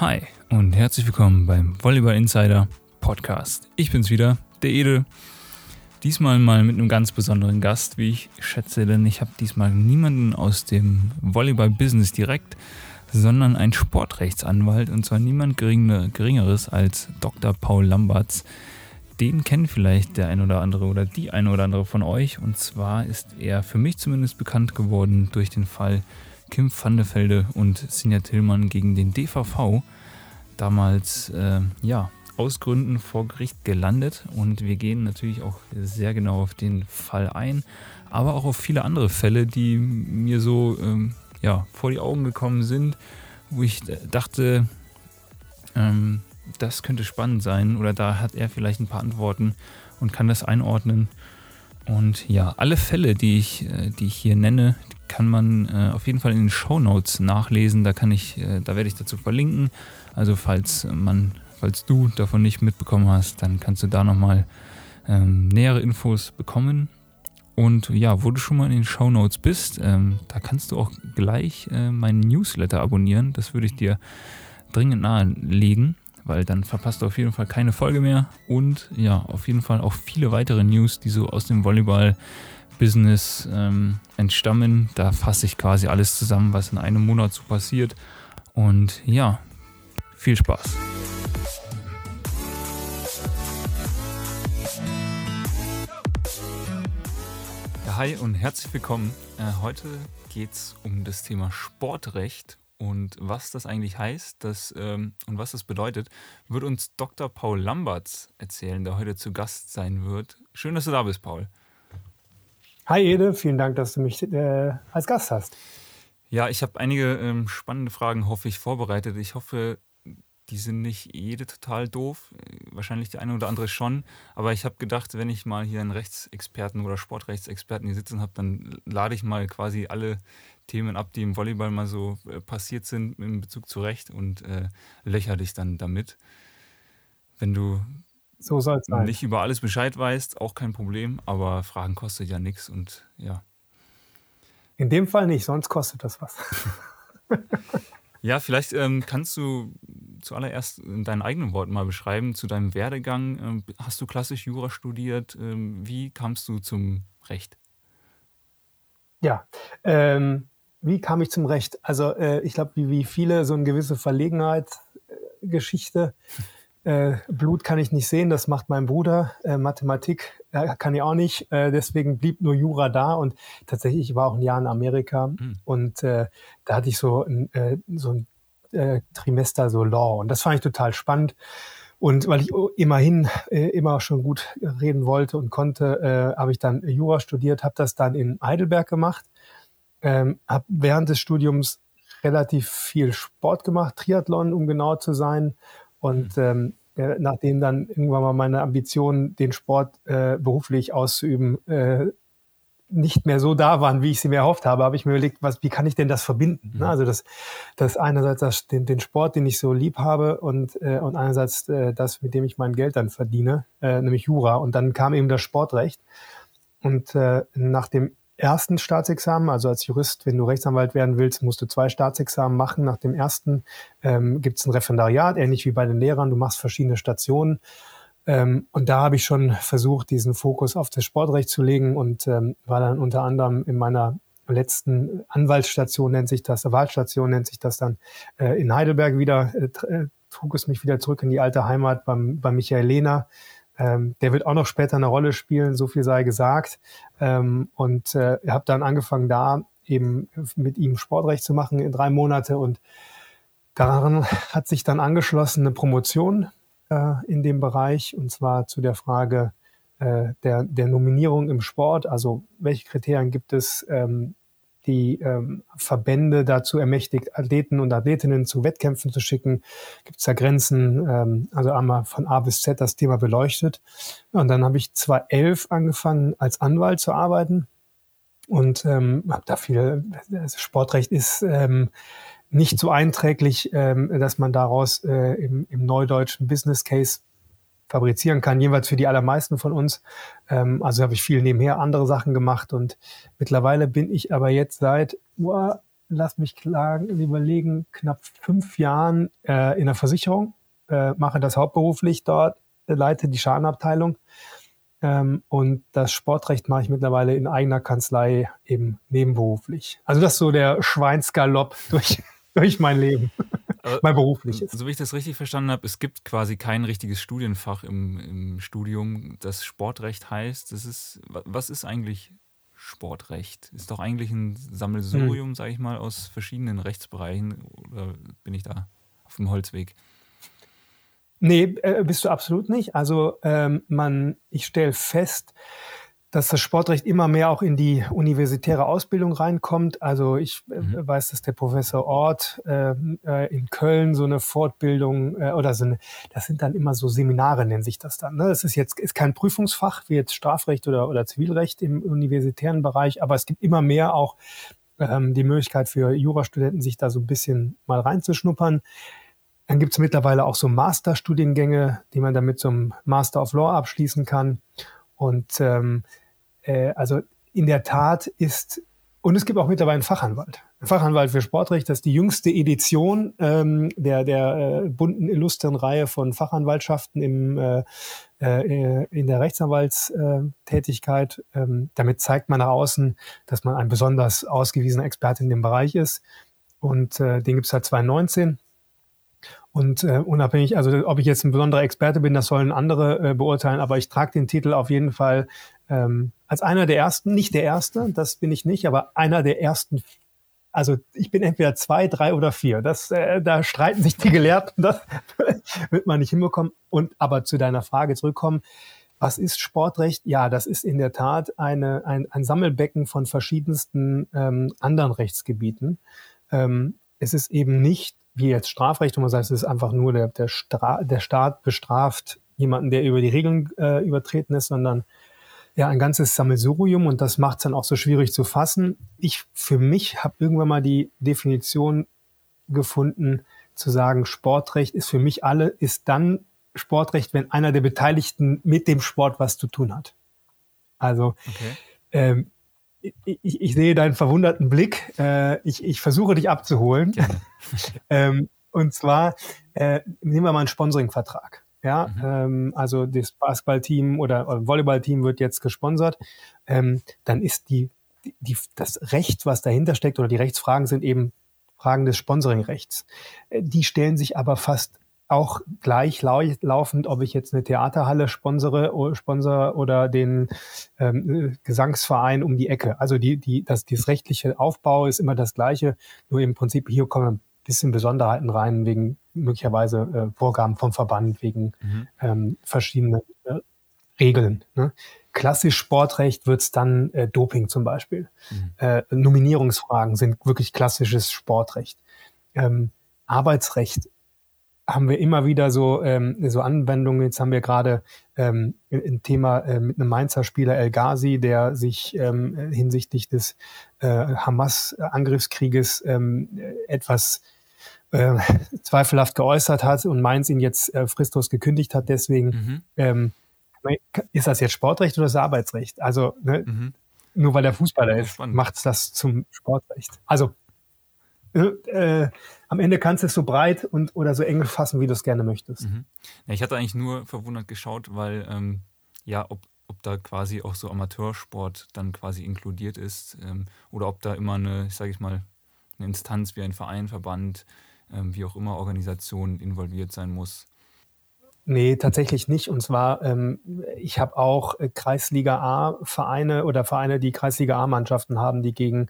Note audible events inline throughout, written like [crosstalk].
Hi und herzlich willkommen beim Volleyball Insider Podcast. Ich bin's wieder, der Edel. Diesmal mal mit einem ganz besonderen Gast, wie ich schätze, denn ich habe diesmal niemanden aus dem Volleyball-Business direkt, sondern einen Sportrechtsanwalt und zwar niemand Geringeres als Dr. Paul Lamberts. Den kennt vielleicht der ein oder andere oder die eine oder andere von euch und zwar ist er für mich zumindest bekannt geworden durch den Fall Kim van de Velde und Sinja Tillmann gegen den DVV damals äh, ja, aus Gründen vor Gericht gelandet und wir gehen natürlich auch sehr genau auf den Fall ein, aber auch auf viele andere Fälle, die mir so ähm, ja, vor die Augen gekommen sind, wo ich dachte, ähm, das könnte spannend sein oder da hat er vielleicht ein paar Antworten und kann das einordnen. Und ja, alle Fälle, die ich, äh, die ich hier nenne, kann man äh, auf jeden Fall in den Show Notes nachlesen. Da kann ich, äh, da werde ich dazu verlinken. Also falls man, falls du davon nicht mitbekommen hast, dann kannst du da nochmal ähm, nähere Infos bekommen. Und ja, wo du schon mal in den Show Notes bist, ähm, da kannst du auch gleich äh, meinen Newsletter abonnieren. Das würde ich dir dringend nahelegen, weil dann verpasst du auf jeden Fall keine Folge mehr. Und ja, auf jeden Fall auch viele weitere News, die so aus dem Volleyball Business ähm, entstammen. Da fasse ich quasi alles zusammen, was in einem Monat so passiert. Und ja, viel Spaß. Ja, hi und herzlich willkommen. Äh, heute geht es um das Thema Sportrecht und was das eigentlich heißt das, ähm, und was das bedeutet, wird uns Dr. Paul Lamberts erzählen, der heute zu Gast sein wird. Schön, dass du da bist, Paul. Hi Ede, vielen Dank, dass du mich äh, als Gast hast. Ja, ich habe einige ähm, spannende Fragen, hoffe ich, vorbereitet. Ich hoffe, die sind nicht jede total doof. Wahrscheinlich die eine oder andere schon. Aber ich habe gedacht, wenn ich mal hier einen Rechtsexperten oder Sportrechtsexperten hier sitzen habe, dann lade ich mal quasi alle Themen ab, die im Volleyball mal so äh, passiert sind in Bezug zu Recht und äh, löcher dich dann damit. Wenn du so. Nicht über alles Bescheid weißt, auch kein Problem, aber Fragen kostet ja nichts und ja. In dem Fall nicht, sonst kostet das was. [laughs] ja, vielleicht ähm, kannst du zuallererst in deinen eigenen Worten mal beschreiben, zu deinem Werdegang. Ähm, hast du klassisch Jura studiert? Ähm, wie kamst du zum Recht? Ja, ähm, wie kam ich zum Recht? Also äh, ich glaube, wie, wie viele so eine gewisse Verlegenheit, äh. Äh, Blut kann ich nicht sehen, das macht mein Bruder. Äh, Mathematik äh, kann ich auch nicht. Äh, deswegen blieb nur Jura da. Und tatsächlich, ich war auch ein Jahr in Amerika mhm. und äh, da hatte ich so ein, äh, so ein Trimester so Law. Und das fand ich total spannend. Und weil ich immerhin immer schon gut reden wollte und konnte, habe ich dann Jura studiert, habe das dann in Heidelberg gemacht, ähm, habe während des Studiums relativ viel Sport gemacht, Triathlon, um genau zu sein und mhm. ähm, nachdem dann irgendwann mal meine Ambitionen, den Sport äh, beruflich auszuüben, äh, nicht mehr so da waren, wie ich sie mir erhofft habe, habe ich mir überlegt, was, wie kann ich denn das verbinden? Mhm. Also das, das einerseits das, den, den Sport, den ich so lieb habe und, äh, und einerseits äh, das, mit dem ich mein Geld dann verdiene, äh, nämlich Jura. Und dann kam eben das Sportrecht. Und äh, nach dem ersten Staatsexamen, also als Jurist, wenn du Rechtsanwalt werden willst, musst du zwei Staatsexamen machen. Nach dem ersten ähm, gibt es ein Referendariat, ähnlich wie bei den Lehrern. Du machst verschiedene Stationen. Ähm, und da habe ich schon versucht, diesen Fokus auf das Sportrecht zu legen und ähm, war dann unter anderem in meiner letzten Anwaltsstation nennt sich das, Wahlstation nennt sich das dann äh, in Heidelberg wieder, äh, äh, trug es mich wieder zurück in die alte Heimat beim, bei Michael Lehner, ähm, der wird auch noch später eine Rolle spielen, so viel sei gesagt. Ähm, und äh, habe dann angefangen, da eben mit ihm Sportrecht zu machen in drei Monate. Und daran hat sich dann angeschlossen eine Promotion äh, in dem Bereich, und zwar zu der Frage äh, der, der Nominierung im Sport. Also welche Kriterien gibt es, ähm, die ähm, Verbände dazu ermächtigt, Athleten und Athletinnen zu Wettkämpfen zu schicken? Gibt es da Grenzen? Ähm, also einmal von A bis Z das Thema beleuchtet. Und dann habe ich 2011 angefangen, als Anwalt zu arbeiten und ähm, habe da viel, das Sportrecht ist ähm, nicht so einträglich, ähm, dass man daraus äh, im, im neudeutschen Business Case fabrizieren kann, jeweils für die allermeisten von uns. Ähm, also habe ich viel nebenher andere Sachen gemacht und mittlerweile bin ich aber jetzt seit uh, lass mich klagen, überlegen, knapp fünf Jahren äh, in der Versicherung, äh, mache das hauptberuflich dort, leite die Schadenabteilung ähm, und das Sportrecht mache ich mittlerweile in eigener Kanzlei eben nebenberuflich. Also das ist so der Schweinsgalopp [laughs] durch, durch mein Leben. Mein berufliches. So wie ich das richtig verstanden habe, es gibt quasi kein richtiges Studienfach im, im Studium, das Sportrecht heißt. Das ist, was ist eigentlich Sportrecht? Ist doch eigentlich ein Sammelsurium, hm. sage ich mal, aus verschiedenen Rechtsbereichen. Oder bin ich da auf dem Holzweg? Nee, äh, bist du absolut nicht. Also ähm, man, ich stelle fest, dass das Sportrecht immer mehr auch in die universitäre Ausbildung reinkommt. Also ich äh, mhm. weiß, dass der Professor Ort äh, äh, in Köln so eine Fortbildung äh, oder so eine, das sind dann immer so Seminare, nennen sich das dann. Ne? Das ist jetzt ist kein Prüfungsfach wie jetzt Strafrecht oder, oder Zivilrecht im universitären Bereich, aber es gibt immer mehr auch ähm, die Möglichkeit für Jurastudenten, sich da so ein bisschen mal reinzuschnuppern. Dann gibt es mittlerweile auch so Masterstudiengänge, die man dann mit so einem Master of Law abschließen kann. Und ähm, äh, also in der Tat ist, und es gibt auch mittlerweile einen Fachanwalt. Ein Fachanwalt für Sportrecht, das ist die jüngste Edition ähm, der, der äh, bunten, illustren Reihe von Fachanwaltschaften im, äh, äh, in der Rechtsanwaltstätigkeit. Ähm, damit zeigt man nach außen, dass man ein besonders ausgewiesener Experte in dem Bereich ist. Und äh, den gibt es seit 2019. Und äh, unabhängig, also ob ich jetzt ein besonderer Experte bin, das sollen andere äh, beurteilen, aber ich trage den Titel auf jeden Fall ähm, als einer der ersten, nicht der erste, das bin ich nicht, aber einer der ersten. Also ich bin entweder zwei, drei oder vier. Das, äh, da streiten sich die Gelehrten, das [laughs] wird man nicht hinbekommen. Und aber zu deiner Frage zurückkommen. Was ist Sportrecht? Ja, das ist in der Tat eine, ein, ein Sammelbecken von verschiedensten ähm, anderen Rechtsgebieten. Ähm, es ist eben nicht wie jetzt Strafrecht, wo man sagt, es ist einfach nur der, der, Stra der Staat bestraft jemanden, der über die Regeln äh, übertreten ist, sondern ja ein ganzes Sammelsurium und das macht es dann auch so schwierig zu fassen. Ich für mich habe irgendwann mal die Definition gefunden, zu sagen, Sportrecht ist für mich alle, ist dann Sportrecht, wenn einer der Beteiligten mit dem Sport was zu tun hat. Also okay. ähm, ich, ich, sehe deinen verwunderten Blick. Äh, ich, ich versuche dich abzuholen. [laughs] ähm, und zwar äh, nehmen wir mal einen Sponsoring-Vertrag. Ja, mhm. ähm, also das Basketballteam oder, oder Volleyballteam wird jetzt gesponsert. Ähm, dann ist die, die, das Recht, was dahinter steckt, oder die Rechtsfragen sind eben Fragen des Sponsoringrechts. Äh, die stellen sich aber fast auch gleich laufend, ob ich jetzt eine Theaterhalle sponsere, sponsor oder den ähm, Gesangsverein um die Ecke. Also die, die, das, das rechtliche Aufbau ist immer das gleiche, nur im Prinzip hier kommen bisschen Besonderheiten rein, wegen möglicherweise äh, Vorgaben vom Verband, wegen mhm. ähm, verschiedenen äh, Regeln. Ne? Klassisch Sportrecht wird's dann äh, Doping zum Beispiel. Mhm. Äh, Nominierungsfragen sind wirklich klassisches Sportrecht. Ähm, Arbeitsrecht haben wir immer wieder so, ähm, so Anwendungen. Jetzt haben wir gerade ähm, ein Thema äh, mit einem Mainzer Spieler El Ghazi, der sich ähm, hinsichtlich des äh, Hamas-Angriffskrieges ähm, etwas äh, [laughs] zweifelhaft geäußert hat und Mainz ihn jetzt äh, fristlos gekündigt hat. Deswegen mhm. ähm, ist das jetzt Sportrecht oder ist das Arbeitsrecht? Also ne, mhm. nur weil der Fußballer ist, macht es das zum Sportrecht. Also äh, am Ende kannst du es so breit und oder so eng fassen, wie du es gerne möchtest. Mhm. Ja, ich hatte eigentlich nur verwundert geschaut, weil ähm, ja, ob, ob da quasi auch so Amateursport dann quasi inkludiert ist ähm, oder ob da immer eine, ich sage ich mal, eine Instanz wie ein Verein, Verband, ähm, wie auch immer Organisation involviert sein muss. Nee, tatsächlich nicht. Und zwar, ähm, ich habe auch äh, Kreisliga A-Vereine oder Vereine, die Kreisliga A-Mannschaften haben, die gegen,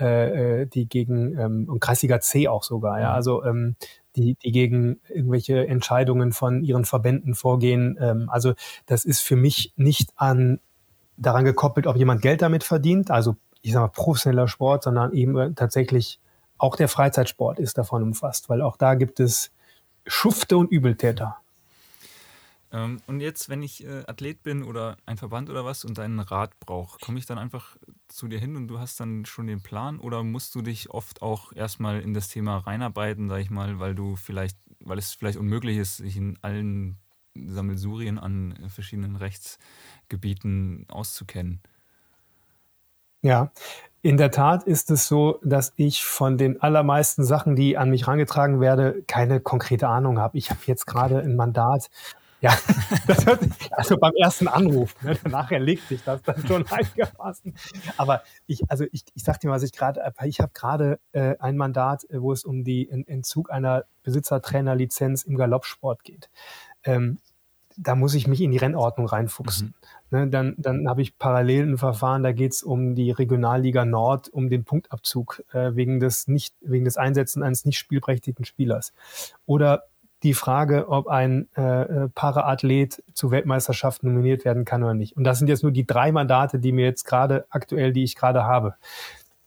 äh, äh, die gegen ähm, und Kreisliga C auch sogar, ja. Mhm. Also ähm, die, die gegen irgendwelche Entscheidungen von ihren Verbänden vorgehen. Ähm, also das ist für mich nicht an daran gekoppelt, ob jemand Geld damit verdient, also ich sage mal professioneller Sport, sondern eben äh, tatsächlich auch der Freizeitsport ist davon umfasst, weil auch da gibt es Schufte und Übeltäter. Ähm, und jetzt, wenn ich äh, Athlet bin oder ein Verband oder was und deinen Rat brauche, komme ich dann einfach zu dir hin und du hast dann schon den Plan oder musst du dich oft auch erstmal in das Thema reinarbeiten, sag ich mal, weil du vielleicht, weil es vielleicht unmöglich ist, sich in allen Sammelsurien an verschiedenen Rechtsgebieten auszukennen? Ja, in der Tat ist es so, dass ich von den allermeisten Sachen, die an mich herangetragen werde, keine konkrete Ahnung habe. Ich habe jetzt gerade ein Mandat. Ja, [laughs] das hört, also beim ersten Anruf, ne, danach erlegt sich das dann schon [laughs] einigermaßen. Aber ich, also ich, ich sag dir, was ich gerade, ich habe gerade äh, ein Mandat, äh, wo es um den Entzug einer Besitzertrainerlizenz im Galoppsport geht. Ähm, da muss ich mich in die Rennordnung reinfuchsen. Mhm. Ne, dann dann habe ich parallel ein Verfahren, da geht es um die Regionalliga Nord, um den Punktabzug äh, wegen, des nicht, wegen des Einsetzen eines nicht spielberechtigten Spielers. Oder die Frage, ob ein äh, äh Paraathlet zu Weltmeisterschaften nominiert werden kann oder nicht. Und das sind jetzt nur die drei Mandate, die mir jetzt gerade aktuell, die ich gerade habe.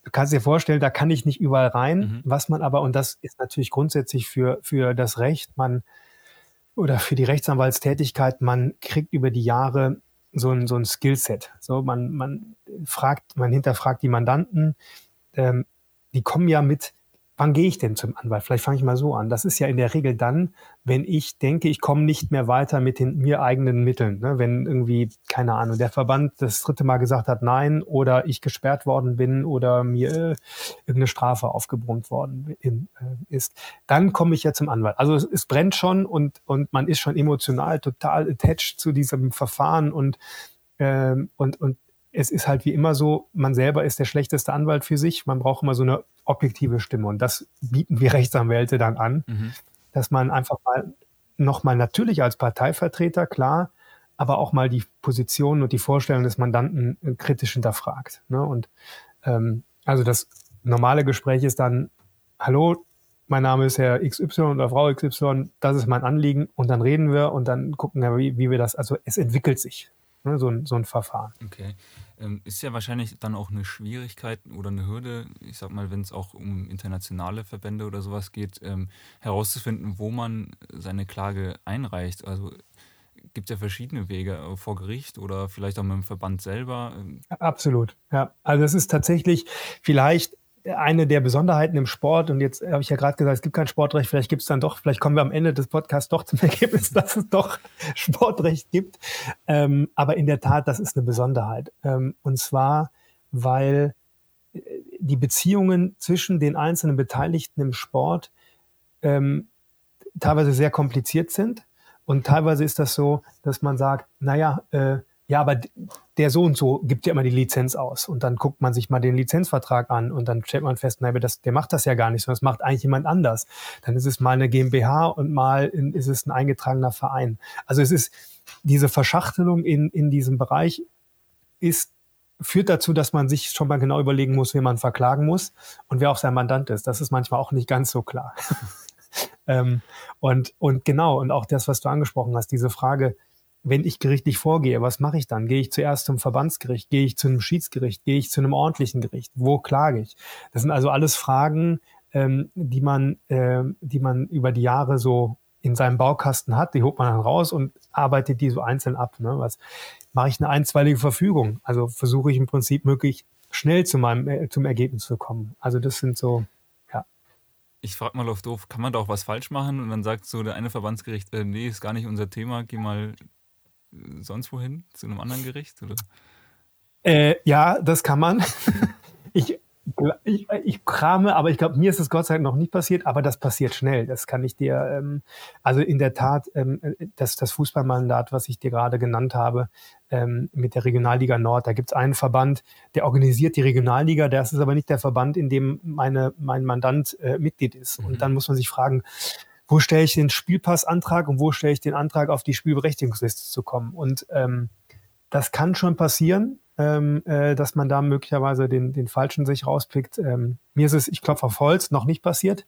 Du kannst dir vorstellen, da kann ich nicht überall rein, mhm. was man aber, und das ist natürlich grundsätzlich für, für das Recht, man oder für die Rechtsanwaltstätigkeit, man kriegt über die Jahre so ein, so ein Skillset. So, man, man fragt, man hinterfragt die Mandanten, ähm, die kommen ja mit wann gehe ich denn zum Anwalt? Vielleicht fange ich mal so an. Das ist ja in der Regel dann, wenn ich denke, ich komme nicht mehr weiter mit den mir eigenen Mitteln. Ne? Wenn irgendwie, keine Ahnung, der Verband das dritte Mal gesagt hat, nein, oder ich gesperrt worden bin oder mir äh, irgendeine Strafe aufgebrummt worden in, äh, ist, dann komme ich ja zum Anwalt. Also es, es, brennt schon und, und man ist schon emotional total attached zu diesem Verfahren und ähm, und, und es ist halt wie immer so, man selber ist der schlechteste Anwalt für sich. Man braucht immer so eine objektive Stimme. Und das bieten wir [laughs] Rechtsanwälte dann an, mhm. dass man einfach mal nochmal natürlich als Parteivertreter, klar, aber auch mal die Position und die Vorstellung des Mandanten äh, kritisch hinterfragt. Ne? Und ähm, also das normale Gespräch ist dann, hallo, mein Name ist Herr XY oder Frau XY, das ist mein Anliegen und dann reden wir und dann gucken wir, wie, wie wir das, also es entwickelt sich, ne, so, ein, so ein Verfahren. Okay. Ähm, ist ja wahrscheinlich dann auch eine Schwierigkeit oder eine Hürde, ich sag mal, wenn es auch um internationale Verbände oder sowas geht, ähm, herauszufinden, wo man seine Klage einreicht. Also gibt es ja verschiedene Wege äh, vor Gericht oder vielleicht auch mit dem Verband selber. Absolut, ja. Also es ist tatsächlich vielleicht eine der Besonderheiten im Sport, und jetzt habe ich ja gerade gesagt, es gibt kein Sportrecht, vielleicht gibt es dann doch, vielleicht kommen wir am Ende des Podcasts doch zum [laughs] Ergebnis, dass es doch Sportrecht gibt. Ähm, aber in der Tat, das ist eine Besonderheit. Ähm, und zwar, weil äh, die Beziehungen zwischen den einzelnen Beteiligten im Sport ähm, teilweise sehr kompliziert sind. Und teilweise ist das so, dass man sagt, naja, äh, ja, aber der so und so gibt ja immer die Lizenz aus. Und dann guckt man sich mal den Lizenzvertrag an und dann stellt man fest, nein, das, der macht das ja gar nicht, sondern das macht eigentlich jemand anders. Dann ist es mal eine GmbH und mal ist es ein eingetragener Verein. Also es ist diese Verschachtelung in, in diesem Bereich ist führt dazu, dass man sich schon mal genau überlegen muss, wen man verklagen muss und wer auch sein Mandant ist. Das ist manchmal auch nicht ganz so klar. [laughs] ähm, und, und genau, und auch das, was du angesprochen hast, diese Frage, wenn ich gerichtlich vorgehe, was mache ich dann? Gehe ich zuerst zum Verbandsgericht? Gehe ich zu einem Schiedsgericht? Gehe ich zu einem ordentlichen Gericht? Wo klage ich? Das sind also alles Fragen, ähm, die man, äh, die man über die Jahre so in seinem Baukasten hat. Die holt man dann raus und arbeitet die so einzeln ab. Ne? Was mache ich eine einstweilige Verfügung? Also versuche ich im Prinzip möglich schnell zu meinem äh, zum Ergebnis zu kommen. Also das sind so ich frage mal auf doof, kann man da auch was falsch machen? Und dann sagt so der eine Verbandsgericht, äh, nee, ist gar nicht unser Thema, geh mal sonst wohin? Zu einem anderen Gericht? Oder? Äh, ja, das kann man. [laughs] ich, ich, ich krame, aber ich glaube, mir ist es Gott sei Dank noch nicht passiert, aber das passiert schnell. Das kann ich dir, ähm, also in der Tat, ähm, das, das Fußballmandat, was ich dir gerade genannt habe, ähm, mit der Regionalliga Nord, da gibt es einen Verband, der organisiert die Regionalliga, das ist aber nicht der Verband, in dem meine, mein Mandant äh, Mitglied ist. Mhm. Und dann muss man sich fragen, wo stelle ich den Spielpassantrag und wo stelle ich den Antrag, auf die Spielberechtigungsliste zu kommen. Und ähm, das kann schon passieren, ähm, äh, dass man da möglicherweise den, den Falschen sich rauspickt. Ähm, mir ist es, ich klopfe auf Holz, noch nicht passiert.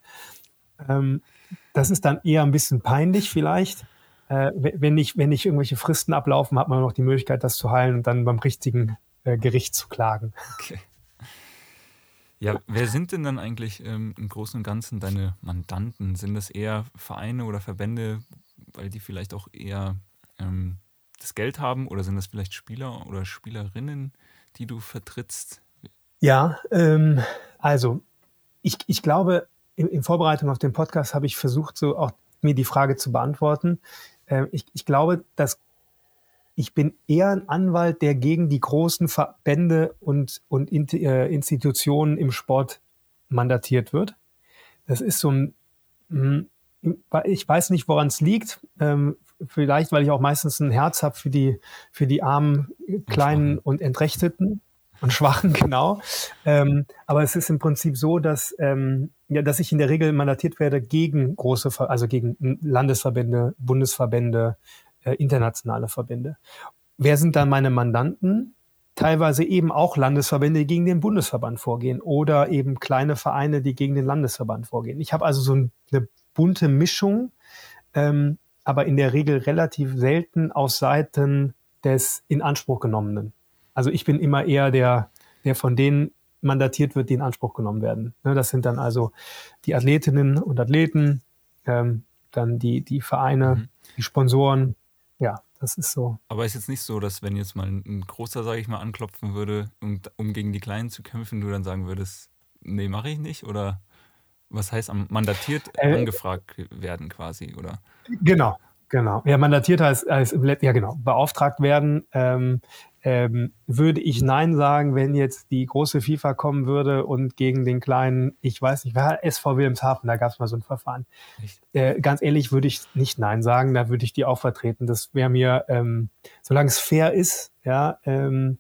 Ähm, das ist dann eher ein bisschen peinlich vielleicht. Äh, wenn, nicht, wenn nicht irgendwelche Fristen ablaufen, hat man noch die Möglichkeit, das zu heilen und dann beim richtigen äh, Gericht zu klagen. Okay. Ja, wer sind denn dann eigentlich ähm, im Großen und Ganzen deine Mandanten? Sind das eher Vereine oder Verbände, weil die vielleicht auch eher ähm, das Geld haben oder sind das vielleicht Spieler oder Spielerinnen, die du vertrittst? Ja, ähm, also ich, ich glaube, in, in, Vorbereitung auf den Podcast habe ich versucht, so auch mir die Frage zu beantworten. Ähm, ich, ich glaube, das ich bin eher ein Anwalt, der gegen die großen Verbände und, und äh, Institutionen im Sport mandatiert wird. Das ist so ein, hm, ich weiß nicht, woran es liegt. Ähm, vielleicht, weil ich auch meistens ein Herz habe für die, für die armen, kleinen und Entrechteten und Schwachen, [laughs] genau. Ähm, aber es ist im Prinzip so, dass, ähm, ja, dass ich in der Regel mandatiert werde gegen große, also gegen Landesverbände, Bundesverbände, äh, internationale Verbände. Wer sind dann meine Mandanten? Teilweise eben auch Landesverbände, die gegen den Bundesverband vorgehen oder eben kleine Vereine, die gegen den Landesverband vorgehen. Ich habe also so eine bunte Mischung, ähm, aber in der Regel relativ selten aus Seiten des Inanspruchgenommenen. Also ich bin immer eher der, der von denen mandatiert wird, die in Anspruch genommen werden. Ne, das sind dann also die Athletinnen und Athleten, ähm, dann die, die Vereine, mhm. die Sponsoren. Ja, das ist so. Aber ist jetzt nicht so, dass wenn jetzt mal ein großer, sage ich mal, anklopfen würde, um, um gegen die Kleinen zu kämpfen, du dann sagen würdest, nee, mache ich nicht? Oder was heißt mandatiert äh, angefragt werden quasi, oder? Genau, genau. Ja, mandatiert heißt, heißt ja genau, beauftragt werden. Ähm, ähm, würde ich Nein sagen, wenn jetzt die große FIFA kommen würde und gegen den kleinen, ich weiß nicht, wer SV Wilhelmshaven, da gab es mal so ein Verfahren. Äh, ganz ehrlich würde ich nicht Nein sagen, da würde ich die auch vertreten. Das wäre mir, ähm, solange es fair ist, ja, ähm,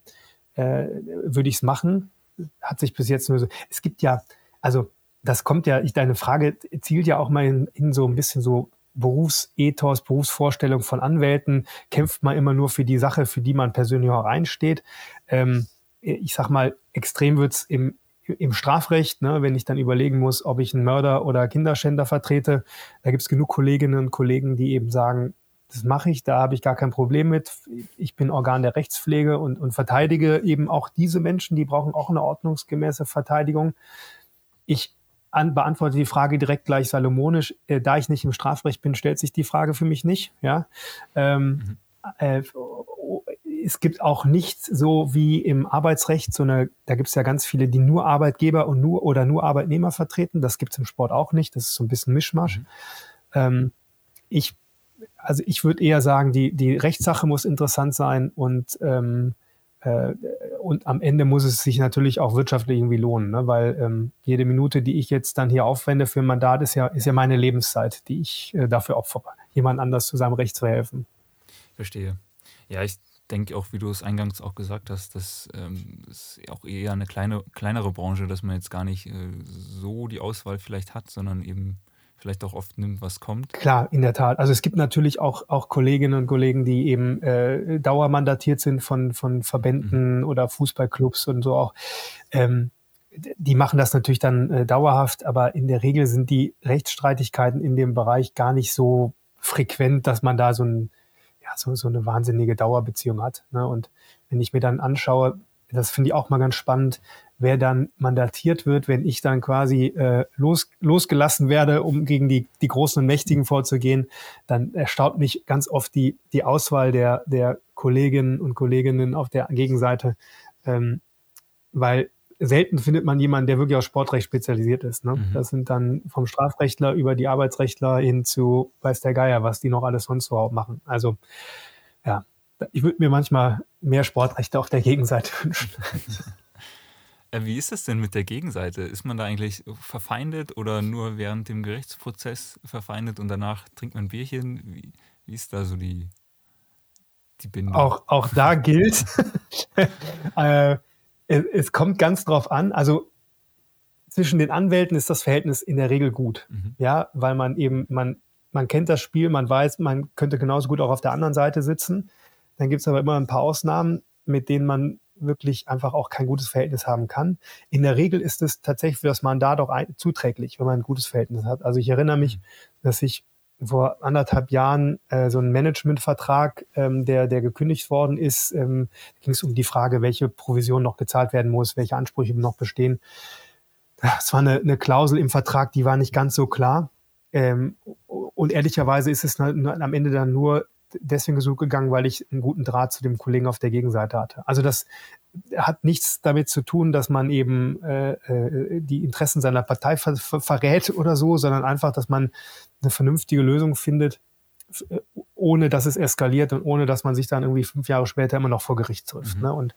äh, würde ich es machen. Hat sich bis jetzt nur so. Es gibt ja, also das kommt ja, ich, deine Frage zielt ja auch mal in, in so ein bisschen so Berufsethos, Berufsvorstellung von Anwälten, kämpft man immer nur für die Sache, für die man persönlich auch einsteht. Ähm, ich sag mal, extrem wird's im, im Strafrecht, ne, wenn ich dann überlegen muss, ob ich einen Mörder oder Kinderschänder vertrete. Da gibt's genug Kolleginnen und Kollegen, die eben sagen, das mache ich, da habe ich gar kein Problem mit. Ich bin Organ der Rechtspflege und, und verteidige eben auch diese Menschen, die brauchen auch eine ordnungsgemäße Verteidigung. Ich an, beantworte die Frage direkt gleich salomonisch. Äh, da ich nicht im Strafrecht bin, stellt sich die Frage für mich nicht. Ja. Ähm, mhm. äh, es gibt auch nicht so wie im Arbeitsrecht so eine, da gibt es ja ganz viele, die nur Arbeitgeber und nur oder nur Arbeitnehmer vertreten. Das gibt es im Sport auch nicht. Das ist so ein bisschen Mischmasch. Mhm. Ähm, ich, also ich würde eher sagen, die, die Rechtssache muss interessant sein und ähm, äh, und am Ende muss es sich natürlich auch wirtschaftlich irgendwie lohnen, ne? weil ähm, jede Minute, die ich jetzt dann hier aufwende für ein Mandat, ist ja, ist ja meine Lebenszeit, die ich äh, dafür opfere, jemand anders zu seinem Recht zu helfen. Verstehe. Ja, ich denke auch, wie du es eingangs auch gesagt hast, das ähm, ist auch eher eine kleine, kleinere Branche, dass man jetzt gar nicht äh, so die Auswahl vielleicht hat, sondern eben vielleicht auch oft nimmt, was kommt. Klar, in der Tat. Also es gibt natürlich auch, auch Kolleginnen und Kollegen, die eben äh, dauermandatiert sind von, von Verbänden mhm. oder Fußballclubs und so auch. Ähm, die machen das natürlich dann äh, dauerhaft, aber in der Regel sind die Rechtsstreitigkeiten in dem Bereich gar nicht so frequent, dass man da so, ein, ja, so, so eine wahnsinnige Dauerbeziehung hat. Ne? Und wenn ich mir dann anschaue, das finde ich auch mal ganz spannend, wer dann mandatiert wird, wenn ich dann quasi äh, los, losgelassen werde, um gegen die, die Großen und Mächtigen vorzugehen, dann erstaunt mich ganz oft die, die Auswahl der, der Kolleginnen und Kolleginnen auf der Gegenseite, ähm, weil selten findet man jemanden, der wirklich auf Sportrecht spezialisiert ist. Ne? Mhm. Das sind dann vom Strafrechtler über die Arbeitsrechtler hin zu weiß der Geier, was die noch alles sonst überhaupt machen. Also ja, ich würde mir manchmal mehr Sportrechte auf der Gegenseite [laughs] wünschen. [laughs] Äh, wie ist das denn mit der Gegenseite? Ist man da eigentlich verfeindet oder nur während dem Gerichtsprozess verfeindet und danach trinkt man ein Bierchen? Wie, wie ist da so die, die Bindung? Auch, auch da gilt, [laughs] äh, es, es, kommt ganz drauf an. Also zwischen den Anwälten ist das Verhältnis in der Regel gut. Mhm. Ja, weil man eben, man, man kennt das Spiel, man weiß, man könnte genauso gut auch auf der anderen Seite sitzen. Dann gibt es aber immer ein paar Ausnahmen, mit denen man wirklich einfach auch kein gutes Verhältnis haben kann. In der Regel ist es tatsächlich für das Mandat auch ein, zuträglich, wenn man ein gutes Verhältnis hat. Also ich erinnere mich, mhm. dass ich vor anderthalb Jahren äh, so einen Managementvertrag, ähm, der, der gekündigt worden ist, ähm, ging es um die Frage, welche Provision noch gezahlt werden muss, welche Ansprüche noch bestehen. Das war eine, eine Klausel im Vertrag, die war nicht ganz so klar. Ähm, und ehrlicherweise ist es am Ende dann nur deswegen so gegangen, weil ich einen guten Draht zu dem Kollegen auf der Gegenseite hatte. Also das hat nichts damit zu tun, dass man eben äh, äh, die Interessen seiner Partei ver ver verrät oder so, sondern einfach, dass man eine vernünftige Lösung findet, ohne dass es eskaliert und ohne dass man sich dann irgendwie fünf Jahre später immer noch vor Gericht trifft. Mhm. Ne? Und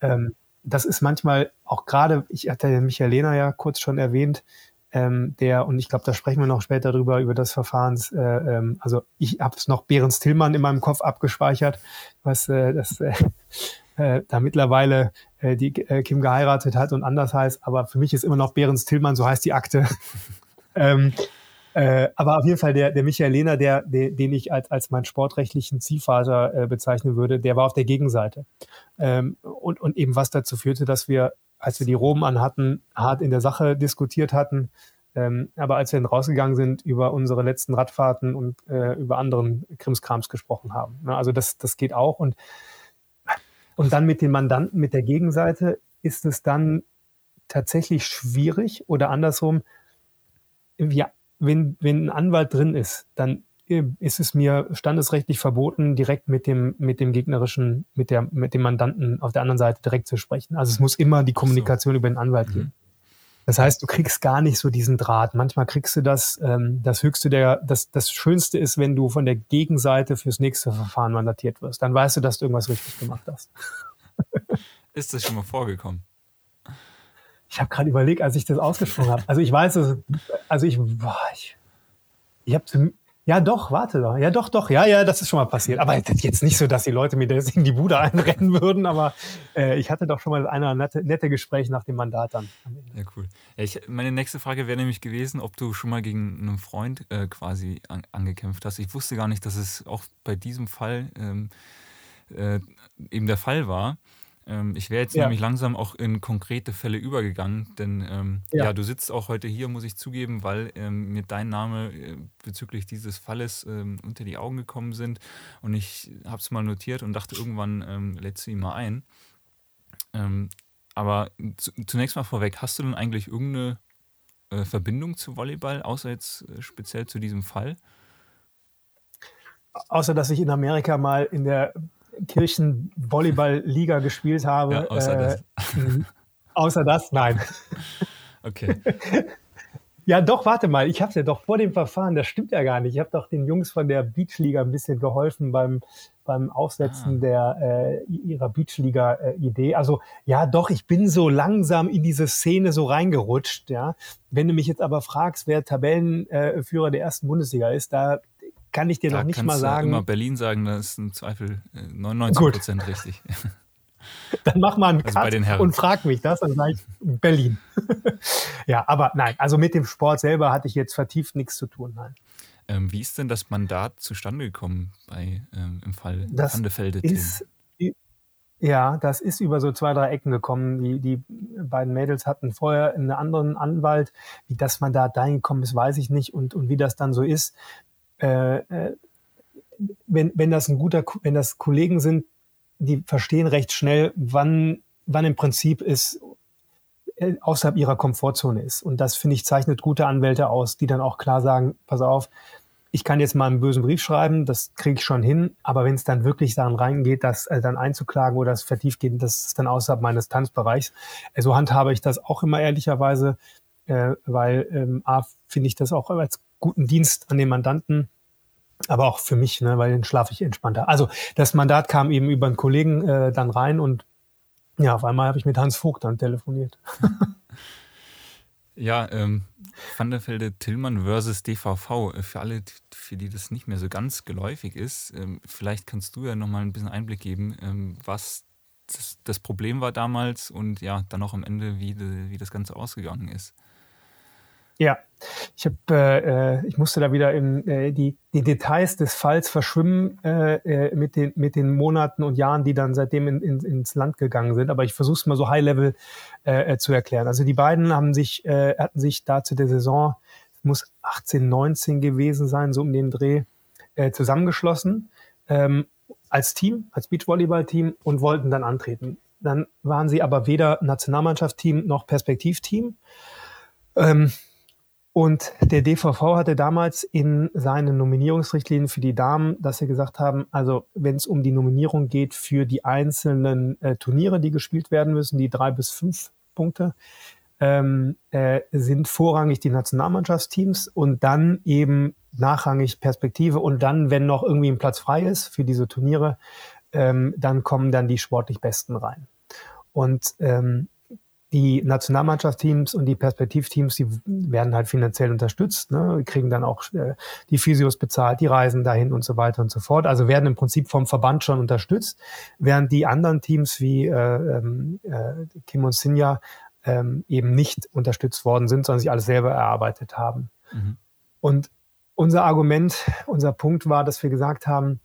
ähm, das ist manchmal auch gerade, ich hatte den Michael Lehner ja kurz schon erwähnt, ähm, der, und ich glaube, da sprechen wir noch später drüber, über das Verfahrens, äh, ähm, also ich habe es noch Behrens Tillmann in meinem Kopf abgespeichert, was äh, das äh, [laughs] äh, da mittlerweile äh, die äh, Kim geheiratet hat und anders heißt, aber für mich ist immer noch Behrens Tillmann, so heißt die Akte. [laughs] ähm, äh, aber auf jeden Fall der, der Michael Lehner, der, der, den ich als, als meinen sportrechtlichen Ziehvater äh, bezeichnen würde, der war auf der Gegenseite. Ähm, und, und eben was dazu führte, dass wir, als wir die Roben anhatten, hart in der Sache diskutiert hatten. Ähm, aber als wir dann rausgegangen sind, über unsere letzten Radfahrten und äh, über anderen Krimskrams gesprochen haben. Na, also das, das geht auch. Und, und dann mit den Mandanten, mit der Gegenseite, ist es dann tatsächlich schwierig oder andersrum, wir wenn, wenn ein Anwalt drin ist, dann ist es mir standesrechtlich verboten, direkt mit dem, mit dem gegnerischen, mit der, mit dem Mandanten auf der anderen Seite direkt zu sprechen. Also es muss immer die Kommunikation so. über den Anwalt mhm. gehen. Das heißt, du kriegst gar nicht so diesen Draht. Manchmal kriegst du das, ähm, das Höchste der, das, das Schönste ist, wenn du von der Gegenseite fürs nächste Verfahren mandatiert wirst. Dann weißt du, dass du irgendwas richtig gemacht hast. ist das schon mal vorgekommen? Ich habe gerade überlegt, als ich das ausgesprochen habe. Also ich weiß, also ich, boah, ich, ich habe ja doch, warte doch, ja doch, doch, ja, ja, das ist schon mal passiert. Aber jetzt nicht so, dass die Leute mir in die Bude [laughs] einrennen würden, aber äh, ich hatte doch schon mal eine nette, nette Gespräch nach dem Mandat dann. Ja, cool. Ja, ich, meine nächste Frage wäre nämlich gewesen, ob du schon mal gegen einen Freund äh, quasi an, angekämpft hast. Ich wusste gar nicht, dass es auch bei diesem Fall ähm, äh, eben der Fall war. Ähm, ich wäre jetzt ja. nämlich langsam auch in konkrete Fälle übergegangen, denn ähm, ja. ja. du sitzt auch heute hier, muss ich zugeben, weil ähm, mir dein Name äh, bezüglich dieses Falles ähm, unter die Augen gekommen sind und ich habe es mal notiert und dachte, irgendwann ähm, lädst du ihn mal ein. Ähm, aber zu, zunächst mal vorweg, hast du denn eigentlich irgendeine äh, Verbindung zu Volleyball, außer jetzt äh, speziell zu diesem Fall? Außer dass ich in Amerika mal in der Kirchenvolleyball-Liga gespielt habe. Ja, außer, äh, das. [laughs] außer das, nein. Okay. Ja, doch, warte mal, ich habe es ja doch vor dem Verfahren, das stimmt ja gar nicht. Ich habe doch den Jungs von der Beachliga ein bisschen geholfen beim, beim Aufsetzen ah. der, äh, ihrer Beachliga-Idee. also ja, doch, ich bin so langsam in diese Szene so reingerutscht. Ja. Wenn du mich jetzt aber fragst, wer Tabellenführer der ersten Bundesliga ist, da kann ich dir da noch nicht mal sagen. immer Berlin sagen, da ist im Zweifel 99 äh, Prozent richtig. [laughs] [laughs] Dann mach mal einen also Cut und frag mich das, dann sage ich Berlin. [laughs] ja, aber nein, also mit dem Sport selber hatte ich jetzt vertieft nichts zu tun. Nein. Ähm, wie ist denn das Mandat zustande gekommen bei, ähm, im Fall das Vandefelde? Ist, ja, das ist über so zwei, drei Ecken gekommen. Die, die beiden Mädels hatten vorher einen anderen Anwalt. Wie das Mandat dahin gekommen ist, weiß ich nicht. Und, und wie das dann so ist, äh, äh, wenn, wenn das ein guter, wenn das Kollegen sind, die verstehen recht schnell, wann, wann im Prinzip es äh, außerhalb ihrer Komfortzone ist. Und das, finde ich, zeichnet gute Anwälte aus, die dann auch klar sagen, pass auf, ich kann jetzt mal einen bösen Brief schreiben, das kriege ich schon hin, aber wenn es dann wirklich daran reingeht, das äh, dann einzuklagen oder das vertieft geht, das ist dann außerhalb meines Tanzbereichs. Äh, so handhabe ich das auch immer ehrlicherweise, äh, weil ähm, A, finde ich das auch als guten Dienst an den Mandanten, aber auch für mich, ne, weil dann schlafe ich entspannter. Also das Mandat kam eben über einen Kollegen äh, dann rein und ja, auf einmal habe ich mit Hans Vogt dann telefoniert. [laughs] ja, ähm, Van der Velde Tillmann versus DVV. Äh, für alle, für die das nicht mehr so ganz geläufig ist, ähm, vielleicht kannst du ja nochmal ein bisschen Einblick geben, ähm, was das, das, Problem war damals und ja, dann auch am Ende, wie, de, wie das Ganze ausgegangen ist. Ja, ich habe, äh, äh, ich musste da wieder in äh, die, die Details des Falls verschwimmen äh, äh, mit den mit den Monaten und Jahren, die dann seitdem in, in, ins Land gegangen sind. Aber ich versuche es mal so High Level äh, äh, zu erklären. Also die beiden haben sich äh, hatten sich da zu der Saison muss 18, 19 gewesen sein, so um den Dreh äh, zusammengeschlossen ähm, als Team, als Beachvolleyball-Team und wollten dann antreten. Dann waren sie aber weder Nationalmannschaftsteam noch Perspektivteam. Ähm, und der DVV hatte damals in seinen Nominierungsrichtlinien für die Damen, dass sie gesagt haben, also wenn es um die Nominierung geht für die einzelnen äh, Turniere, die gespielt werden müssen, die drei bis fünf Punkte, ähm, äh, sind vorrangig die Nationalmannschaftsteams und dann eben nachrangig Perspektive und dann, wenn noch irgendwie ein Platz frei ist für diese Turniere, ähm, dann kommen dann die sportlich Besten rein. Und ähm, die Nationalmannschaftsteams und die Perspektivteams, die werden halt finanziell unterstützt, ne, kriegen dann auch äh, die Physios bezahlt, die Reisen dahin und so weiter und so fort. Also werden im Prinzip vom Verband schon unterstützt, während die anderen Teams wie äh, ähm, äh, Kim und Sinja ähm, eben nicht unterstützt worden sind, sondern sich alles selber erarbeitet haben. Mhm. Und unser Argument, unser Punkt war, dass wir gesagt haben,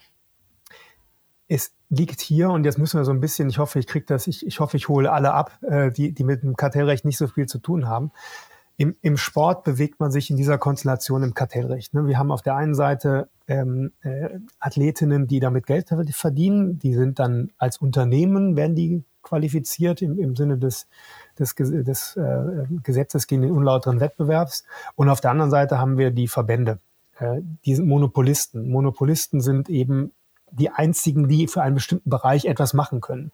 es liegt hier und jetzt müssen wir so ein bisschen, ich hoffe, ich kriege das, ich, ich hoffe, ich hole alle ab, äh, die, die mit dem Kartellrecht nicht so viel zu tun haben. Im, Im Sport bewegt man sich in dieser Konstellation im Kartellrecht. Ne? Wir haben auf der einen Seite ähm, äh, Athletinnen, die damit Geld verdienen, die sind dann als Unternehmen, werden die qualifiziert im, im Sinne des, des, des äh, Gesetzes gegen den unlauteren Wettbewerbs. Und auf der anderen Seite haben wir die Verbände, äh, die sind Monopolisten. Monopolisten sind eben die einzigen, die für einen bestimmten Bereich etwas machen können.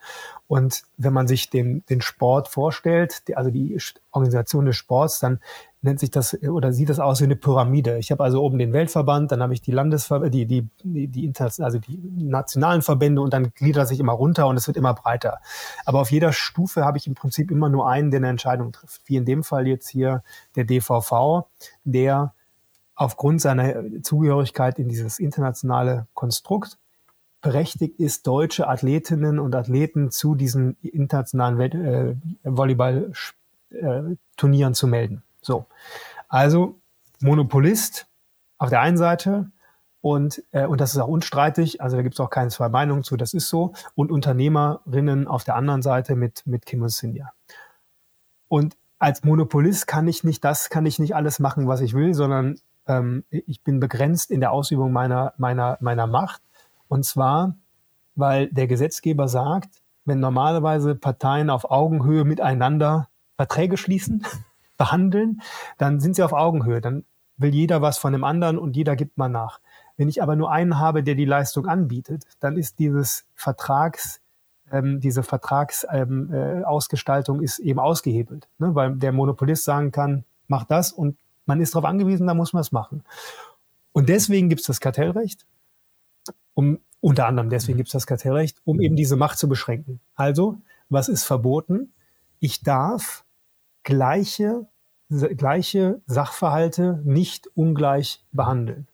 Und wenn man sich den, den Sport vorstellt, die, also die Organisation des Sports, dann nennt sich das oder sieht das aus wie eine Pyramide. Ich habe also oben den Weltverband, dann habe ich die Landesverbände, die, die, die, die, also die nationalen Verbände und dann gliedert sich immer runter und es wird immer breiter. Aber auf jeder Stufe habe ich im Prinzip immer nur einen, der eine Entscheidung trifft. Wie in dem Fall jetzt hier der DVV, der aufgrund seiner Zugehörigkeit in dieses internationale Konstrukt berechtigt ist, deutsche Athletinnen und Athleten zu diesen internationalen äh, Volleyball-Turnieren zu melden. So. Also Monopolist auf der einen Seite und, äh, und das ist auch unstreitig, also da gibt es auch keine zwei Meinungen zu, das ist so. Und Unternehmerinnen auf der anderen Seite mit, mit Kim und Sinja. Und als Monopolist kann ich nicht das, kann ich nicht alles machen, was ich will, sondern ähm, ich bin begrenzt in der Ausübung meiner, meiner, meiner Macht. Und zwar, weil der Gesetzgeber sagt, wenn normalerweise Parteien auf Augenhöhe miteinander Verträge schließen, [laughs] behandeln, dann sind sie auf Augenhöhe. Dann will jeder was von dem anderen und jeder gibt mal nach. Wenn ich aber nur einen habe, der die Leistung anbietet, dann ist dieses Vertrags, ähm, diese Vertragsausgestaltung ähm, äh, ist eben ausgehebelt, ne? weil der Monopolist sagen kann, mach das und man ist darauf angewiesen, da muss man es machen. Und deswegen gibt es das Kartellrecht um unter anderem deswegen gibt es das Kartellrecht, um eben diese Macht zu beschränken. Also, was ist verboten? Ich darf gleiche, gleiche Sachverhalte nicht ungleich behandeln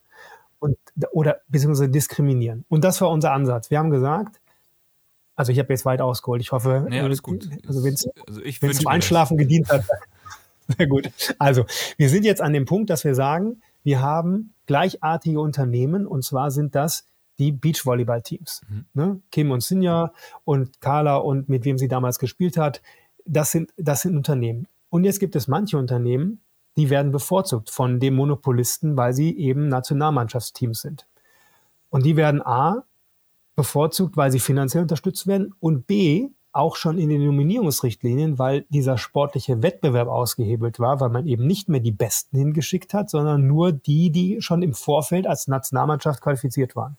und, oder beziehungsweise diskriminieren. Und das war unser Ansatz. Wir haben gesagt, also ich habe jetzt weit ausgeholt. Ich hoffe, nee, alles gut. Also wenn es also zum Einschlafen das. gedient hat, [laughs] sehr gut. Also wir sind jetzt an dem Punkt, dass wir sagen, wir haben gleichartige Unternehmen und zwar sind das die Beachvolleyball-Teams. Mhm. Ne? Kim und Sinja und Carla und mit wem sie damals gespielt hat, das sind, das sind Unternehmen. Und jetzt gibt es manche Unternehmen, die werden bevorzugt von dem Monopolisten, weil sie eben Nationalmannschaftsteams sind. Und die werden A bevorzugt, weil sie finanziell unterstützt werden und B auch schon in den Nominierungsrichtlinien, weil dieser sportliche Wettbewerb ausgehebelt war, weil man eben nicht mehr die Besten hingeschickt hat, sondern nur die, die schon im Vorfeld als Nationalmannschaft qualifiziert waren.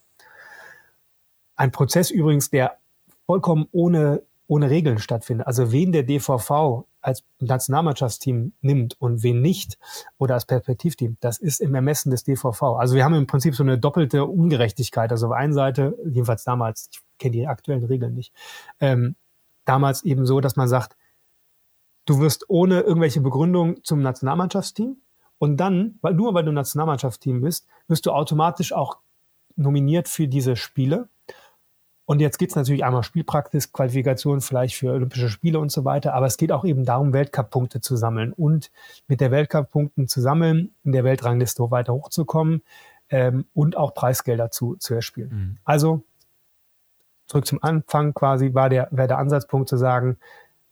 Ein Prozess übrigens, der vollkommen ohne, ohne Regeln stattfindet. Also wen der DVV als Nationalmannschaftsteam nimmt und wen nicht oder als Perspektivteam, das ist im Ermessen des DVV. Also wir haben im Prinzip so eine doppelte Ungerechtigkeit. Also auf einer Seite, jedenfalls damals, ich kenne die aktuellen Regeln nicht, ähm, damals eben so, dass man sagt, du wirst ohne irgendwelche Begründung zum Nationalmannschaftsteam und dann, weil nur weil du Nationalmannschaftsteam bist, wirst du automatisch auch nominiert für diese Spiele und jetzt geht es natürlich einmal Spielpraxis, Qualifikation vielleicht für Olympische Spiele und so weiter, aber es geht auch eben darum, Weltcup-Punkte zu sammeln und mit der Weltcup-Punkten zu sammeln, in der Weltrangliste weiter hochzukommen ähm, und auch Preisgelder zu, zu erspielen. Mhm. Also zurück zum Anfang quasi war der, wäre der Ansatzpunkt zu sagen,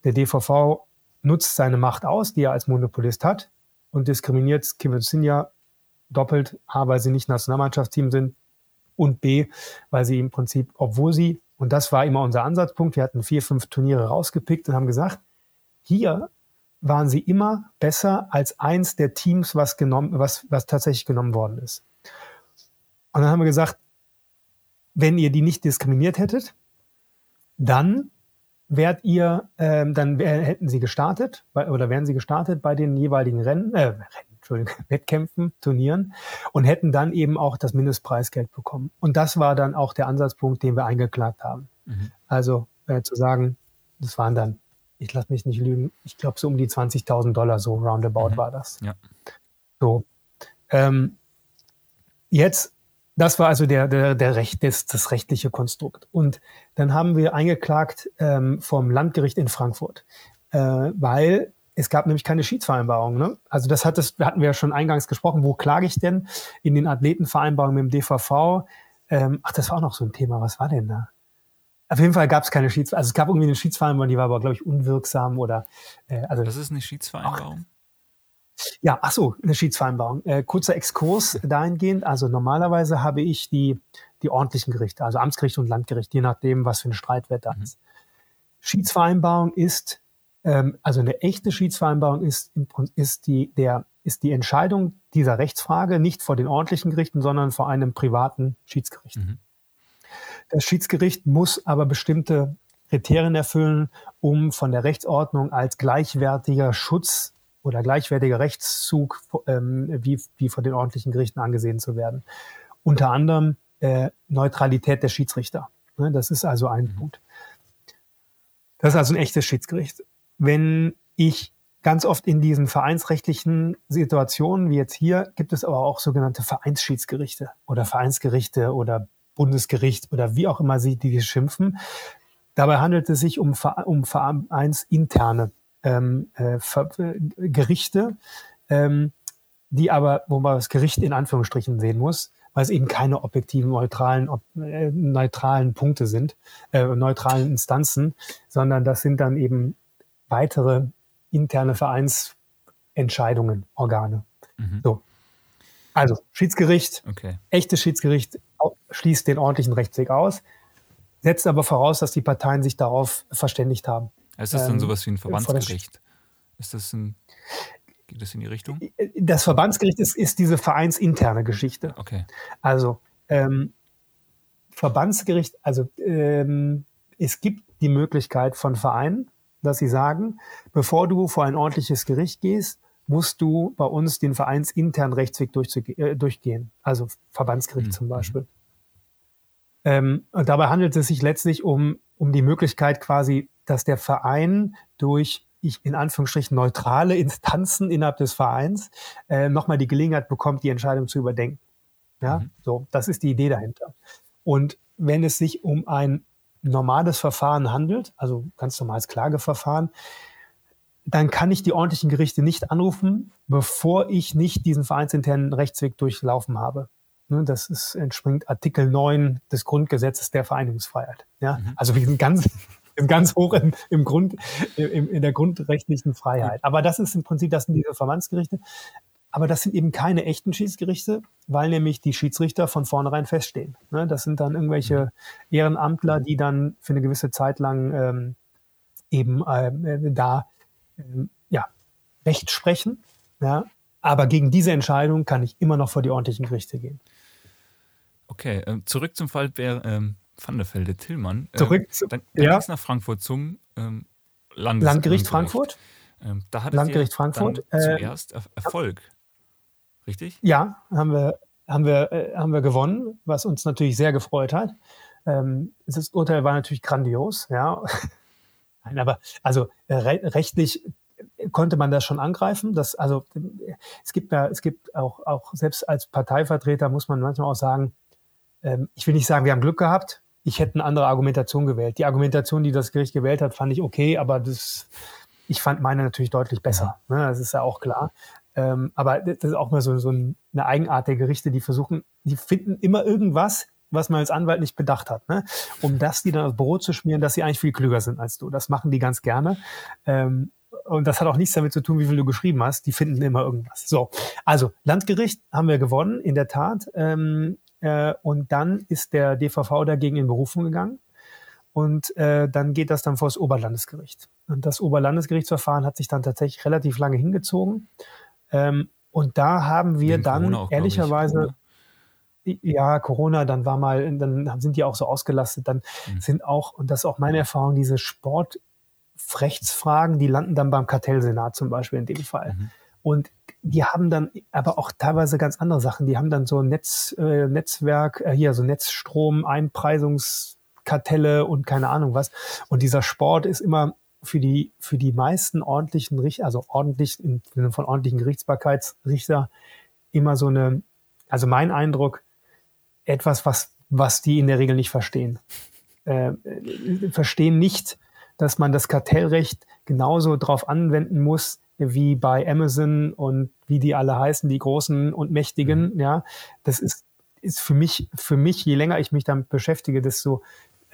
der DVV nutzt seine Macht aus, die er als Monopolist hat und diskriminiert Kim Sinja doppelt, A, weil sie nicht Nationalmannschaftsteam sind, und B, weil sie im Prinzip, obwohl sie, und das war immer unser Ansatzpunkt, wir hatten vier, fünf Turniere rausgepickt und haben gesagt, hier waren sie immer besser als eins der Teams, was genommen, was, was tatsächlich genommen worden ist. Und dann haben wir gesagt, wenn ihr die nicht diskriminiert hättet, dann wärt ihr, ähm, dann wär, hätten sie gestartet bei, oder wären sie gestartet bei den jeweiligen Rennen, äh, Rennen, [laughs] Wettkämpfen, Turnieren und hätten dann eben auch das Mindestpreisgeld bekommen. Und das war dann auch der Ansatzpunkt, den wir eingeklagt haben. Mhm. Also äh, zu sagen, das waren dann, ich lasse mich nicht lügen, ich glaube so um die 20.000 Dollar, so roundabout mhm. war das. Ja. So. Ähm, jetzt das war also der, der, der Recht, das, das rechtliche Konstrukt. Und dann haben wir eingeklagt ähm, vom Landgericht in Frankfurt, äh, weil es gab nämlich keine Schiedsvereinbarung. Ne? Also das hat das, hatten wir ja schon eingangs gesprochen. Wo klage ich denn? In den Athletenvereinbarungen mit dem DVV. Ähm, ach, das war auch noch so ein Thema. Was war denn da? Auf jeden Fall gab es keine Schiedsvereinbarung. Also es gab irgendwie eine Schiedsvereinbarung, die war aber, glaube ich, unwirksam oder äh, also. Das ist eine Schiedsvereinbarung? Ja, ach so, eine Schiedsvereinbarung. Äh, kurzer Exkurs dahingehend. Also normalerweise habe ich die, die ordentlichen Gerichte, also Amtsgericht und Landgericht, je nachdem, was für ein Streitwert da mhm. ist. Schiedsvereinbarung ist, ähm, also eine echte Schiedsvereinbarung ist, ist, die, der, ist die Entscheidung dieser Rechtsfrage nicht vor den ordentlichen Gerichten, sondern vor einem privaten Schiedsgericht. Mhm. Das Schiedsgericht muss aber bestimmte Kriterien erfüllen, um von der Rechtsordnung als gleichwertiger Schutz oder gleichwertiger Rechtszug ähm, wie, wie von den ordentlichen Gerichten angesehen zu werden. Unter anderem äh, Neutralität der Schiedsrichter. Ne, das ist also ein mhm. Punkt. Das ist also ein echtes Schiedsgericht. Wenn ich ganz oft in diesen vereinsrechtlichen Situationen, wie jetzt hier, gibt es aber auch sogenannte Vereinsschiedsgerichte oder Vereinsgerichte oder Bundesgericht oder wie auch immer sie die schimpfen. Dabei handelt es sich um, um vereinsinterne ähm, äh, Gerichte, ähm, die aber, wo man das Gericht in Anführungsstrichen sehen muss, weil es eben keine objektiven, neutralen, äh, neutralen Punkte sind, äh, neutralen Instanzen, sondern das sind dann eben weitere interne Vereinsentscheidungen, Organe. Mhm. So. Also Schiedsgericht, okay. echtes Schiedsgericht schließt den ordentlichen Rechtsweg aus, setzt aber voraus, dass die Parteien sich darauf verständigt haben. Ist das ähm, dann sowas wie ein Verbandsgericht? Ist das ein, geht das in die Richtung? Das Verbandsgericht ist, ist diese vereinsinterne Geschichte. Okay. Also ähm, Verbandsgericht, also ähm, es gibt die Möglichkeit von Vereinen, dass sie sagen, bevor du vor ein ordentliches Gericht gehst, musst du bei uns den vereinsinternen Rechtsweg äh, durchgehen. Also Verbandsgericht mhm. zum Beispiel. Mhm. Ähm, und dabei handelt es sich letztlich um, um die Möglichkeit quasi dass der Verein durch ich in Anführungsstrichen neutrale Instanzen innerhalb des Vereins äh, nochmal die Gelegenheit bekommt, die Entscheidung zu überdenken. Ja, mhm. so, das ist die Idee dahinter. Und wenn es sich um ein normales Verfahren handelt, also ganz normales Klageverfahren, dann kann ich die ordentlichen Gerichte nicht anrufen, bevor ich nicht diesen vereinsinternen Rechtsweg durchlaufen habe. Ne, das ist, entspringt Artikel 9 des Grundgesetzes der Vereinigungsfreiheit. Ja, mhm. also wir sind ganz [laughs] ganz hoch im, im Grund, im, in der grundrechtlichen Freiheit. Aber das ist im Prinzip, das sind diese Verbandsgerichte. Aber das sind eben keine echten Schiedsgerichte, weil nämlich die Schiedsrichter von vornherein feststehen. Ne, das sind dann irgendwelche Ehrenamtler, die dann für eine gewisse Zeit lang ähm, eben äh, da ähm, ja, Recht sprechen. Ja, aber gegen diese Entscheidung kann ich immer noch vor die ordentlichen Gerichte gehen. Okay, äh, zurück zum Fall Bär, ähm, Van der Velde Tillmann. Äh, Zurück zu, dann, dann ja. nach Frankfurt zum ähm, Landes Landgericht Frankfurt. Ähm, da hat Landgericht Frankfurt. Äh, zuerst er Erfolg. Richtig? Ja, haben wir, haben, wir, äh, haben wir gewonnen, was uns natürlich sehr gefreut hat. Ähm, das Urteil war natürlich grandios, ja. [laughs] Nein, aber also äh, re rechtlich konnte man das schon angreifen. Das, also es gibt ja, es gibt auch, auch selbst als Parteivertreter muss man manchmal auch sagen, ähm, ich will nicht sagen, wir haben Glück gehabt, ich hätte eine andere Argumentation gewählt. Die Argumentation, die das Gericht gewählt hat, fand ich okay, aber das, ich fand meine natürlich deutlich besser. Ne? Das ist ja auch klar. Ähm, aber das ist auch mal so, so eine Eigenart der Gerichte, die versuchen, die finden immer irgendwas, was man als Anwalt nicht bedacht hat, ne? um das die dann aufs Brot zu schmieren, dass sie eigentlich viel klüger sind als du. Das machen die ganz gerne. Ähm, und das hat auch nichts damit zu tun, wie viel du geschrieben hast. Die finden immer irgendwas. So, also Landgericht haben wir gewonnen, in der Tat. Ähm, äh, und dann ist der DVV dagegen in Berufung gegangen. Und äh, dann geht das dann vor das Oberlandesgericht. Und das Oberlandesgerichtsverfahren hat sich dann tatsächlich relativ lange hingezogen. Ähm, und da haben wir Wegen dann Corona auch, ehrlicherweise. ja, Corona, dann war mal, dann sind die auch so ausgelastet, dann mhm. sind auch, und das ist auch meine Erfahrung, diese Sportrechtsfragen, die landen dann beim Kartellsenat zum Beispiel in dem Fall. Mhm. Und die haben dann aber auch teilweise ganz andere Sachen. Die haben dann so Netz, äh, Netzwerk, äh, hier so Netzstrom, Einpreisungskartelle und keine Ahnung was. Und dieser Sport ist immer für die, für die meisten ordentlichen Richter, also ordentlich, im Sinne von ordentlichen Gerichtsbarkeitsrichter, immer so eine, also mein Eindruck, etwas, was, was die in der Regel nicht verstehen. Äh, verstehen nicht, dass man das Kartellrecht genauso drauf anwenden muss, wie bei Amazon und wie die alle heißen, die Großen und Mächtigen. Mhm. Ja, das ist, ist für mich, für mich, je länger ich mich damit beschäftige, desto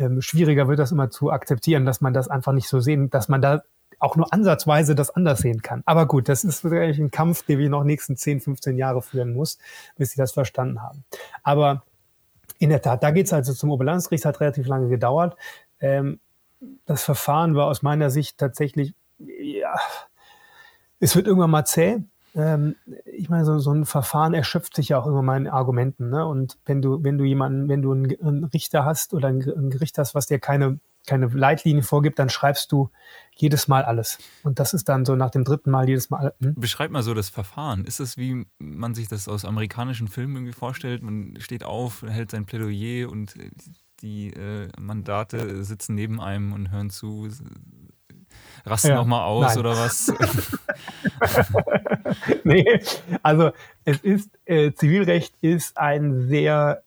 ähm, schwieriger wird das immer zu akzeptieren, dass man das einfach nicht so sehen, dass man da auch nur ansatzweise das anders sehen kann. Aber gut, das ist wirklich ein Kampf, den wir noch nächsten 10, 15 Jahre führen muss, bis sie das verstanden haben. Aber in der Tat, da geht es also zum Oberlandesgericht, hat relativ lange gedauert. Ähm, das Verfahren war aus meiner Sicht tatsächlich, ja, es wird irgendwann mal zäh. Ähm, ich meine, so, so, ein Verfahren erschöpft sich ja auch immer in Argumenten. Ne? Und wenn du, wenn du jemanden, wenn du einen, einen Richter hast oder ein, ein, Gericht hast, was dir keine, keine Leitlinie vorgibt, dann schreibst du jedes Mal alles. Und das ist dann so nach dem dritten Mal jedes Mal. Hm? Beschreib mal so das Verfahren. Ist das, wie man sich das aus amerikanischen Filmen irgendwie vorstellt? Man steht auf, hält sein Plädoyer und die äh, Mandate sitzen neben einem und hören zu, rasten ja, nochmal aus nein. oder was? [laughs] nee, also es ist, äh, Zivilrecht ist ein sehr,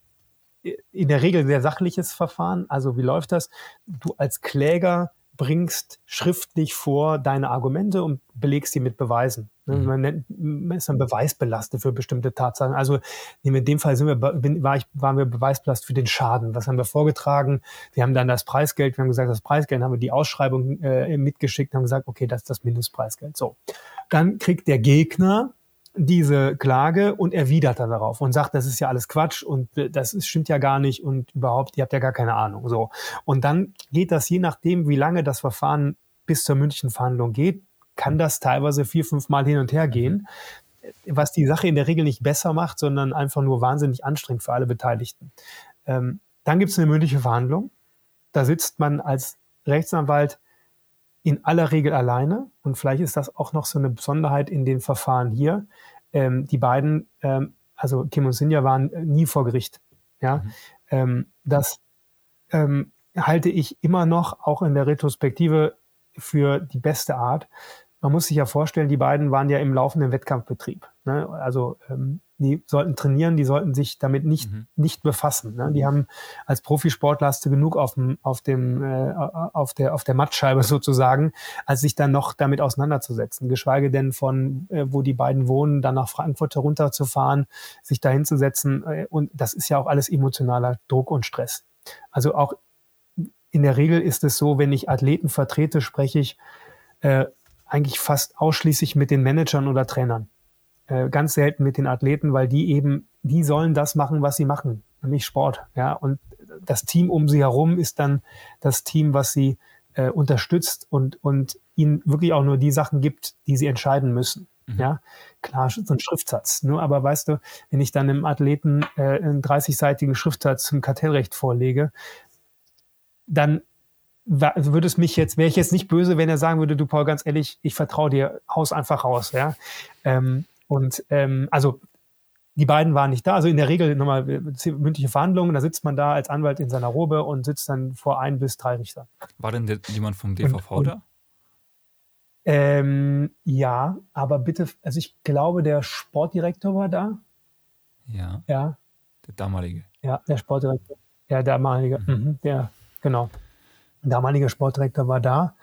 in der Regel sehr sachliches Verfahren. Also wie läuft das? Du als Kläger bringst schriftlich vor deine Argumente und belegst sie mit Beweisen. Ne, mhm. Man, nennt, man ist dann beweisbelastet für bestimmte Tatsachen. Also in dem Fall sind wir, war ich, waren wir beweisbelastet für den Schaden. Was haben wir vorgetragen? Wir haben dann das Preisgeld, wir haben gesagt, das Preisgeld, haben wir die Ausschreibung äh, mitgeschickt, haben gesagt, okay, das ist das Mindestpreisgeld. So. Dann kriegt der Gegner diese Klage und erwidert dann darauf und sagt, das ist ja alles Quatsch und äh, das ist, stimmt ja gar nicht und überhaupt, ihr habt ja gar keine Ahnung. So. Und dann geht das je nachdem, wie lange das Verfahren bis zur mündlichen Verhandlung geht, kann das teilweise vier, fünf Mal hin und her gehen, was die Sache in der Regel nicht besser macht, sondern einfach nur wahnsinnig anstrengend für alle Beteiligten. Ähm, dann gibt es eine mündliche Verhandlung. Da sitzt man als Rechtsanwalt in aller Regel alleine. Und vielleicht ist das auch noch so eine Besonderheit in den Verfahren hier. Ähm, die beiden, ähm, also Kim und Sinja, waren nie vor Gericht. Ja, mhm. ähm, das ähm, halte ich immer noch auch in der Retrospektive für die beste Art. Man muss sich ja vorstellen, die beiden waren ja im laufenden Wettkampfbetrieb. Ne? Also ähm, die sollten trainieren, die sollten sich damit nicht, mhm. nicht befassen. Ne? Die haben als Profisportler hast du genug auf dem, auf dem, äh, auf der, auf der Mattscheibe [laughs] sozusagen, als sich dann noch damit auseinanderzusetzen. Geschweige denn von, äh, wo die beiden wohnen, dann nach Frankfurt herunterzufahren, sich da hinzusetzen. Äh, und das ist ja auch alles emotionaler Druck und Stress. Also auch in der Regel ist es so, wenn ich Athleten vertrete, spreche ich äh, eigentlich fast ausschließlich mit den Managern oder Trainern. Äh, ganz selten mit den Athleten, weil die eben, die sollen das machen, was sie machen, nämlich Sport. Ja, und das Team um sie herum ist dann das Team, was sie äh, unterstützt und, und ihnen wirklich auch nur die Sachen gibt, die sie entscheiden müssen. Mhm. Ja, klar, so ein Schriftsatz. Nur, aber weißt du, wenn ich dann einem Athleten äh, einen 30-seitigen Schriftsatz zum Kartellrecht vorlege, dann würde es mich jetzt, wäre ich jetzt nicht böse, wenn er sagen würde, du Paul, ganz ehrlich, ich vertraue dir, haus einfach raus, ja. Ähm, und ähm, also die beiden waren nicht da. Also in der Regel nochmal mündliche Verhandlungen, da sitzt man da als Anwalt in seiner Robe und sitzt dann vor ein bis drei Richtern. War denn der, jemand vom DVV und, und, da? Ähm, ja, aber bitte, also ich glaube, der Sportdirektor war da. Ja. Ja. Der damalige. Ja, der Sportdirektor. Ja, der damalige. Mhm. Mhm, der, genau. Der damalige Sportdirektor war da.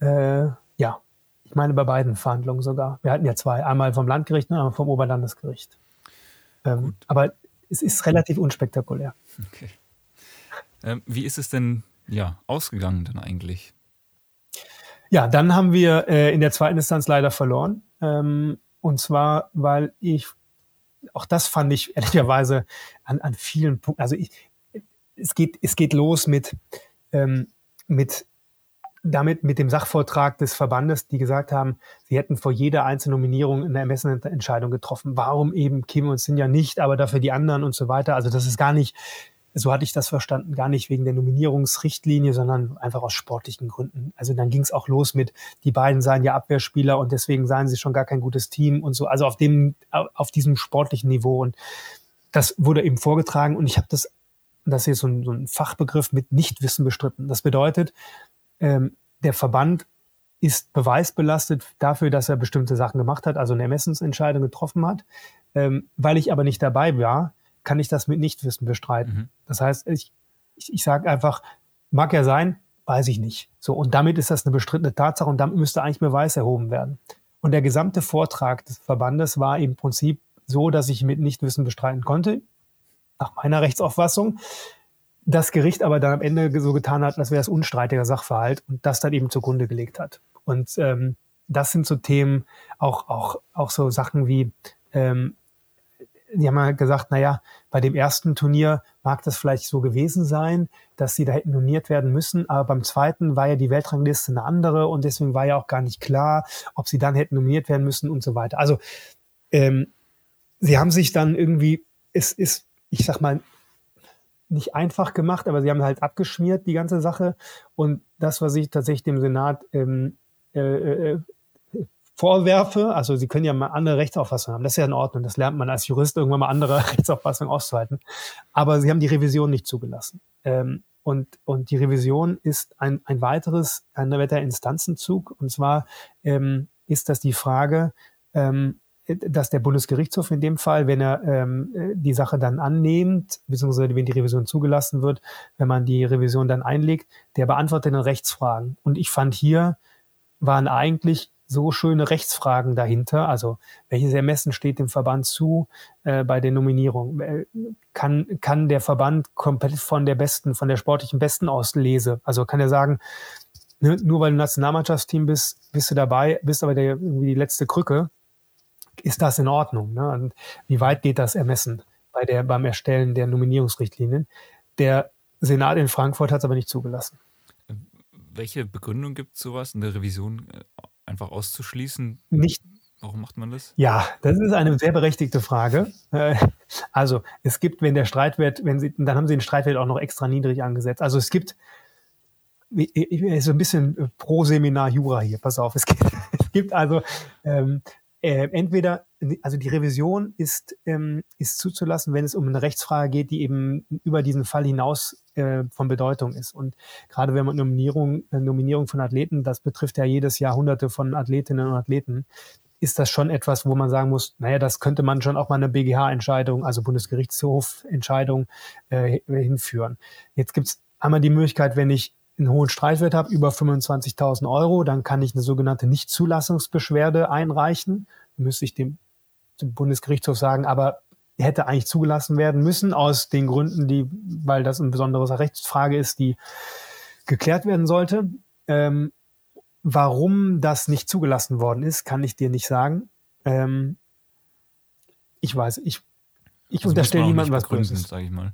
Äh, ja, ich meine bei beiden Verhandlungen sogar. Wir hatten ja zwei, einmal vom Landgericht und einmal vom Oberlandesgericht. Ähm, aber es ist relativ unspektakulär. Okay. Ähm, wie ist es denn ja, ausgegangen dann eigentlich? Ja, dann haben wir äh, in der zweiten Instanz leider verloren. Ähm, und zwar, weil ich, auch das fand ich [laughs] ehrlicherweise an, an vielen Punkten, also ich, es geht, es geht los mit, ähm, mit damit mit dem Sachvortrag des Verbandes, die gesagt haben, sie hätten vor jeder einzelnen Nominierung eine Ermessensentscheidung getroffen. Warum eben Kim und Sinja nicht, aber dafür die anderen und so weiter. Also das ist gar nicht, so hatte ich das verstanden, gar nicht wegen der Nominierungsrichtlinie, sondern einfach aus sportlichen Gründen. Also dann ging es auch los mit, die beiden seien ja Abwehrspieler und deswegen seien sie schon gar kein gutes Team und so. Also auf dem, auf diesem sportlichen Niveau. Und das wurde eben vorgetragen und ich habe das, das ist so ein, so ein Fachbegriff mit Nichtwissen bestritten. Das bedeutet, ähm, der Verband ist beweisbelastet dafür, dass er bestimmte Sachen gemacht hat, also eine Ermessensentscheidung getroffen hat. Ähm, weil ich aber nicht dabei war, kann ich das mit Nichtwissen bestreiten. Mhm. Das heißt, ich, ich, ich sage einfach, mag ja sein, weiß ich nicht. So, und damit ist das eine bestrittene Tatsache und damit müsste eigentlich Beweis erhoben werden. Und der gesamte Vortrag des Verbandes war im Prinzip so, dass ich mit Nichtwissen bestreiten konnte, nach meiner Rechtsauffassung das Gericht aber dann am Ende so getan hat, als wäre es unstreitiger Sachverhalt und das dann eben zugrunde gelegt hat. Und ähm, das sind so Themen, auch, auch, auch so Sachen wie, ähm, die haben halt gesagt, naja, bei dem ersten Turnier mag das vielleicht so gewesen sein, dass sie da hätten nominiert werden müssen, aber beim zweiten war ja die Weltrangliste eine andere und deswegen war ja auch gar nicht klar, ob sie dann hätten nominiert werden müssen und so weiter. Also ähm, sie haben sich dann irgendwie, es ist, ich sag mal, nicht einfach gemacht, aber sie haben halt abgeschmiert, die ganze Sache. Und das, was ich tatsächlich dem Senat ähm, äh, äh, vorwerfe, also sie können ja mal andere Rechtsauffassungen haben, das ist ja in Ordnung, das lernt man als Jurist irgendwann mal andere [laughs] Rechtsauffassungen auszuhalten. Aber sie haben die Revision nicht zugelassen. Ähm, und, und die Revision ist ein, ein weiteres, ein weiterer Instanzenzug. Und zwar ähm, ist das die Frage, ähm, dass der Bundesgerichtshof in dem Fall, wenn er ähm, die Sache dann annimmt, beziehungsweise wenn die Revision zugelassen wird, wenn man die Revision dann einlegt, der beantwortet dann Rechtsfragen. Und ich fand hier waren eigentlich so schöne Rechtsfragen dahinter. Also welches Ermessen steht dem Verband zu äh, bei der Nominierung? Äh, kann, kann der Verband komplett von der besten, von der sportlichen Besten aus lese? Also kann er sagen, ne, nur weil du Nationalmannschaftsteam bist, bist du dabei, bist aber der, irgendwie die letzte Krücke ist das in Ordnung? Ne? Und wie weit geht das Ermessen bei der, beim Erstellen der Nominierungsrichtlinien? Der Senat in Frankfurt hat es aber nicht zugelassen. Welche Begründung gibt es sowas, in der Revision äh, einfach auszuschließen? Nicht. Warum macht man das? Ja, das ist eine sehr berechtigte Frage. Äh, also es gibt, wenn der Streitwert, wenn Sie, dann haben Sie den Streitwert auch noch extra niedrig angesetzt. Also es gibt, ich bin so ein bisschen pro Seminar Jura hier, pass auf. Es gibt, [laughs] es gibt also ähm, äh, entweder, also die Revision ist, ähm, ist zuzulassen, wenn es um eine Rechtsfrage geht, die eben über diesen Fall hinaus äh, von Bedeutung ist. Und gerade wenn man Nominierung, äh, Nominierung von Athleten, das betrifft ja jedes Jahr hunderte von Athletinnen und Athleten, ist das schon etwas, wo man sagen muss, naja, das könnte man schon auch mal eine BGH-Entscheidung, also Bundesgerichtshof-Entscheidung äh, hinführen. Jetzt gibt es einmal die Möglichkeit, wenn ich einen hohen Streitwert habe, über 25.000 Euro, dann kann ich eine sogenannte Nichtzulassungsbeschwerde einreichen. Müsste ich dem, dem Bundesgerichtshof sagen, aber hätte eigentlich zugelassen werden müssen aus den Gründen, die, weil das eine besondere Rechtsfrage ist, die geklärt werden sollte. Ähm, warum das nicht zugelassen worden ist, kann ich dir nicht sagen. Ähm, ich weiß, ich, ich also unterstelle niemandem was Böses. Sag ich mal.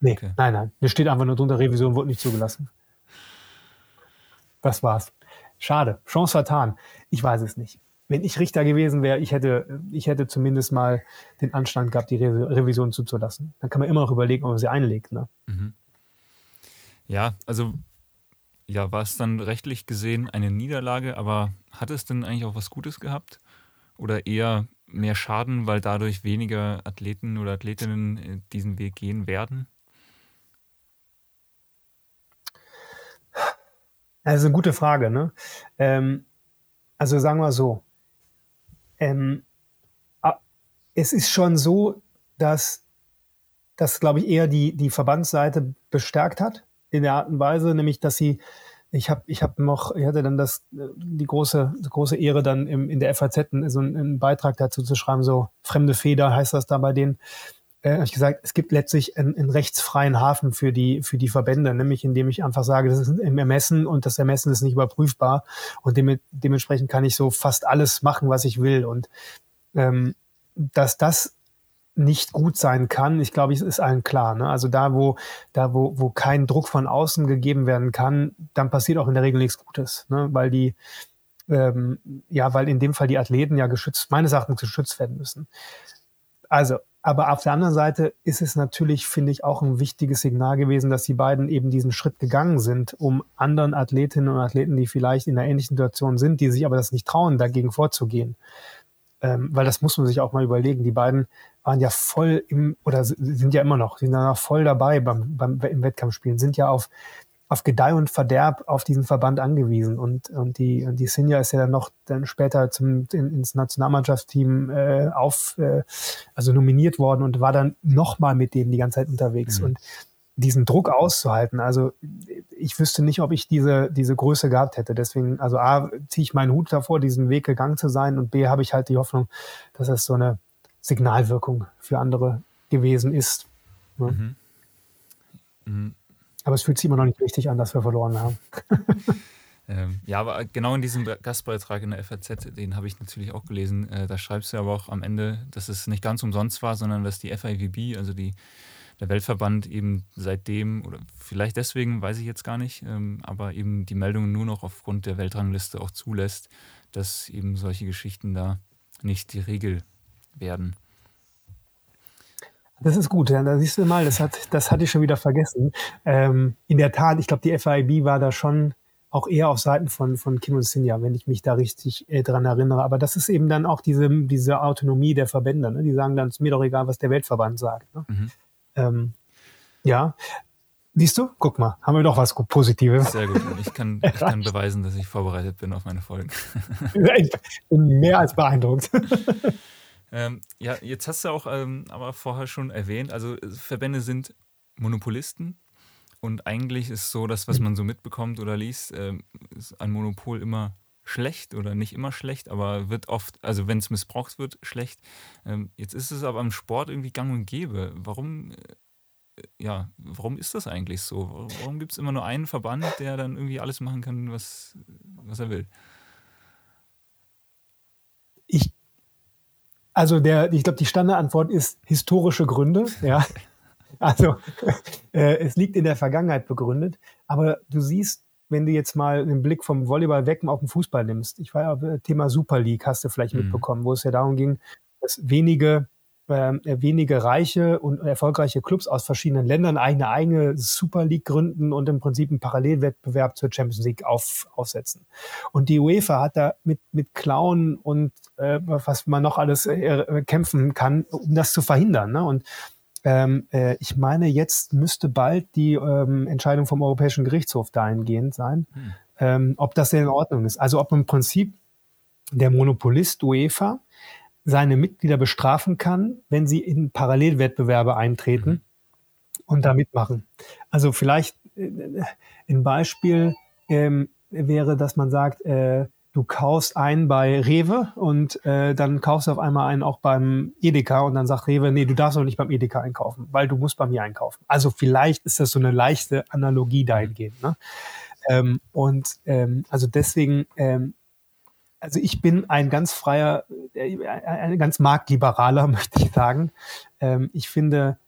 Nee, okay. nein, nein. Mir steht einfach nur drunter, Revision wurde nicht zugelassen. Das war's. Schade. Chance vertan. Ich weiß es nicht. Wenn ich Richter gewesen wäre, ich hätte, ich hätte zumindest mal den Anstand gehabt, die Re Revision zuzulassen. Dann kann man immer noch überlegen, ob man sie einlegt. Ne? Mhm. Ja, also ja, war es dann rechtlich gesehen eine Niederlage, aber hat es denn eigentlich auch was Gutes gehabt? Oder eher mehr Schaden, weil dadurch weniger Athleten oder Athletinnen diesen Weg gehen werden? Das ist eine gute Frage. Ne? Ähm, also sagen wir so. Ähm, es ist schon so, dass das, glaube ich, eher die, die Verbandsseite bestärkt hat in der Art und Weise, nämlich, dass sie, ich habe ich hab noch, ich hatte dann das, die große, große Ehre, dann im, in der FAZ so einen, einen Beitrag dazu zu schreiben, so fremde Feder heißt das da bei denen, äh, habe ich gesagt, es gibt letztlich einen, einen, rechtsfreien Hafen für die, für die Verbände, nämlich indem ich einfach sage, das ist im Ermessen und das Ermessen ist nicht überprüfbar und dem, dementsprechend kann ich so fast alles machen, was ich will. Und ähm, dass das nicht gut sein kann. Ich glaube, es ist allen klar. Ne? Also da, wo, da, wo, wo kein Druck von außen gegeben werden kann, dann passiert auch in der Regel nichts Gutes, ne? weil die, ähm, ja, weil in dem Fall die Athleten ja geschützt, meines Erachtens geschützt werden müssen. Also, aber auf der anderen Seite ist es natürlich, finde ich, auch ein wichtiges Signal gewesen, dass die beiden eben diesen Schritt gegangen sind, um anderen Athletinnen und Athleten, die vielleicht in einer ähnlichen Situation sind, die sich aber das nicht trauen, dagegen vorzugehen. Ähm, weil das muss man sich auch mal überlegen. Die beiden waren ja voll im, oder sind ja immer noch, sind ja voll dabei beim, beim, im Wettkampfspielen, sind ja auf, auf Gedeih und Verderb auf diesen Verband angewiesen. Und, und die, und die Sinja ist ja dann noch dann später zum, in, ins Nationalmannschaftsteam äh, auf, äh, also nominiert worden und war dann nochmal mit denen die ganze Zeit unterwegs. Mhm. Und diesen Druck auszuhalten. Also ich wüsste nicht, ob ich diese, diese Größe gehabt hätte. Deswegen, also A, ziehe ich meinen Hut davor, diesen Weg gegangen zu sein und B, habe ich halt die Hoffnung, dass es so eine Signalwirkung für andere gewesen ist. Ja. Mhm. Mhm. Aber es fühlt sich immer noch nicht richtig an, dass wir verloren haben. [laughs] Ähm, ja, aber genau in diesem Gastbeitrag in der FAZ, den habe ich natürlich auch gelesen, äh, da schreibst du aber auch am Ende, dass es nicht ganz umsonst war, sondern dass die FIVB, also die, der Weltverband eben seitdem, oder vielleicht deswegen, weiß ich jetzt gar nicht, ähm, aber eben die Meldungen nur noch aufgrund der Weltrangliste auch zulässt, dass eben solche Geschichten da nicht die Regel werden. Das ist gut, ja, da siehst du mal, das, hat, das hatte ich schon wieder vergessen. Ähm, in der Tat, ich glaube, die FIB war da schon auch eher auf Seiten von, von Kim und Sinja, wenn ich mich da richtig äh, dran erinnere. Aber das ist eben dann auch diese, diese Autonomie der Verbände. Ne? Die sagen dann, es ist mir doch egal, was der Weltverband sagt. Ne? Mhm. Ähm, ja, Siehst du? Guck mal, haben wir doch was Positives. Sehr gut. Ich kann, ich kann beweisen, dass ich vorbereitet bin auf meine Folgen. [laughs] Ich bin mehr als beeindruckt. [laughs] Ähm, ja, jetzt hast du auch ähm, aber vorher schon erwähnt, also äh, Verbände sind Monopolisten und eigentlich ist so, dass was man so mitbekommt oder liest, ähm, ist ein Monopol immer schlecht oder nicht immer schlecht, aber wird oft, also wenn es missbraucht wird, schlecht. Ähm, jetzt ist es aber im Sport irgendwie gang und gäbe. Warum, äh, ja, warum ist das eigentlich so? Warum gibt es immer nur einen Verband, der dann irgendwie alles machen kann, was, was er will? Ich also der, ich glaube, die Standardantwort ist historische Gründe. Ja, [laughs] also äh, es liegt in der Vergangenheit begründet. Aber du siehst, wenn du jetzt mal den Blick vom Volleyball weg auf den Fußball nimmst, ich war ja äh, Thema Super League, hast du vielleicht mhm. mitbekommen, wo es ja darum ging, dass wenige wenige reiche und erfolgreiche Clubs aus verschiedenen Ländern eine eigene Super League gründen und im Prinzip einen Parallelwettbewerb zur Champions League auf, aufsetzen. Und die UEFA hat da mit, mit Clown und äh, was man noch alles äh, kämpfen kann, um das zu verhindern. Ne? Und ähm, äh, ich meine, jetzt müsste bald die ähm, Entscheidung vom Europäischen Gerichtshof dahingehend sein, hm. ähm, ob das denn in Ordnung ist. Also ob im Prinzip der Monopolist UEFA seine Mitglieder bestrafen kann, wenn sie in Parallelwettbewerbe eintreten mhm. und da mitmachen. Also vielleicht äh, ein Beispiel ähm, wäre, dass man sagt, äh, du kaufst einen bei Rewe und äh, dann kaufst du auf einmal einen auch beim Edeka und dann sagt Rewe, nee, du darfst doch nicht beim Edeka einkaufen, weil du musst bei mir einkaufen. Also vielleicht ist das so eine leichte Analogie dahingehend. Ne? Ähm, und ähm, also deswegen ähm, also ich bin ein ganz freier, äh, ein ganz marktliberaler, [laughs] möchte ich sagen. Ähm, ich finde,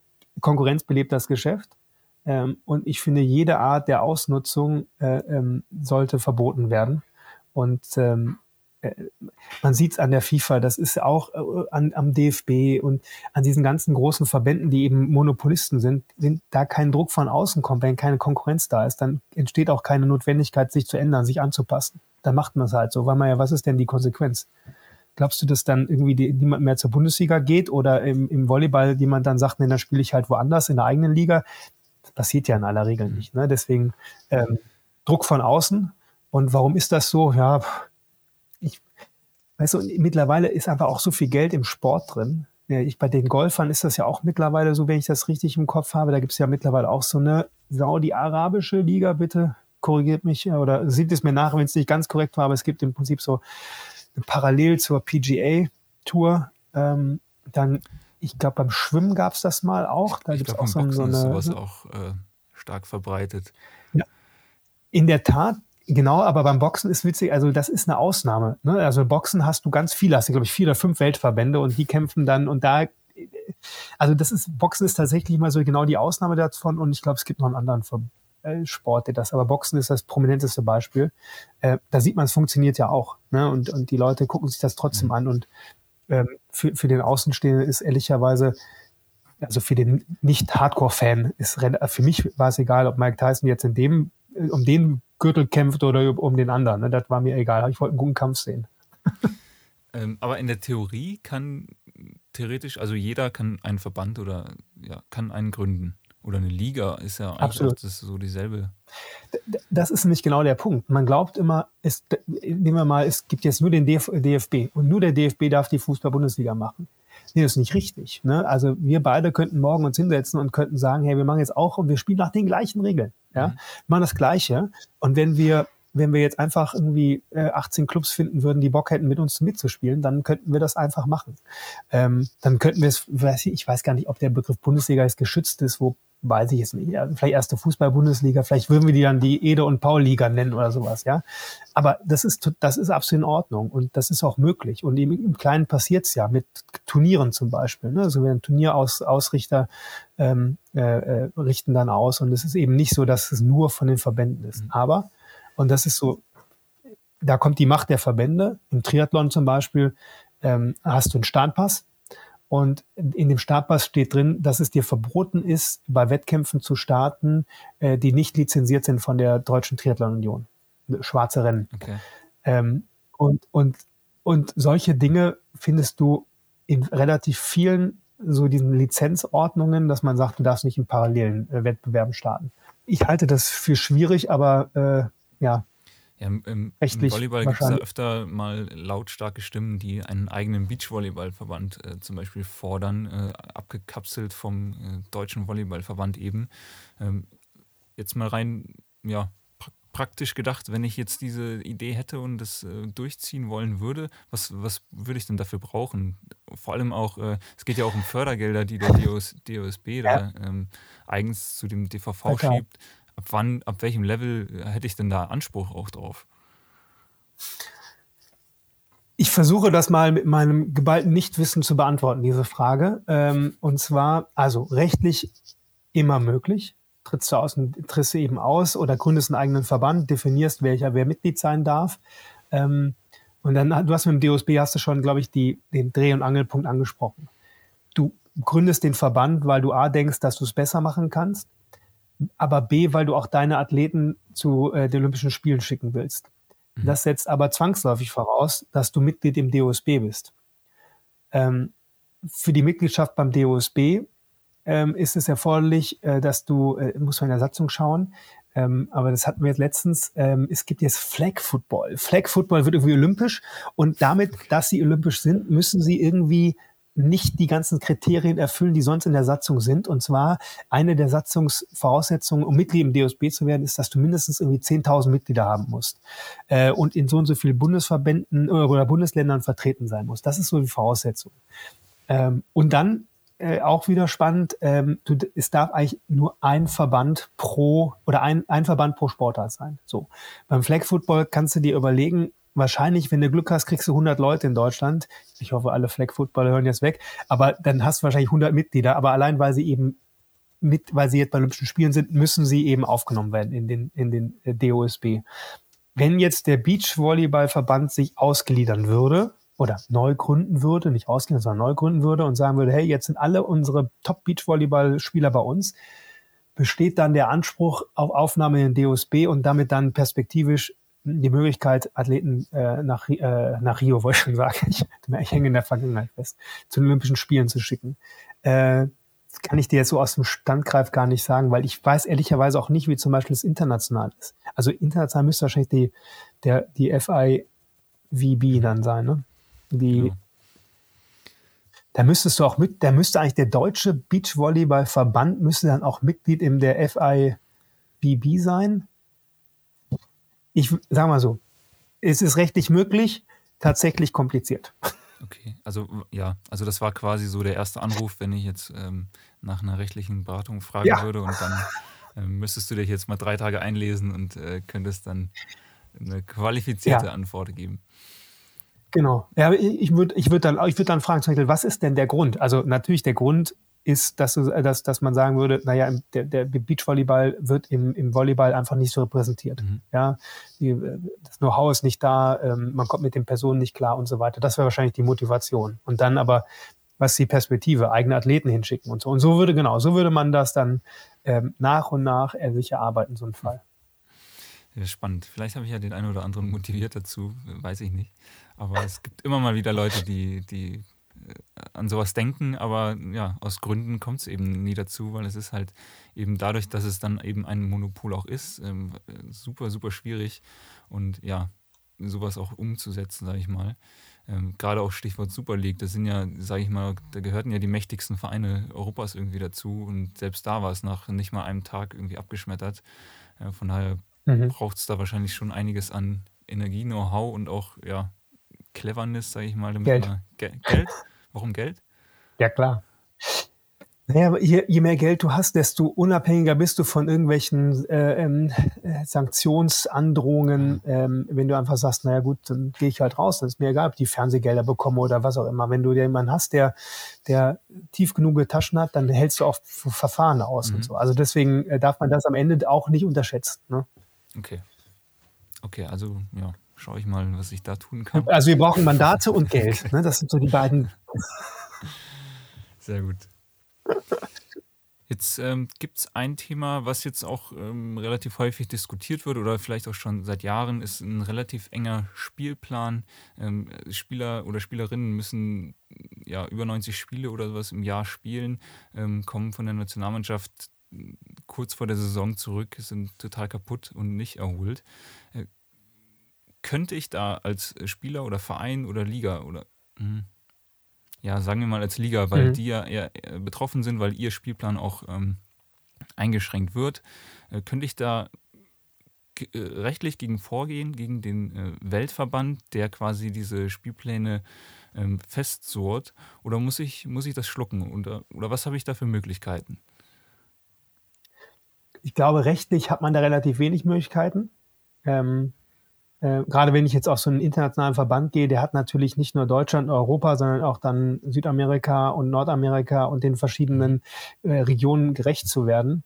Konkurrenz belebt das Geschäft. Ähm, und ich finde, jede Art der Ausnutzung äh, ähm, sollte verboten werden. Und äh, man sieht es an der FIFA, das ist auch an, am DFB und an diesen ganzen großen Verbänden, die eben Monopolisten sind, wenn da kein Druck von außen kommt, wenn keine Konkurrenz da ist, dann entsteht auch keine Notwendigkeit, sich zu ändern, sich anzupassen dann macht man es halt so, weil man ja, was ist denn die Konsequenz? Glaubst du, dass dann irgendwie die, niemand mehr zur Bundesliga geht oder im, im Volleyball jemand dann sagt, nee, dann spiele ich halt woanders in der eigenen Liga? Das passiert ja in aller Regel nicht. Ne? Deswegen ähm, Druck von außen. Und warum ist das so? Ja, weißt du, mittlerweile ist einfach auch so viel Geld im Sport drin. Ja, ich, bei den Golfern ist das ja auch mittlerweile so, wenn ich das richtig im Kopf habe. Da gibt es ja mittlerweile auch so eine saudi-arabische Liga, bitte korrigiert mich äh, oder sieht es mir nach, wenn es nicht ganz korrekt war, aber es gibt im Prinzip so parallel zur PGA-Tour. Ähm, dann, ich glaube, beim Schwimmen gab es das mal auch. Da gibt es auch so, so eine. Ist sowas auch äh, stark verbreitet. Ja. In der Tat, genau, aber beim Boxen ist witzig, also das ist eine Ausnahme. Ne? Also Boxen hast du ganz viele, hast du, glaube ich, vier oder fünf Weltverbände und die kämpfen dann und da Also das ist, Boxen ist tatsächlich mal so genau die Ausnahme davon und ich glaube, es gibt noch einen anderen äh, Sport, der das, aber Boxen ist das prominenteste Beispiel. Äh, da sieht man, es funktioniert ja auch. Ne? Und, und die Leute gucken sich das trotzdem mhm. an und ähm, für, für den Außenstehenden ist ehrlicherweise, also für den Nicht-Hardcore-Fan ist für mich war es egal, ob Mike Tyson jetzt in dem, um den Gürtel kämpft oder um den anderen. Ne? Das war mir egal. Ich wollte einen guten Kampf sehen. [laughs] ähm, aber in der Theorie kann theoretisch, also jeder kann einen Verband oder ja, kann einen gründen. Oder eine Liga ist ja Absolut. das ist so dieselbe. Das ist nämlich genau der Punkt. Man glaubt immer, es, nehmen wir mal, es gibt jetzt nur den DFB und nur der DFB darf die Fußball-Bundesliga machen. Nee, das ist nicht richtig. Ne? Also wir beide könnten morgen uns hinsetzen und könnten sagen, hey, wir machen jetzt auch und wir spielen nach den gleichen Regeln. Ja? Mhm. Wir machen das Gleiche. Und wenn wir wenn wir jetzt einfach irgendwie äh, 18 Clubs finden würden, die Bock hätten, mit uns mitzuspielen, dann könnten wir das einfach machen. Ähm, dann könnten wir es, weiß ich, ich weiß gar nicht, ob der Begriff Bundesliga jetzt geschützt ist, wo weiß ich jetzt nicht, vielleicht erste Fußball-Bundesliga, vielleicht würden wir die dann die Ede- und Paul-Liga nennen oder sowas, ja. Aber das ist, das ist absolut in Ordnung und das ist auch möglich. Und im, im Kleinen passiert's ja mit Turnieren zum Beispiel. Ne? Also ein Turnierausrichter ähm, äh, äh, richten dann aus und es ist eben nicht so, dass es nur von den Verbänden ist. Mhm. Aber, und das ist so, da kommt die Macht der Verbände. Im Triathlon zum Beispiel ähm, hast du einen Startpass, und in dem Startpass steht drin, dass es dir verboten ist, bei Wettkämpfen zu starten, äh, die nicht lizenziert sind von der Deutschen Triathlon Union. Schwarze Rennen. Okay. Ähm, und, und, und solche Dinge findest du in relativ vielen so diesen Lizenzordnungen, dass man sagt, du darfst nicht in parallelen äh, Wettbewerben starten. Ich halte das für schwierig, aber äh, ja, ja, im, im, im Volleyball gibt es ja öfter mal lautstarke Stimmen, die einen eigenen Beachvolleyballverband äh, zum Beispiel fordern, äh, abgekapselt vom äh, deutschen Volleyballverband eben. Ähm, jetzt mal rein, ja, pra praktisch gedacht, wenn ich jetzt diese Idee hätte und das äh, durchziehen wollen würde, was, was würde ich denn dafür brauchen? Vor allem auch, äh, es geht ja auch um Fördergelder, die der DOS, DOSB ja. da ähm, eigens zu dem DVV okay. schiebt ab wann, ab welchem Level hätte ich denn da Anspruch auch drauf? Ich versuche das mal mit meinem geballten Nichtwissen zu beantworten, diese Frage. Ähm, und zwar, also rechtlich immer möglich. Trittst du aus, trittst du eben aus oder gründest einen eigenen Verband, definierst, welcher wer Mitglied sein darf. Ähm, und dann, du hast mit dem DOSB, hast du schon, glaube ich, die, den Dreh- und Angelpunkt angesprochen. Du gründest den Verband, weil du A denkst, dass du es besser machen kannst aber B, weil du auch deine Athleten zu äh, den Olympischen Spielen schicken willst. Mhm. Das setzt aber zwangsläufig voraus, dass du Mitglied im DOSB bist. Ähm, für die Mitgliedschaft beim DOSB ähm, ist es erforderlich, äh, dass du, äh, muss man in der Satzung schauen, ähm, aber das hatten wir jetzt letztens, ähm, es gibt jetzt Flag Football. Flag Football wird irgendwie olympisch und damit, dass sie olympisch sind, müssen sie irgendwie nicht die ganzen Kriterien erfüllen, die sonst in der Satzung sind. Und zwar eine der Satzungsvoraussetzungen, um Mitglied im DOSB zu werden, ist, dass du mindestens irgendwie 10.000 Mitglieder haben musst äh, und in so und so vielen Bundesverbänden äh, oder Bundesländern vertreten sein musst. Das ist so die Voraussetzung. Ähm, und dann äh, auch wieder spannend, ähm, du, es darf eigentlich nur ein Verband pro oder ein, ein Verband pro Sportart sein. So. Beim Flag Football kannst du dir überlegen, wahrscheinlich, wenn du Glück hast, kriegst du 100 Leute in Deutschland. Ich hoffe, alle Flag Footballer hören jetzt weg. Aber dann hast du wahrscheinlich 100 Mitglieder. Aber allein, weil sie eben mit, weil sie jetzt bei Olympischen Spielen sind, müssen sie eben aufgenommen werden in den, in den äh, DOSB. Wenn jetzt der Beachvolleyballverband sich ausgliedern würde oder neu gründen würde, nicht ausgliedern, sondern neu gründen würde und sagen würde, hey, jetzt sind alle unsere Top Beachvolleyball-Spieler bei uns, besteht dann der Anspruch auf Aufnahme in den DOSB und damit dann perspektivisch die Möglichkeit, Athleten äh, nach, äh, nach Rio, wollte ich schon sagen, [laughs] ich, ich hänge in der Vergangenheit fest, zu den Olympischen Spielen zu schicken. Äh, das kann ich dir jetzt so aus dem Standgreif gar nicht sagen, weil ich weiß ehrlicherweise auch nicht, wie zum Beispiel das international ist. Also international müsste wahrscheinlich die, der, die FIVB dann sein, ne? Die, ja. Da müsstest du auch mit, da müsste eigentlich der deutsche Beachvolleyball-Verband müsste dann auch Mitglied in der FIVB sein ich sage mal so, es ist rechtlich möglich, tatsächlich kompliziert. Okay, also ja, also das war quasi so der erste Anruf, wenn ich jetzt ähm, nach einer rechtlichen Beratung fragen ja. würde und dann ähm, müsstest du dich jetzt mal drei Tage einlesen und äh, könntest dann eine qualifizierte ja. Antwort geben. Genau. Ja, ich würde ich würd dann, ich würd dann fragen, zum Beispiel, was ist denn der Grund? Also natürlich der Grund ist, dass, du, dass, dass man sagen würde, naja, der, der Beachvolleyball wird im, im Volleyball einfach nicht so repräsentiert. Mhm. Ja, die, das Know-how ist nicht da, ähm, man kommt mit den Personen nicht klar und so weiter. Das wäre wahrscheinlich die Motivation. Und dann aber, was die Perspektive, eigene Athleten hinschicken und so. Und so würde, genau, so würde man das dann ähm, nach und nach äh, sich erarbeiten, so ein Fall. Ja, spannend. Vielleicht habe ich ja den einen oder anderen motiviert dazu, weiß ich nicht. Aber es gibt immer mal wieder Leute, die, die äh, an sowas denken, aber ja, aus Gründen kommt es eben nie dazu, weil es ist halt eben dadurch, dass es dann eben ein Monopol auch ist, ähm, super, super schwierig und ja, sowas auch umzusetzen, sage ich mal. Ähm, Gerade auch Stichwort Super League, das sind ja, sage ich mal, da gehörten ja die mächtigsten Vereine Europas irgendwie dazu und selbst da war es nach nicht mal einem Tag irgendwie abgeschmettert. Äh, von daher mhm. braucht es da wahrscheinlich schon einiges an Energie, Know-how und auch ja, Cleverness, sage ich mal. Damit Geld. Man, Ge Geld? Warum Geld? Ja, klar. Naja, je, je, mehr Geld du hast, desto unabhängiger bist du von irgendwelchen äh, ähm, äh, Sanktionsandrohungen. Ähm, wenn du einfach sagst, naja gut, dann gehe ich halt raus, dann ist mir egal, ob die Fernsehgelder bekomme oder was auch immer. Wenn du jemanden hast, der, der tief genug Taschen hat, dann hältst du auch Verfahren aus mhm. und so. Also deswegen äh, darf man das am Ende auch nicht unterschätzen. Ne? Okay. Okay, also ja, schaue ich mal, was ich da tun kann. Also wir brauchen Mandate und Geld. [laughs] Ne? Das sind so die beiden. Sehr gut. Jetzt ähm, gibt es ein Thema, was jetzt auch ähm, relativ häufig diskutiert wird oder vielleicht auch schon seit Jahren, ist ein relativ enger Spielplan. Ähm, Spieler oder Spielerinnen müssen ja über 90 Spiele oder sowas im Jahr spielen, ähm, kommen von der Nationalmannschaft kurz vor der Saison zurück, sind total kaputt und nicht erholt. Äh, könnte ich da als Spieler oder Verein oder Liga oder mh, ja, sagen wir mal als Liga, weil mhm. die ja eher betroffen sind, weil ihr Spielplan auch ähm, eingeschränkt wird, äh, könnte ich da äh, rechtlich gegen vorgehen, gegen den äh, Weltverband, der quasi diese Spielpläne ähm, festzurrt? Oder muss ich, muss ich das schlucken? Oder, oder was habe ich da für Möglichkeiten? Ich glaube, rechtlich hat man da relativ wenig Möglichkeiten. Ähm, äh, gerade wenn ich jetzt auf so einen internationalen Verband gehe, der hat natürlich nicht nur Deutschland und Europa, sondern auch dann Südamerika und Nordamerika und den verschiedenen äh, Regionen gerecht zu werden.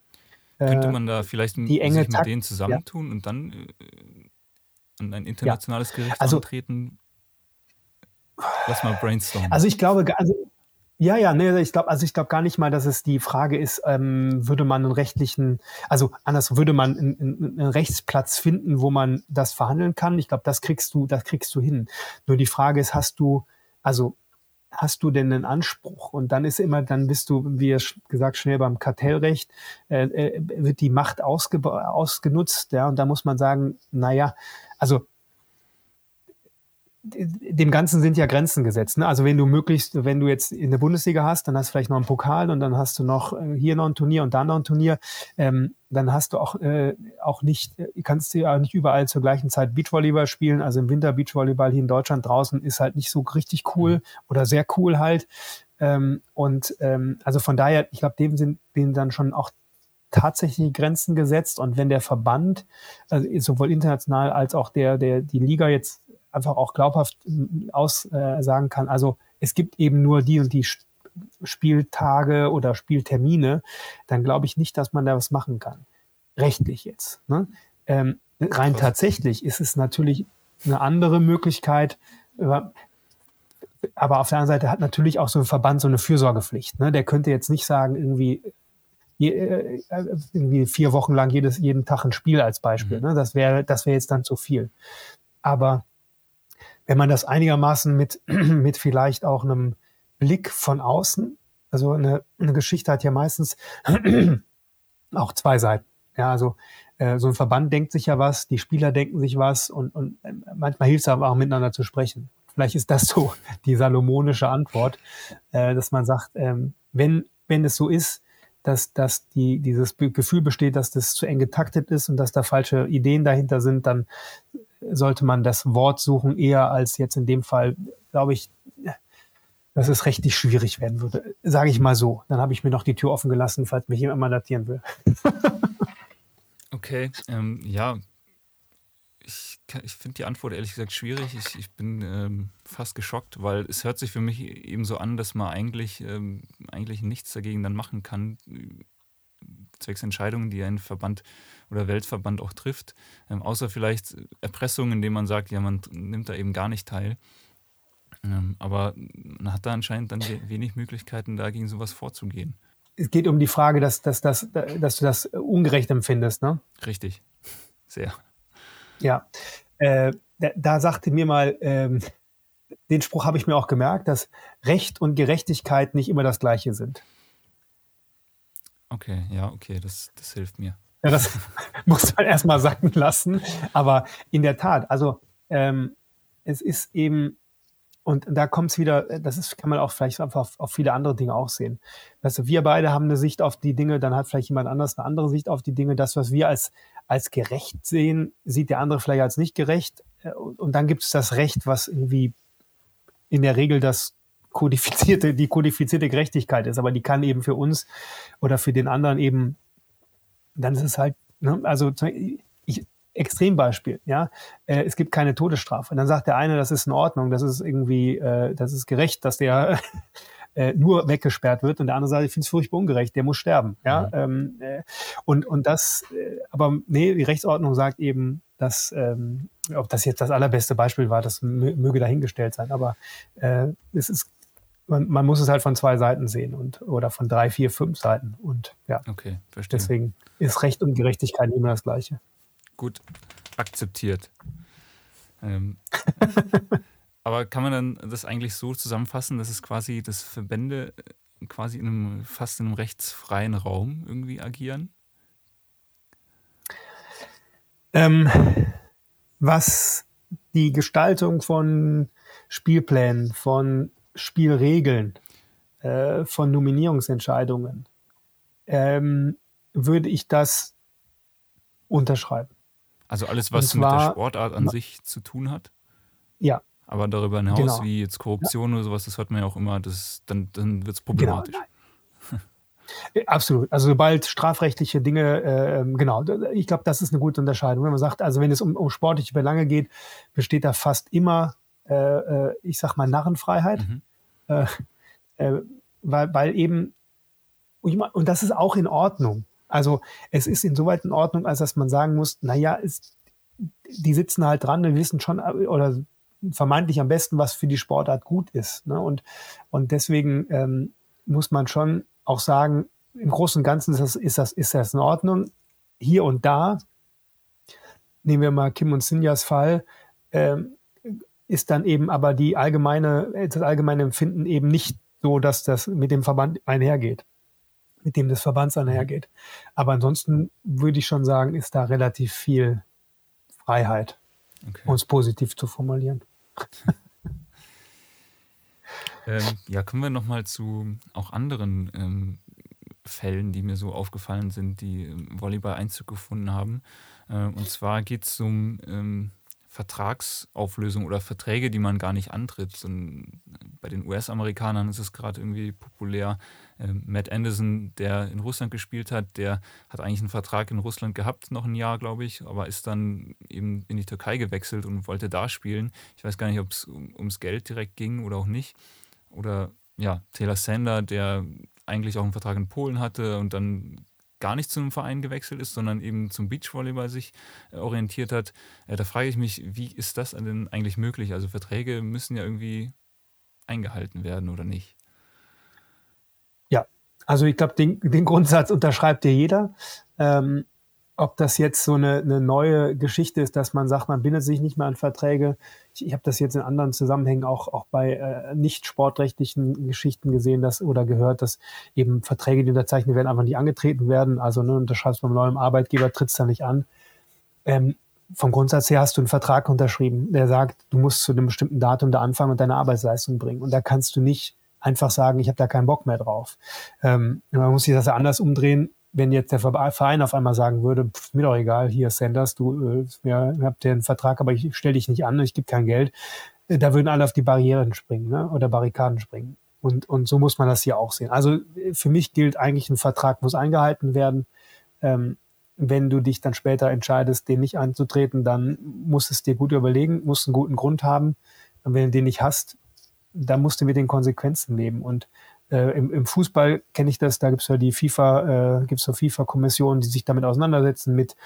Könnte äh, man da vielleicht die enge sich mit denen zusammentun ja. und dann äh, an ein internationales ja. Gericht also, antreten? Lass mal brainstormen. Also ich glaube, also ja, ja, nee, ich glaube, also ich glaube gar nicht mal, dass es die Frage ist, ähm, würde man einen rechtlichen, also anders würde man einen, einen Rechtsplatz finden, wo man das verhandeln kann. Ich glaube, das kriegst du, das kriegst du hin. Nur die Frage ist, hast du, also hast du denn einen Anspruch? Und dann ist immer, dann bist du, wie gesagt, schnell beim Kartellrecht, äh, äh, wird die Macht ausge, ausgenutzt, ja, und da muss man sagen, naja, also dem Ganzen sind ja Grenzen gesetzt. Ne? Also wenn du möglichst, wenn du jetzt in der Bundesliga hast, dann hast du vielleicht noch einen Pokal und dann hast du noch äh, hier noch ein Turnier und da noch ein Turnier. Ähm, dann hast du auch, äh, auch nicht, äh, kannst du ja nicht überall zur gleichen Zeit Beachvolleyball spielen. Also im Winter Beachvolleyball hier in Deutschland draußen ist halt nicht so richtig cool mhm. oder sehr cool halt. Ähm, und ähm, also von daher, ich glaube, dem sind denen dann schon auch tatsächlich Grenzen gesetzt. Und wenn der Verband, also sowohl international als auch der, der, die Liga jetzt einfach auch glaubhaft äh, aussagen äh, kann, also es gibt eben nur die und die Spieltage oder Spieltermine, dann glaube ich nicht, dass man da was machen kann. Rechtlich jetzt. Ne? Ähm, rein tatsächlich ist es natürlich eine andere Möglichkeit, aber auf der anderen Seite hat natürlich auch so ein Verband so eine Fürsorgepflicht. Ne? Der könnte jetzt nicht sagen, irgendwie, äh, irgendwie vier Wochen lang jedes, jeden Tag ein Spiel als Beispiel. Mhm. Ne? Das wäre das wäre jetzt dann zu viel. Aber wenn man das einigermaßen mit, [clears throat] mit vielleicht auch einem Blick von außen, also eine, eine Geschichte hat ja meistens [clears throat] auch zwei Seiten. Ja, also äh, so ein Verband denkt sich ja was, die Spieler denken sich was und, und äh, manchmal hilft es aber auch miteinander zu sprechen. Vielleicht ist das so [laughs] die salomonische Antwort, äh, dass man sagt, ähm, wenn, wenn es so ist, dass, dass die, dieses Gefühl besteht, dass das zu eng getaktet ist und dass da falsche Ideen dahinter sind, dann sollte man das Wort suchen, eher als jetzt in dem Fall, glaube ich, dass es rechtlich schwierig werden würde. Sage ich mal so. Dann habe ich mir noch die Tür offen gelassen, falls mich jemand mal datieren will. [laughs] okay, ähm, ja. ich, ich finde die Antwort ehrlich gesagt schwierig. Ich, ich bin ähm, fast geschockt, weil es hört sich für mich eben so an, dass man eigentlich, ähm, eigentlich nichts dagegen dann machen kann, zwecks Entscheidungen, die ein Verband oder Weltverband auch trifft. Ähm, außer vielleicht Erpressung, indem man sagt, ja, man nimmt da eben gar nicht teil. Ähm, aber man hat da anscheinend dann wenig Möglichkeiten, dagegen sowas vorzugehen. Es geht um die Frage, dass, dass, dass, dass du das ungerecht empfindest, ne? Richtig. Sehr. Ja. Äh, da, da, sagte mir mal, ähm, den Spruch habe ich mir auch gemerkt, dass Recht und Gerechtigkeit nicht immer das Gleiche sind. Okay, ja, okay, das, das hilft mir. Ja, das [laughs] muss man erstmal sacken lassen. Aber in der Tat, also ähm, es ist eben, und da kommt es wieder, das ist, kann man auch vielleicht einfach auf, auf, viele andere Dinge auch sehen. Weißt du, wir beide haben eine Sicht auf die Dinge, dann hat vielleicht jemand anders eine andere Sicht auf die Dinge. Das, was wir als, als gerecht sehen, sieht der andere vielleicht als nicht gerecht. Äh, und dann gibt es das Recht, was irgendwie in der Regel das kodifizierte, die kodifizierte Gerechtigkeit ist, aber die kann eben für uns oder für den anderen eben, dann ist es halt, ne, also ich, Extrembeispiel, ja, äh, es gibt keine Todesstrafe. Und dann sagt der eine, das ist in Ordnung, das ist irgendwie, äh, das ist gerecht, dass der [laughs] äh, nur weggesperrt wird und der andere sagt, ich finde es furchtbar ungerecht, der muss sterben, ja. Mhm. Ähm, äh, und, und das, äh, aber nee, die Rechtsordnung sagt eben, dass, ähm, ob das jetzt das allerbeste Beispiel war, das möge dahingestellt sein, aber äh, es ist man, man, muss es halt von zwei Seiten sehen und oder von drei, vier, fünf Seiten. Und ja, okay, verstehe. deswegen ist Recht und Gerechtigkeit immer das Gleiche. Gut, akzeptiert. Ähm, [laughs] aber kann man dann das eigentlich so zusammenfassen, dass es quasi, dass Verbände äh, quasi in einem fast in einem rechtsfreien Raum irgendwie agieren? Ähm, was die Gestaltung von Spielplänen, von Spielregeln, äh, von Nominierungsentscheidungen, ähm, würde ich das unterschreiben. Also alles, was zwar, mit der Sportart an sich zu tun hat? Ja. Aber darüber hinaus, genau. wie jetzt Korruption ja. oder sowas, das hört man ja auch immer, das, dann, dann wird es problematisch. Genau, [laughs] Absolut. Also sobald strafrechtliche Dinge, äh, genau, ich glaube, das ist eine gute Unterscheidung. Wenn man sagt, also wenn es um, um sportliche Belange geht, besteht da fast immer äh, äh, ich sag mal, Narrenfreiheit. Mhm. Äh, äh, weil, weil eben, und das ist auch in Ordnung. Also es ist insoweit in Ordnung, als dass man sagen muss, naja, ist, die sitzen halt dran, die wissen schon oder vermeintlich am besten, was für die Sportart gut ist. Ne? Und, und deswegen ähm, muss man schon auch sagen, im Großen und Ganzen ist das, ist das, ist das in Ordnung. Hier und da, nehmen wir mal Kim und Sinjas Fall, ähm, ist dann eben aber die allgemeine, das allgemeine Empfinden eben nicht so, dass das mit dem Verband einhergeht, mit dem des Verbands einhergeht. Aber ansonsten würde ich schon sagen, ist da relativ viel Freiheit, okay. es positiv zu formulieren. [laughs] ähm, ja, kommen wir nochmal zu auch anderen ähm, Fällen, die mir so aufgefallen sind, die im Volleyball Einzug gefunden haben. Äh, und zwar geht es um ähm, Vertragsauflösung oder Verträge, die man gar nicht antritt. Und bei den US-Amerikanern ist es gerade irgendwie populär. Ähm, Matt Anderson, der in Russland gespielt hat, der hat eigentlich einen Vertrag in Russland gehabt, noch ein Jahr, glaube ich, aber ist dann eben in die Türkei gewechselt und wollte da spielen. Ich weiß gar nicht, ob es um, ums Geld direkt ging oder auch nicht. Oder ja, Taylor Sander, der eigentlich auch einen Vertrag in Polen hatte und dann gar nicht zu einem Verein gewechselt ist, sondern eben zum Beachvolleyball sich äh, orientiert hat. Äh, da frage ich mich, wie ist das denn eigentlich möglich? Also Verträge müssen ja irgendwie eingehalten werden oder nicht? Ja, also ich glaube, den, den, Grundsatz unterschreibt dir jeder. Ähm, ob das jetzt so eine, eine, neue Geschichte ist, dass man sagt, man bindet sich nicht mehr an Verträge. Ich, ich habe das jetzt in anderen Zusammenhängen auch, auch bei äh, nicht sportrechtlichen Geschichten gesehen dass, oder gehört, dass eben Verträge, die unterzeichnet werden, einfach nicht angetreten werden. Also ne, unterschreibst beim neuen Arbeitgeber, trittst da nicht an. Ähm, vom Grundsatz her hast du einen Vertrag unterschrieben, der sagt, du musst zu einem bestimmten Datum da anfangen und deine Arbeitsleistung bringen. Und da kannst du nicht einfach sagen, ich habe da keinen Bock mehr drauf. Ähm, man muss sich das ja anders umdrehen wenn jetzt der Verein auf einmal sagen würde, pff, mir doch egal, hier Sanders, du äh, ja, habt den Vertrag, aber ich stelle dich nicht an, ich gebe kein Geld, äh, da würden alle auf die Barrieren springen ne? oder Barrikaden springen. Und, und so muss man das hier auch sehen. Also äh, für mich gilt eigentlich, ein Vertrag muss eingehalten werden. Ähm, wenn du dich dann später entscheidest, den nicht anzutreten, dann musst du es dir gut überlegen, musst einen guten Grund haben. Und wenn du den nicht hast, dann musst du mit den Konsequenzen leben. Und äh, im, im, Fußball kenne ich das, da gibt es ja die FIFA, äh, gibt es so FIFA-Kommissionen, die sich damit auseinandersetzen mit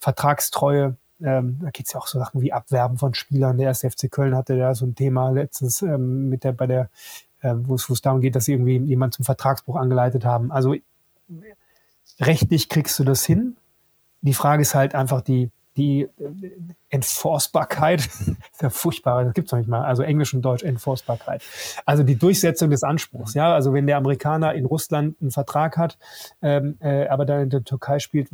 Vertragstreue. Ähm, da geht es ja auch so Sachen wie Abwerben von Spielern. Der erste FC Köln hatte ja so ein Thema letztens ähm, mit der bei der, äh, wo es darum geht, dass sie irgendwie jemand zum Vertragsbruch angeleitet haben. Also rechtlich kriegst du das hin. Die Frage ist halt einfach die, die äh, Enforcebarkeit, [laughs] ist ja furchtbar, das gibt es noch nicht mal, also Englisch und Deutsch Enforcebarkeit. Also die Durchsetzung des Anspruchs, ja, also wenn der Amerikaner in Russland einen Vertrag hat, ähm, äh, aber dann in der Türkei spielt,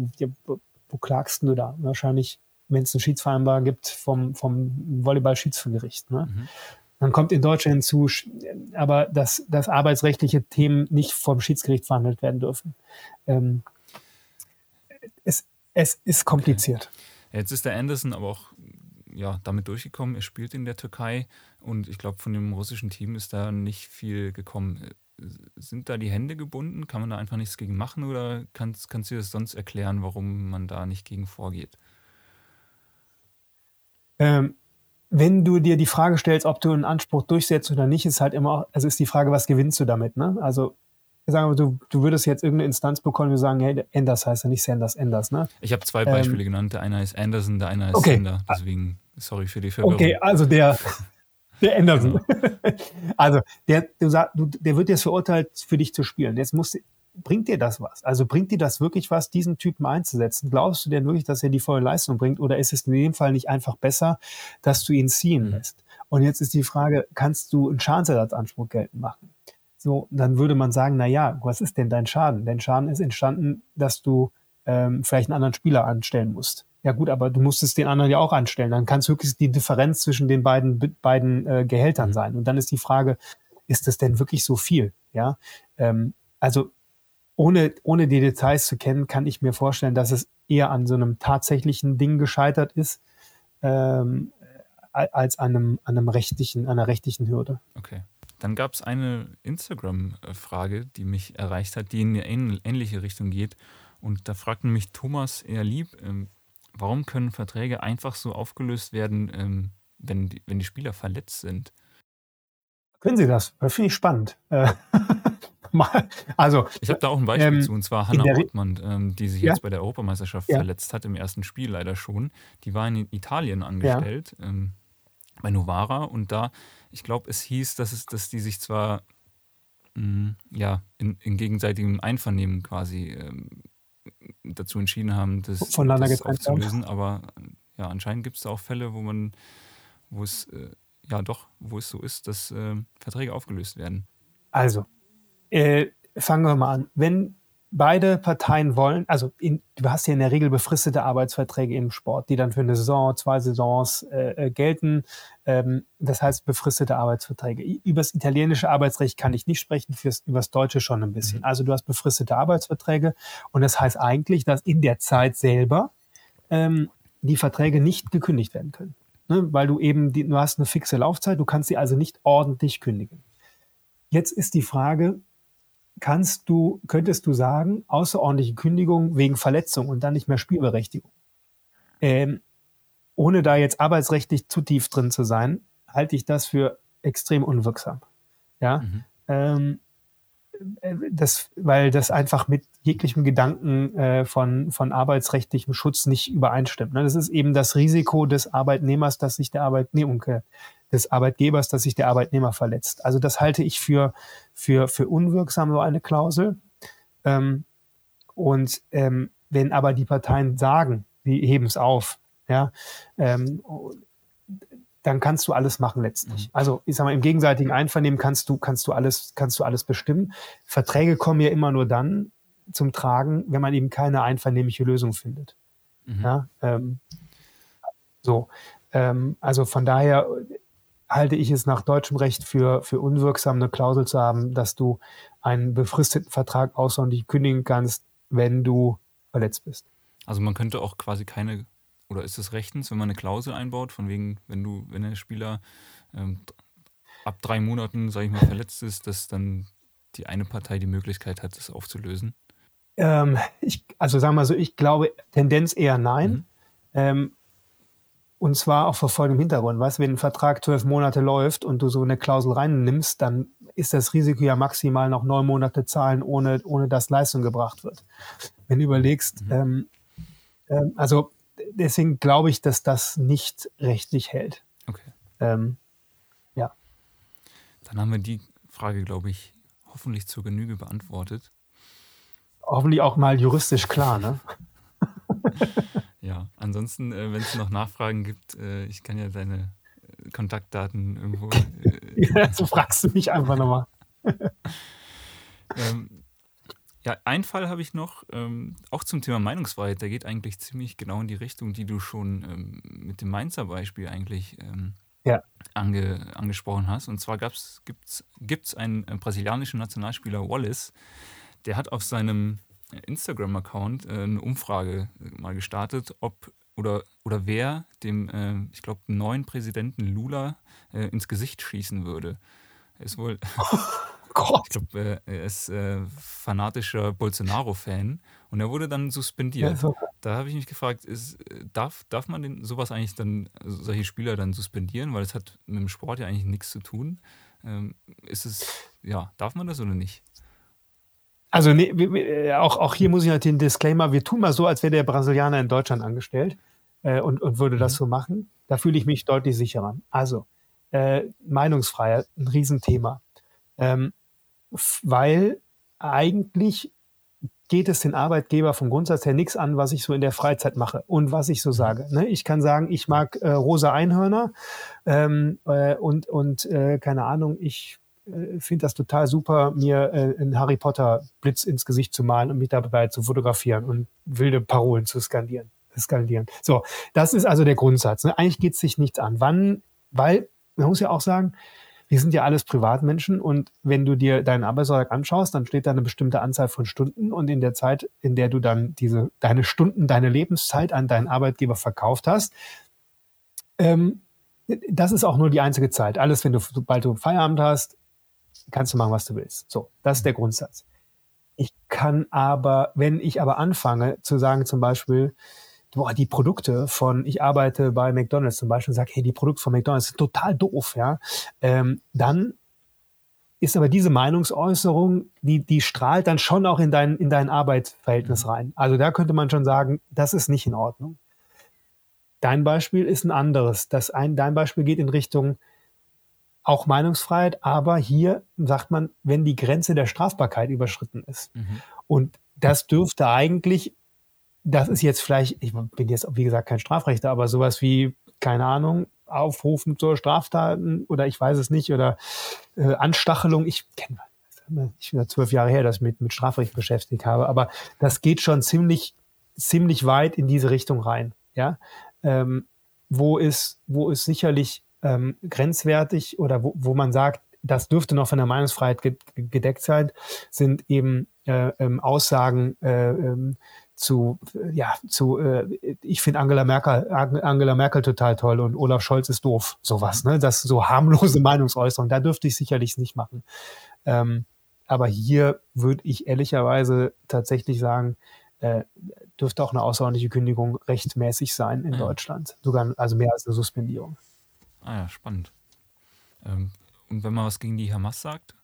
wo, wo klagst du da? Wahrscheinlich, wenn es eine Schiedsvereinbarung gibt vom, vom Volleyball-Schiedsgericht. Ne? Mhm. Dann kommt in Deutschland hinzu, aber dass, dass arbeitsrechtliche Themen nicht vom Schiedsgericht verhandelt werden dürfen. Ähm, es, es ist kompliziert. Okay. Jetzt ist der Anderson aber auch ja, damit durchgekommen. Er spielt in der Türkei und ich glaube, von dem russischen Team ist da nicht viel gekommen. Sind da die Hände gebunden? Kann man da einfach nichts gegen machen oder kannst, kannst du das sonst erklären, warum man da nicht gegen vorgeht? Ähm, wenn du dir die Frage stellst, ob du einen Anspruch durchsetzt oder nicht, ist halt immer, also ist die Frage, was gewinnst du damit? Ne? Also sagen wir, du, du würdest jetzt irgendeine Instanz bekommen, wir sagen, hey, Anders heißt ja nicht Sanders, Anders, ne? Ich habe zwei Beispiele ähm, genannt. Der eine ist Anderson, der eine ist okay. Sander. Deswegen, sorry für die Verwirrung. Okay, also der, [laughs] der Anderson. Genau. [laughs] also der, du sag, du, der wird jetzt verurteilt, für dich zu spielen. Jetzt muss, bringt dir das was? Also bringt dir das wirklich was, diesen Typen einzusetzen? Glaubst du denn wirklich, dass er die volle Leistung bringt? Oder ist es in dem Fall nicht einfach besser, dass du ihn ziehen mhm. lässt? Und jetzt ist die Frage, kannst du einen Schadensersatzanspruch geltend machen? So, dann würde man sagen, na ja, was ist denn dein Schaden? Dein Schaden ist entstanden, dass du ähm, vielleicht einen anderen Spieler anstellen musst. Ja gut, aber du musstest den anderen ja auch anstellen. Dann kann es höchstens die Differenz zwischen den beiden, beiden äh, Gehältern mhm. sein. Und dann ist die Frage, ist das denn wirklich so viel? Ja, ähm, also ohne, ohne die Details zu kennen, kann ich mir vorstellen, dass es eher an so einem tatsächlichen Ding gescheitert ist, ähm, als an einem, an einem rechtlichen, einer rechtlichen Hürde. Okay. Dann gab es eine Instagram-Frage, die mich erreicht hat, die in eine ähnliche Richtung geht. Und da fragte mich Thomas eher lieb, ähm, warum können Verträge einfach so aufgelöst werden, ähm, wenn, die, wenn die Spieler verletzt sind? Können Sie das? Das finde ich spannend. Äh, [laughs] also, ich habe da auch ein Beispiel ähm, zu, und zwar Hanna Ottmann, ähm, die sich ja? jetzt bei der Europameisterschaft ja? verletzt hat, im ersten Spiel leider schon. Die war in Italien angestellt, ja. Bei Novara, und da ich glaube, es hieß, dass, es, dass die sich zwar mh, mm, ja, in, in, gegenseitigem Einvernehmen quasi ähm, dazu entschieden haben, das, das aufzulösen, aber ja, anscheinend gibt es da auch Fälle, wo man, wo es äh, ja doch, wo es so ist, dass äh, Verträge aufgelöst werden. Also, äh, fangen wir mal an. Wenn beide Parteien wollen, also in, du hast ja in der Regel befristete Arbeitsverträge im Sport, die dann für eine Saison, zwei Saisons äh, äh gelten. Ähm, das heißt befristete Arbeitsverträge. Über das italienische Arbeitsrecht kann ich nicht sprechen, fürs, über das deutsche schon ein bisschen. Mhm. Also du hast befristete Arbeitsverträge und das heißt eigentlich, dass in der Zeit selber ähm, die Verträge nicht gekündigt werden können. Ne? Weil du eben, die, du hast eine fixe Laufzeit, du kannst sie also nicht ordentlich kündigen. Jetzt ist die Frage, kannst du, könntest du sagen, außerordentliche Kündigung wegen Verletzung und dann nicht mehr Spielberechtigung. Ähm, ohne da jetzt arbeitsrechtlich zu tief drin zu sein, halte ich das für extrem unwirksam. Ja, mhm. ähm, äh, das, weil das einfach mit jeglichem Gedanken äh, von, von arbeitsrechtlichem Schutz nicht übereinstimmt. Ne? Das ist eben das Risiko des Arbeitnehmers, dass sich der Arbeitnehmer, des Arbeitgebers, dass sich der Arbeitnehmer verletzt. Also das halte ich für, für, für unwirksam, so eine Klausel. Ähm, und ähm, wenn aber die Parteien sagen, die heben es auf, ja, ähm, dann kannst du alles machen letztlich. Mhm. Also ich sag mal, im gegenseitigen Einvernehmen kannst du, kannst du alles, kannst du alles bestimmen. Verträge kommen ja immer nur dann zum Tragen, wenn man eben keine einvernehmliche Lösung findet. Mhm. Ja, ähm, so. Ähm, also von daher halte ich es nach deutschem Recht für, für unwirksam, eine Klausel zu haben, dass du einen befristeten Vertrag außerordentlich kündigen kannst, wenn du verletzt bist. Also man könnte auch quasi keine oder ist es rechtens, wenn man eine Klausel einbaut, von wegen, wenn du, wenn der Spieler ähm, ab drei Monaten, sage ich mal, verletzt ist, dass dann die eine Partei die Möglichkeit hat, das aufzulösen? Ähm, ich, also sagen wir mal so, ich glaube, Tendenz eher nein. Mhm. Ähm, und zwar auch vor folgendem Hintergrund. Weißt, wenn ein Vertrag zwölf Monate läuft und du so eine Klausel reinnimmst, dann ist das Risiko ja maximal noch neun Monate zahlen, ohne, ohne dass Leistung gebracht wird. Wenn du überlegst, mhm. ähm, ähm, also deswegen glaube ich, dass das nicht rechtlich hält. Okay. Ähm, ja. Dann haben wir die Frage, glaube ich, hoffentlich zur Genüge beantwortet. Hoffentlich auch mal juristisch klar, ne? [laughs] Ja, ansonsten, äh, wenn es noch Nachfragen gibt, äh, ich kann ja deine äh, Kontaktdaten irgendwo. [laughs] Ja, so fragst du mich einfach nochmal. [laughs] ähm, ja, ein Fall habe ich noch, ähm, auch zum Thema Meinungsfreiheit. Der geht eigentlich ziemlich genau in die Richtung, die du schon ähm, mit dem Mainzer Beispiel eigentlich ähm, ja. ange, angesprochen hast. Und zwar gibt es einen äh, brasilianischen Nationalspieler Wallace, der hat auf seinem Instagram-Account äh, eine Umfrage äh, mal gestartet, ob oder, oder wer dem, äh, ich glaube, neuen Präsidenten Lula äh, ins Gesicht schießen würde. Ist wohl, [laughs] [laughs] oh ich glaube, äh, er ist äh, fanatischer Bolsonaro-Fan und er wurde dann suspendiert. Ja, da habe ich mich gefragt, ist, darf, darf man den, sowas eigentlich dann, solche Spieler dann suspendieren, weil es hat mit dem Sport ja eigentlich nichts zu tun. Ähm, ist es, ja, darf man das oder nicht? Also nee, äh, auch, auch hier muss ich halt den Disclaimer, wir tun mal so, als wäre der Brasilianer in Deutschland angestellt äh, und, und würde das mhm. so machen. Da fühle ich mich deutlich sicherer. Also, äh, Meinungsfreiheit, ein Riesenthema. Ähm, weil eigentlich geht es den Arbeitgeber vom Grundsatz her nichts an, was ich so in der Freizeit mache und was ich so mhm. sage. Ne? Ich kann sagen, ich mag äh, rosa Einhörner ähm, äh, und, und äh, keine Ahnung, ich äh, finde das total super, mir äh, einen Harry Potter Blitz ins Gesicht zu malen und mich dabei zu fotografieren und wilde Parolen zu skandieren. skandieren. So, das ist also der Grundsatz. Ne? Eigentlich geht es sich nichts an. Wann? Weil, man muss ja auch sagen, wir sind ja alles Privatmenschen und wenn du dir deinen Arbeitsvertrag anschaust, dann steht da eine bestimmte Anzahl von Stunden und in der Zeit, in der du dann diese deine Stunden, deine Lebenszeit an deinen Arbeitgeber verkauft hast, ähm, das ist auch nur die einzige Zeit. Alles, wenn du, sobald du Feierabend hast, kannst du machen, was du willst. So, das ist der Grundsatz. Ich kann aber, wenn ich aber anfange zu sagen, zum Beispiel, boah, die Produkte von, ich arbeite bei McDonalds zum Beispiel und sage, hey, die Produkte von McDonalds sind total doof, ja, ähm, dann ist aber diese Meinungsäußerung, die, die strahlt dann schon auch in dein, in dein Arbeitsverhältnis mhm. rein. Also da könnte man schon sagen, das ist nicht in Ordnung. Dein Beispiel ist ein anderes. Das ein, dein Beispiel geht in Richtung, auch Meinungsfreiheit, aber hier sagt man, wenn die Grenze der Strafbarkeit überschritten ist. Mhm. Und das dürfte eigentlich, das ist jetzt vielleicht, ich bin jetzt wie gesagt kein Strafrechter, aber sowas wie, keine Ahnung, Aufrufen zur Straftaten oder ich weiß es nicht, oder äh, Anstachelung, ich kenne ich bin ja zwölf Jahre her, dass ich mich mit Strafrecht beschäftigt habe, aber das geht schon ziemlich, ziemlich weit in diese Richtung rein, ja. Ähm, wo ist, wo ist sicherlich ähm, grenzwertig oder wo, wo man sagt, das dürfte noch von der Meinungsfreiheit gedeckt sein, sind eben äh, ähm, Aussagen äh, ähm, zu, ja, zu, äh, ich finde Angela Merkel, Angela Merkel total toll und Olaf Scholz ist doof, sowas, ne? Das so harmlose [laughs] Meinungsäußerung, da dürfte ich sicherlich nicht machen. Ähm, aber hier würde ich ehrlicherweise tatsächlich sagen, äh, dürfte auch eine außerordentliche Kündigung rechtmäßig sein in ja. Deutschland. Sogar, also mehr als eine Suspendierung. Ah ja, spannend. Ähm, und wenn man was gegen die Hamas sagt?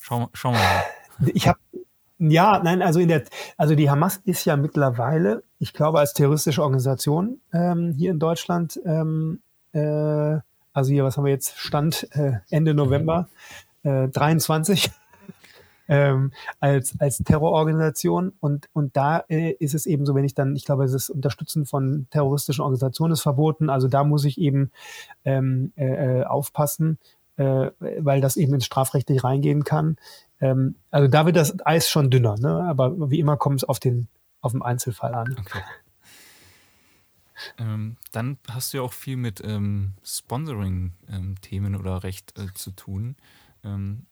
Schau, schauen wir mal. [laughs] Ich habe ja, nein, also in der, also die Hamas ist ja mittlerweile, ich glaube, als terroristische Organisation ähm, hier in Deutschland, ähm, äh, also hier, was haben wir jetzt, Stand äh, Ende November äh, 23, [laughs] ähm, als, als Terrororganisation. Und, und da äh, ist es eben so, wenn ich dann, ich glaube, das Unterstützen von terroristischen Organisationen ist verboten. Also da muss ich eben ähm, äh, äh aufpassen, äh, weil das eben ins Strafrechtlich reingehen kann. Ähm, also da wird das Eis schon dünner, ne? aber wie immer kommt es auf den, auf den Einzelfall an. Okay. Ähm, dann hast du ja auch viel mit ähm, Sponsoring-Themen ähm, oder Recht äh, zu tun. Ähm,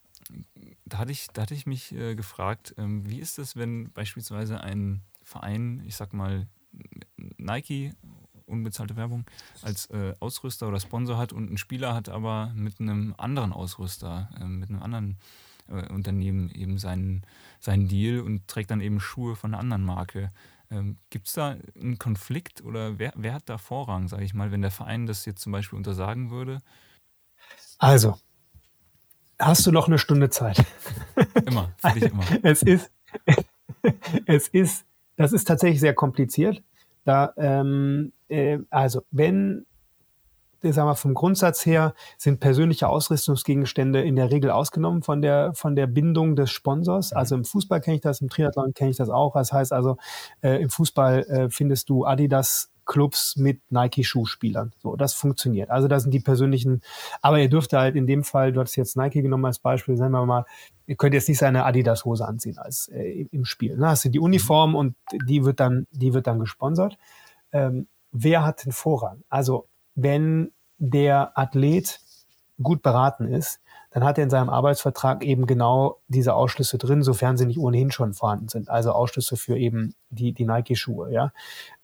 da hatte ich, da hatte ich mich äh, gefragt, ähm, wie ist es, wenn beispielsweise ein Verein, ich sag mal Nike, unbezahlte Werbung, als äh, Ausrüster oder Sponsor hat und ein Spieler hat aber mit einem anderen Ausrüster, äh, mit einem anderen äh, Unternehmen eben seinen, seinen Deal und trägt dann eben Schuhe von einer anderen Marke. Ähm, Gibt es da einen Konflikt oder wer, wer hat da Vorrang, sage ich mal, wenn der Verein das jetzt zum Beispiel untersagen würde? Also, hast du noch eine Stunde Zeit? [laughs] Immer, für dich immer. [laughs] es ist, [laughs] es ist, das ist tatsächlich sehr kompliziert. Da, ähm, äh, also, wenn sagen wir, vom Grundsatz her sind persönliche Ausrüstungsgegenstände in der Regel ausgenommen von der, von der Bindung des Sponsors. Mhm. Also im Fußball kenne ich das, im Triathlon kenne ich das auch. Das heißt also, äh, im Fußball äh, findest du Adidas Clubs mit Nike-Schuhspielern. So, das funktioniert. Also da sind die persönlichen, aber ihr dürft halt in dem Fall, du hast jetzt Nike genommen als Beispiel, sagen wir mal, ihr könnt jetzt nicht seine Adidas-Hose anziehen als äh, im Spiel. Ne? Hast du die Uniform und die wird dann, die wird dann gesponsert. Ähm, wer hat den Vorrang? Also wenn der Athlet gut beraten ist, dann hat er in seinem Arbeitsvertrag eben genau diese Ausschlüsse drin, sofern sie nicht ohnehin schon vorhanden sind. Also Ausschlüsse für eben die, die Nike-Schuhe, ja.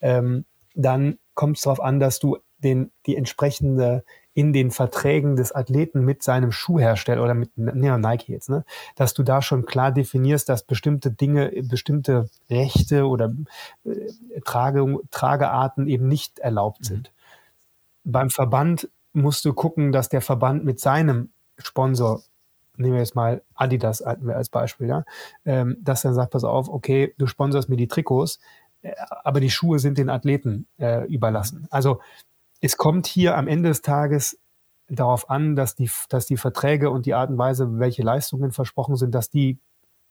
Ähm, dann kommt es darauf an, dass du den, die entsprechende in den Verträgen des Athleten mit seinem Schuhhersteller oder mit ne, Nike jetzt, ne, dass du da schon klar definierst, dass bestimmte Dinge, bestimmte Rechte oder äh, Trage, Tragearten eben nicht erlaubt mhm. sind beim Verband musst du gucken, dass der Verband mit seinem Sponsor, nehmen wir jetzt mal Adidas als Beispiel, ja, ähm, dass er sagt, pass auf, okay, du sponsorst mir die Trikots, äh, aber die Schuhe sind den Athleten äh, überlassen. Also es kommt hier am Ende des Tages darauf an, dass die, dass die Verträge und die Art und Weise, welche Leistungen versprochen sind, dass die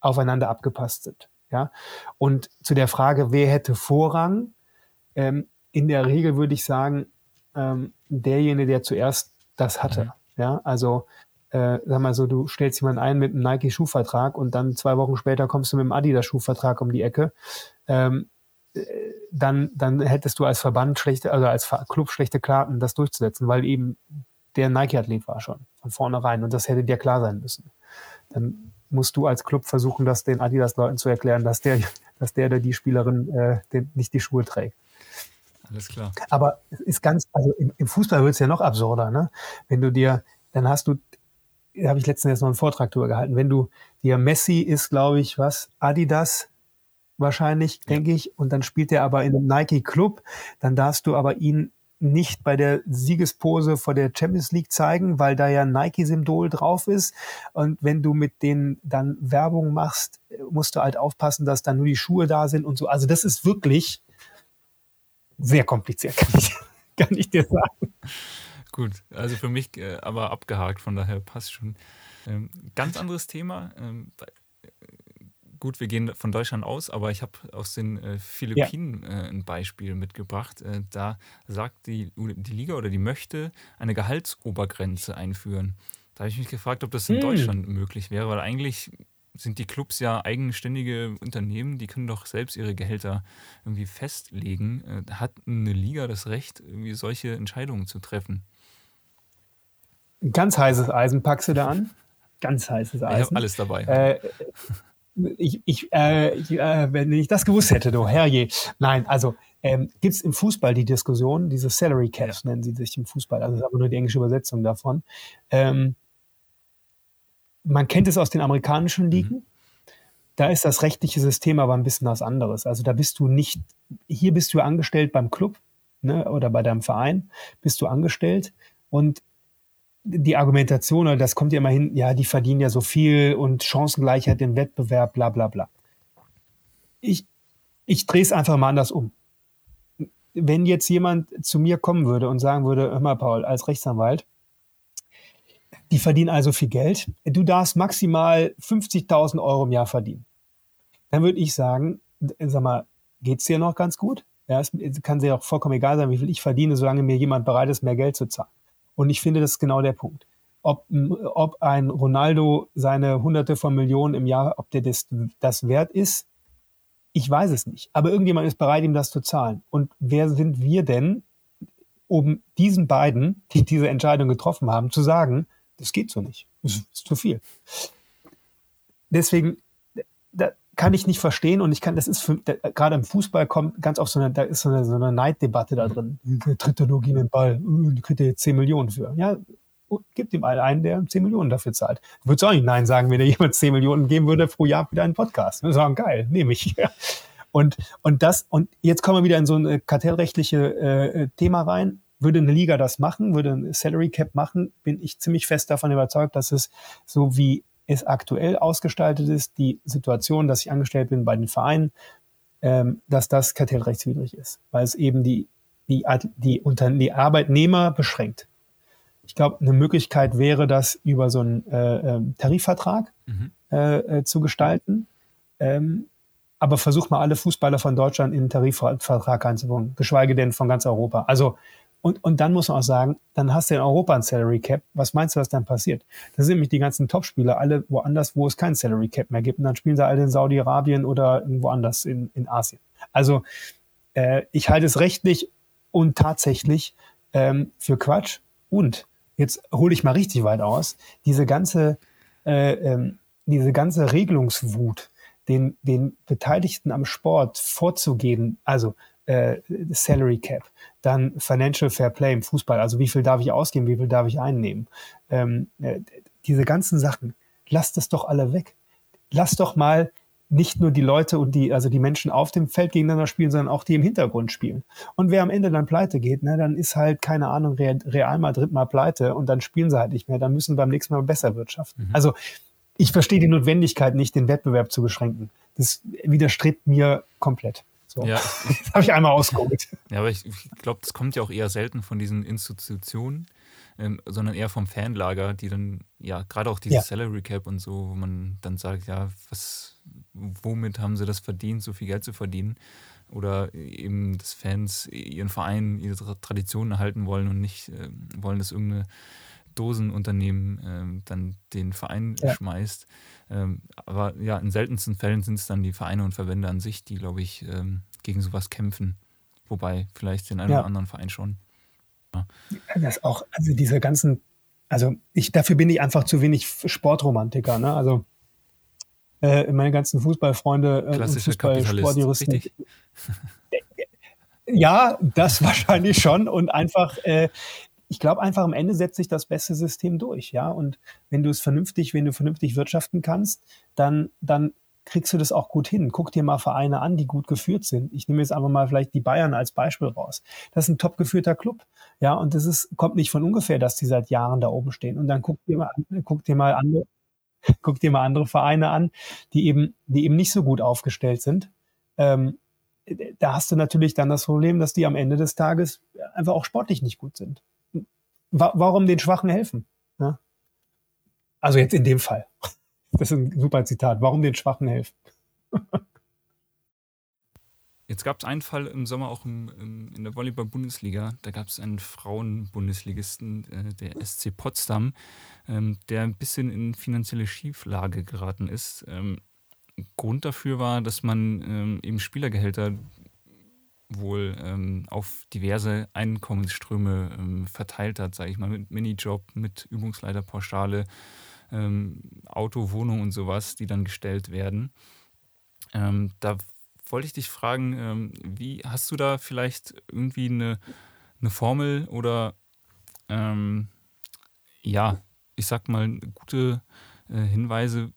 aufeinander abgepasst sind. Ja? Und zu der Frage, wer hätte Vorrang, ähm, in der Regel würde ich sagen, ähm, derjenige, der zuerst das hatte. Mhm. Ja, also äh, sag mal so, du stellst jemanden ein mit einem Nike-Schuhvertrag und dann zwei Wochen später kommst du mit einem Adidas-Schuhvertrag um die Ecke. Ähm, äh, dann, dann hättest du als Verband schlechte, also als Club schlechte Karten, das durchzusetzen, weil eben der Nike-Athlet war schon von vornherein und das hätte dir klar sein müssen. Dann musst du als Club versuchen, das den Adidas-Leuten zu erklären, dass der, [laughs] dass der oder die Spielerin äh, den, nicht die Schuhe trägt. Alles klar. Aber es ist ganz, also im, im Fußball wird es ja noch absurder, ne? Wenn du dir, dann hast du, da habe ich letztens jetzt noch einen Vortrag drüber gehalten, wenn du dir Messi ist, glaube ich, was, Adidas wahrscheinlich, ja. denke ich, und dann spielt er aber in einem Nike-Club, dann darfst du aber ihn nicht bei der Siegespose vor der Champions League zeigen, weil da ja ein Nike-Symbol drauf ist. Und wenn du mit denen dann Werbung machst, musst du halt aufpassen, dass dann nur die Schuhe da sind und so. Also das ist wirklich, sehr kompliziert, [laughs] kann ich, kann ich dir sagen. Gut, also für mich äh, aber abgehakt, von daher passt schon. Ähm, ganz anderes Thema. Ähm, äh, gut, wir gehen von Deutschland aus, aber ich habe aus den äh, Philippinen ja. äh, ein Beispiel mitgebracht. Äh, da sagt die, die Liga oder die möchte eine Gehaltsobergrenze einführen. Da habe ich mich gefragt, ob das in hm. Deutschland möglich wäre, weil eigentlich sind die Clubs ja eigenständige Unternehmen, die können doch selbst ihre Gehälter irgendwie festlegen. Äh, hat eine Liga das Recht, irgendwie solche Entscheidungen zu treffen? Ganz heißes Eisen packst du da an. [laughs] Ganz heißes Eisen. Ich habe alles dabei. Äh, ich, ich, äh, ich äh, wenn ich das gewusst hätte, du herrje. Nein, also ähm, gibt es im Fußball die Diskussion, diese Salary Caps nennen sie sich im Fußball, also das ist aber nur die englische Übersetzung davon. Ähm, man kennt es aus den amerikanischen mhm. Ligen. Mhm. Da ist das rechtliche System aber ein bisschen was anderes. Also da bist du nicht, hier bist du angestellt beim Club ne, oder bei deinem Verein, bist du angestellt und die Argumentation, das kommt ja immer hin, ja, die verdienen ja so viel und Chancengleichheit im Wettbewerb, bla bla bla. Ich, ich drehe es einfach mal anders um. Wenn jetzt jemand zu mir kommen würde und sagen würde, hör mal, Paul, als Rechtsanwalt, die verdienen also viel Geld. Du darfst maximal 50.000 Euro im Jahr verdienen. Dann würde ich sagen, sag mal, geht's dir noch ganz gut? Ja, es kann dir auch vollkommen egal sein, wie viel ich verdiene, solange mir jemand bereit ist, mehr Geld zu zahlen. Und ich finde, das ist genau der Punkt. Ob, ob ein Ronaldo seine Hunderte von Millionen im Jahr, ob der das, das wert ist, ich weiß es nicht. Aber irgendjemand ist bereit, ihm das zu zahlen. Und wer sind wir denn, um diesen beiden, die diese Entscheidung getroffen haben, zu sagen, das geht so nicht. Das ist zu viel. Deswegen, kann ich nicht verstehen und ich kann, das ist für, da, gerade im Fußball kommt ganz oft so eine, da ist so eine, so eine Neiddebatte da drin. Der tritt er nur gegen den Ball, uh, kriegt er jetzt 10 Millionen für. Ja, gibt ihm einen, der 10 Millionen dafür zahlt. Würdest du auch nicht Nein sagen, wenn dir jemand 10 Millionen geben würde pro Jahr für deinen Podcast. Wir sagen, geil, nehme ich. Und, und das, und jetzt kommen wir wieder in so ein kartellrechtliche äh, Thema rein. Würde eine Liga das machen, würde ein Salary Cap machen, bin ich ziemlich fest davon überzeugt, dass es so wie es aktuell ausgestaltet ist, die Situation, dass ich angestellt bin bei den Vereinen, ähm, dass das kartellrechtswidrig ist, weil es eben die, die, die, unter, die Arbeitnehmer beschränkt. Ich glaube, eine Möglichkeit wäre, das über so einen äh, ähm, Tarifvertrag mhm. äh, äh, zu gestalten. Ähm, aber versuch mal alle Fußballer von Deutschland in einen Tarifvertrag einzubauen, geschweige denn von ganz Europa. Also und, und dann muss man auch sagen, dann hast du in Europa ein Salary Cap. Was meinst du, was dann passiert? Da sind nämlich die ganzen Topspieler alle woanders, wo es kein Salary Cap mehr gibt. Und dann spielen sie alle in Saudi-Arabien oder irgendwo anders in, in Asien. Also äh, ich halte es rechtlich und tatsächlich ähm, für Quatsch. Und jetzt hole ich mal richtig weit aus, diese ganze, äh, ähm, diese ganze Regelungswut, den, den Beteiligten am Sport vorzugeben, also äh, Salary Cap, dann Financial Fair Play im Fußball, also wie viel darf ich ausgeben, wie viel darf ich einnehmen. Ähm, äh, diese ganzen Sachen, lasst das doch alle weg. Lasst doch mal nicht nur die Leute und die, also die Menschen auf dem Feld gegeneinander spielen, sondern auch die im Hintergrund spielen. Und wer am Ende dann pleite geht, ne, dann ist halt, keine Ahnung, Real Madrid mal pleite und dann spielen sie halt nicht mehr, dann müssen beim nächsten Mal besser wirtschaften. Mhm. Also ich verstehe die Notwendigkeit nicht, den Wettbewerb zu beschränken. Das widerstrebt mir komplett. So. Ja, [laughs] das habe ich einmal ausgeholt. Ja, aber ich, ich glaube, das kommt ja auch eher selten von diesen Institutionen, ähm, sondern eher vom Fanlager, die dann, ja, gerade auch dieses ja. Salary Cap und so, wo man dann sagt, ja, was, womit haben sie das verdient, so viel Geld zu verdienen? Oder eben, dass Fans ihren Verein, ihre Traditionen erhalten wollen und nicht äh, wollen, dass irgendeine Dosenunternehmen ähm, dann den Verein ja. schmeißt. Ähm, aber ja, in seltensten Fällen sind es dann die Vereine und Verbände an sich, die, glaube ich, ähm, gegen sowas kämpfen. Wobei vielleicht den einen ja. oder anderen Verein schon. Ja. Das auch, also diese ganzen, also ich, dafür bin ich einfach zu wenig Sportromantiker, ne? Also äh, meine ganzen Fußballfreunde äh, Klassische Fußball-Sportjuristen. [laughs] ja, das wahrscheinlich schon und einfach, äh, ich glaube einfach am Ende setzt sich das beste System durch, ja. Und wenn du es vernünftig, wenn du vernünftig wirtschaften kannst, dann, dann kriegst du das auch gut hin. Guck dir mal Vereine an, die gut geführt sind. Ich nehme jetzt einfach mal vielleicht die Bayern als Beispiel raus. Das ist ein top geführter Club. Ja, und das ist, kommt nicht von ungefähr, dass die seit Jahren da oben stehen. Und dann guck dir mal, guck dir mal andere, [laughs] guck dir mal andere Vereine an, die eben, die eben nicht so gut aufgestellt sind. Ähm, da hast du natürlich dann das Problem, dass die am Ende des Tages einfach auch sportlich nicht gut sind wa warum den Schwachen helfen? Ja? Also jetzt in dem Fall. [laughs] Das ist ein super Zitat. Warum den Schwachen helfen? [laughs] Jetzt gab es einen Fall im Sommer auch im, im, in der Volleyball-Bundesliga. Da gab es einen Frauen-Bundesligisten, äh, der SC Potsdam, ähm, der ein bisschen in finanzielle Schieflage geraten ist. Ähm, Grund dafür war, dass man ähm, eben Spielergehälter wohl ähm, auf diverse Einkommensströme ähm, verteilt hat, sage ich mal, mit Minijob, mit Übungsleiterpauschale, ähm, Auto, Wohnung und sowas, die dann gestellt werden. Ähm, da wollte ich dich fragen, ähm, wie hast du da vielleicht irgendwie eine, eine Formel oder ja, ich sag mal, gute äh, Hinweise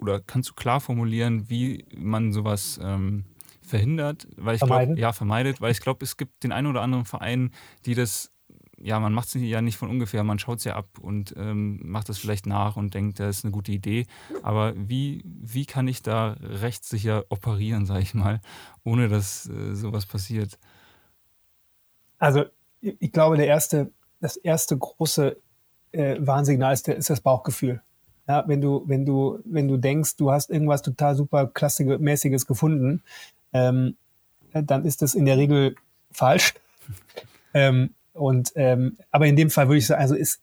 oder kannst du klar formulieren, wie man sowas ähm, verhindert, weil ich glaube, ja, vermeidet, weil ich glaube, es gibt den einen oder anderen Verein, die das, ja, man macht es ja nicht von ungefähr, man schaut es ja ab und ähm, macht es vielleicht nach und denkt, das ist eine gute Idee. Aber wie, wie kann ich da rechtssicher operieren, sage ich mal, ohne dass äh, sowas passiert? Also, ich glaube, der erste, das erste große äh, Warnsignal ist, der, ist das Bauchgefühl. Ja, wenn du, wenn du, wenn du denkst, du hast irgendwas total super klassigemäßiges gefunden, ähm, dann ist das in der Regel falsch. [laughs] ähm, und ähm, aber in dem Fall würde ich sagen, also ist,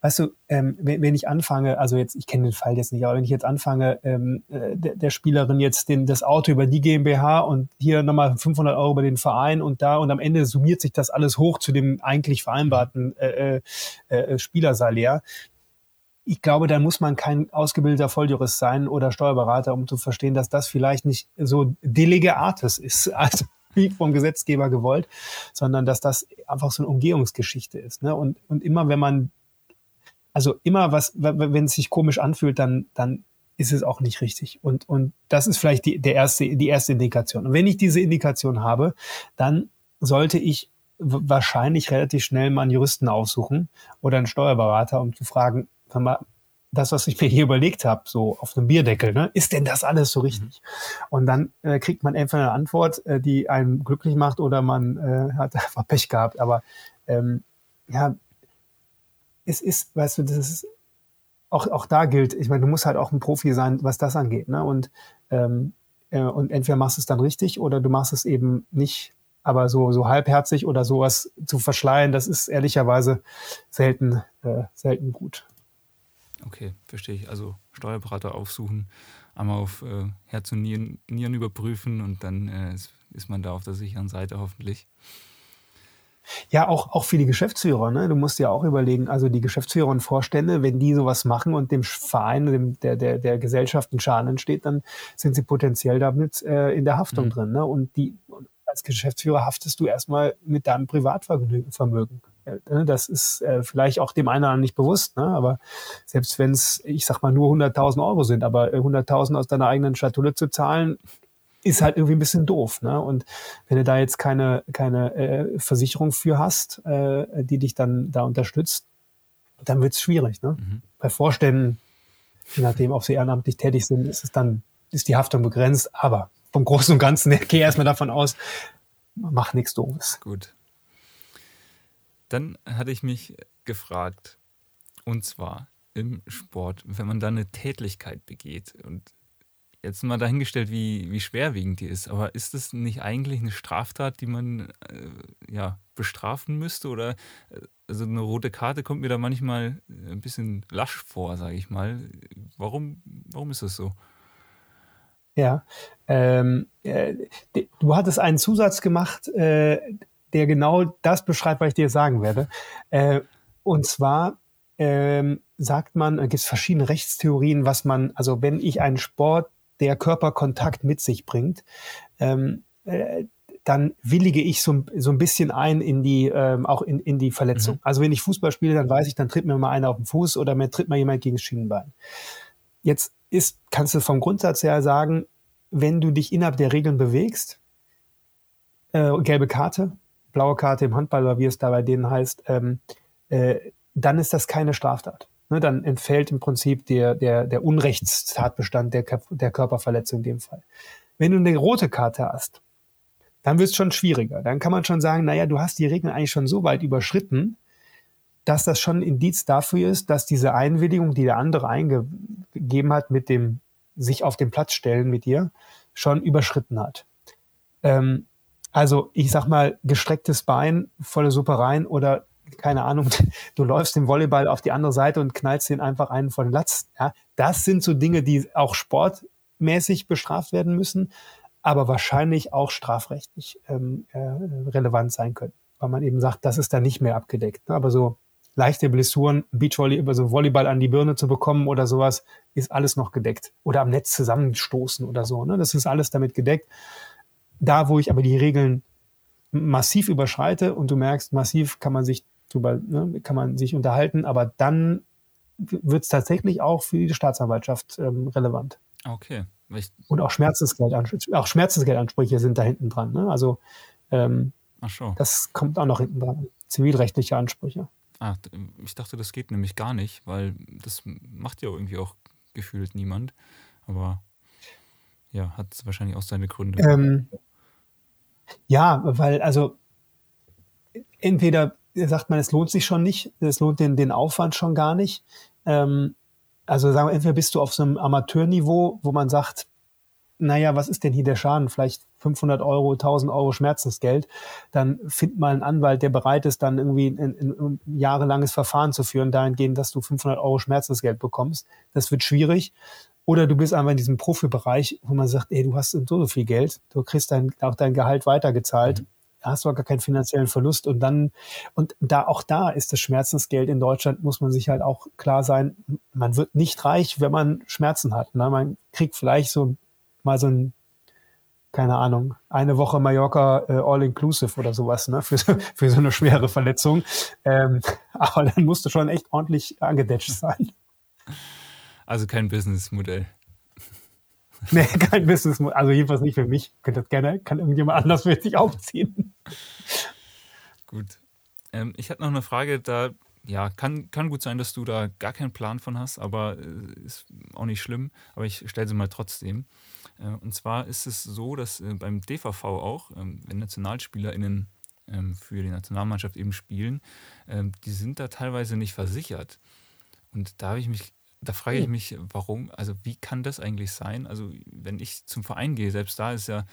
weißt du, ähm, wenn, wenn, ich anfange, also jetzt, ich kenne den Fall jetzt nicht, aber wenn ich jetzt anfange, ähm, äh, der, der, Spielerin jetzt den, das Auto über die GmbH und hier nochmal 500 Euro über den Verein und da und am Ende summiert sich das alles hoch zu dem eigentlich vereinbarten äh, äh, äh Spielersalär, ich glaube, da muss man kein ausgebildeter Volljurist sein oder Steuerberater, um zu verstehen, dass das vielleicht nicht so delege artis ist, [laughs] also wie vom Gesetzgeber gewollt, sondern dass das einfach so eine Umgehungsgeschichte ist. Ne? Und, und immer wenn man also immer was, wenn es sich komisch anfühlt, dann, dann ist es auch nicht richtig. Und, und das ist vielleicht die, der erste, die erste Indikation. Und wenn ich diese Indikation habe, dann sollte ich wahrscheinlich relativ schnell mal einen Juristen aufsuchen oder einen Steuerberater, um zu fragen, mal, das, was ich mir hier überlegt habe, so auf einem Bierdeckel, ne, ist denn das alles so richtig? Mhm. Und dann äh, kriegt man entweder eine Antwort, äh, die einen glücklich macht, oder man äh, hat [laughs] einfach Pech gehabt. Aber ähm, ja, es ist, weißt du, das ist auch, auch da gilt, ich meine, du musst halt auch ein Profi sein, was das angeht. Ne? Und, ähm, äh, und entweder machst du es dann richtig oder du machst es eben nicht aber so, so halbherzig oder sowas zu verschleiern, das ist ehrlicherweise selten, äh, selten gut. Okay, verstehe ich. Also Steuerberater aufsuchen, einmal auf äh, Herz und Nieren, Nieren überprüfen und dann äh, ist man da auf der sicheren Seite hoffentlich. Ja, auch, auch für die Geschäftsführer. Ne? Du musst dir auch überlegen, also die Geschäftsführer und Vorstände, wenn die sowas machen und dem Verein, dem, der, der, der Gesellschaft ein Schaden entsteht, dann sind sie potenziell damit äh, in der Haftung mhm. drin. Ne? Und die, als Geschäftsführer haftest du erstmal mit deinem Privatvermögen. Ne, das ist äh, vielleicht auch dem einen oder anderen nicht bewusst, ne? aber selbst wenn es, ich sag mal, nur 100.000 Euro sind, aber 100.000 aus deiner eigenen Schatulle zu zahlen, ist halt irgendwie ein bisschen doof. Ne? Und wenn du da jetzt keine, keine äh, Versicherung für hast, äh, die dich dann da unterstützt, dann wird es schwierig. Ne? Mhm. Bei Vorständen, je nachdem, ob sie ehrenamtlich tätig sind, ist es dann, ist die Haftung begrenzt, aber vom Großen und Ganzen, [laughs] ich gehe erstmal davon aus, mach nichts Doofes. Gut. Dann hatte ich mich gefragt, und zwar im Sport, wenn man da eine Tätlichkeit begeht und jetzt mal dahingestellt, wie, wie schwerwiegend die ist, aber ist das nicht eigentlich eine Straftat, die man äh, ja, bestrafen müsste? Oder äh, also eine rote Karte kommt mir da manchmal ein bisschen lasch vor, sage ich mal. Warum, warum ist das so? Ja, ähm, äh, du hattest einen Zusatz gemacht, äh, der genau das beschreibt, was ich dir sagen werde. Äh, und zwar ähm, sagt man, es gibt verschiedene Rechtstheorien, was man, also wenn ich einen Sport, der Körperkontakt mit sich bringt, ähm, äh, dann willige ich so, so ein bisschen ein in die, ähm, auch in, in die Verletzung. Mhm. Also wenn ich Fußball spiele, dann weiß ich, dann tritt mir mal einer auf den Fuß oder mir tritt mal jemand gegen das Schienenbein. Jetzt ist, kannst du vom Grundsatz her sagen, wenn du dich innerhalb der Regeln bewegst, äh, gelbe Karte, blaue Karte im Handball oder wie es da bei denen heißt, ähm, äh, dann ist das keine Straftat. Ne, dann entfällt im Prinzip der, der, der Unrechtstatbestand der, der Körperverletzung in dem Fall. Wenn du eine rote Karte hast, dann wird es schon schwieriger. Dann kann man schon sagen, naja, du hast die Regeln eigentlich schon so weit überschritten, dass das schon ein Indiz dafür ist, dass diese Einwilligung, die der andere eingegeben hat mit dem sich auf den Platz stellen mit dir, schon überschritten hat. Ähm, also ich sag mal, gestrecktes Bein, volle Suppe rein oder keine Ahnung, [laughs] du läufst den Volleyball auf die andere Seite und knallst den einfach einen von Latz. Ja, das sind so Dinge, die auch sportmäßig bestraft werden müssen, aber wahrscheinlich auch strafrechtlich ähm, äh, relevant sein können, weil man eben sagt, das ist da nicht mehr abgedeckt. Ne? Aber so leichte Blessuren, Beachvolley, also Volleyball an die Birne zu bekommen oder sowas, ist alles noch gedeckt. Oder am Netz zusammenstoßen oder so. Ne? Das ist alles damit gedeckt. Da, wo ich aber die Regeln massiv überschreite und du merkst, massiv kann man sich drüber, ne, kann man sich unterhalten, aber dann wird es tatsächlich auch für die Staatsanwaltschaft ähm, relevant. Okay. Und auch Schmerzensgeldansprüche, auch Schmerzensgeldansprüche sind da hinten dran. Ne? Also ähm, so. das kommt auch noch hinten dran. Zivilrechtliche Ansprüche. Ah, ich dachte, das geht nämlich gar nicht, weil das macht ja irgendwie auch gefühlt niemand. Aber ja, hat wahrscheinlich auch seine Gründe. Ähm, ja, weil also entweder sagt man, es lohnt sich schon nicht, es lohnt den, den Aufwand schon gar nicht. Ähm, also sagen wir, entweder bist du auf so einem Amateurniveau, wo man sagt, naja, was ist denn hier der Schaden? Vielleicht 500 Euro, 1000 Euro Schmerzensgeld. Dann find mal einen Anwalt, der bereit ist, dann irgendwie ein, ein jahrelanges Verfahren zu führen, dahingehend, dass du 500 Euro Schmerzensgeld bekommst. Das wird schwierig. Oder du bist einfach in diesem Profibereich, wo man sagt, ey, du hast so, so viel Geld, du kriegst dein, auch dein Gehalt weitergezahlt. Mhm. Da hast du auch gar keinen finanziellen Verlust. Und dann, und da, auch da ist das Schmerzensgeld in Deutschland, muss man sich halt auch klar sein, man wird nicht reich, wenn man Schmerzen hat. Ne? Man kriegt vielleicht so mal so ein keine Ahnung, eine Woche Mallorca äh, All-Inclusive oder sowas, ne, für, für so eine schwere Verletzung. Ähm, [laughs] aber dann musst du schon echt ordentlich angedetscht sein. Also kein Businessmodell. [laughs] Nee, kein Businessmodell. Also jedenfalls nicht für mich. Könnte das gerne, kann irgendjemand anders für sich aufziehen. Gut. Ähm, ich hatte noch eine Frage, da ja, kann, kann gut sein, dass du da gar keinen Plan von hast, aber äh, ist auch nicht schlimm. Aber ich stelle sie mal trotzdem. Äh, und zwar ist es so, dass äh, beim DVV auch, ähm, wenn NationalspielerInnen ähm, für die Nationalmannschaft eben spielen, ähm, die sind da teilweise nicht versichert. Und da habe ich mich, da frage ich hm. mich, warum, also wie kann das eigentlich sein? Also, wenn ich zum Verein gehe, selbst da ist ja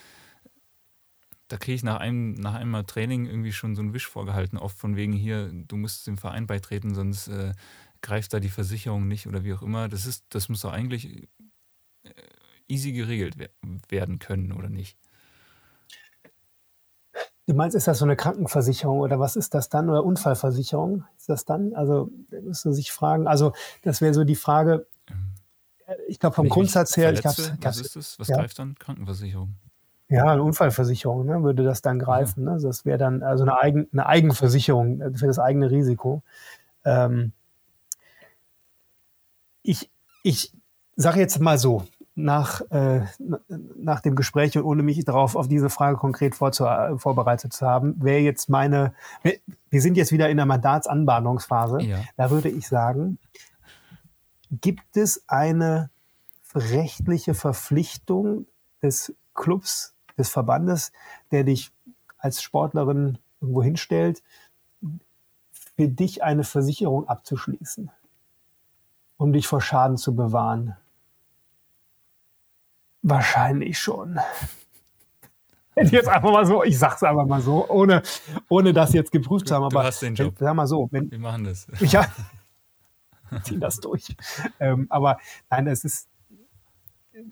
da kriege ich nach einem, nach einmal Training irgendwie schon so einen Wisch vorgehalten, oft von wegen hier, du musst dem Verein beitreten, sonst äh, greift da die Versicherung nicht oder wie auch immer. Das ist, das muss doch eigentlich äh, easy geregelt werden können, oder nicht? Du meinst, ist das so eine Krankenversicherung oder was ist das dann? Oder Unfallversicherung? Ist das dann? Also, da müsst ihr sich fragen. Also, das wäre so die Frage. Ähm, ich glaube, vom Grundsatz her. Verletze, ich was ist das? Was ja. greift dann? Krankenversicherung. Ja, eine Unfallversicherung ne, würde das dann greifen. Ne? Das wäre dann also eine, Eigen, eine Eigenversicherung für das eigene Risiko. Ähm, ich ich sage jetzt mal so, nach, äh, nach dem Gespräch und ohne mich darauf auf diese Frage konkret vorbereitet zu haben, wäre jetzt meine, wir, wir, sind jetzt wieder in der Mandatsanbahnungsphase, ja. da würde ich sagen, gibt es eine rechtliche Verpflichtung des Clubs des Verbandes, der dich als Sportlerin irgendwo hinstellt, für dich eine Versicherung abzuschließen, um dich vor Schaden zu bewahren? Wahrscheinlich schon. Jetzt einfach mal so, ich sag's einfach mal so, ohne, ohne das jetzt geprüft zu haben. Aber du hast den Job. Sag mal so, wenn, wir machen das. Ja, [laughs] ziehen das durch. Ähm, aber nein, es ist,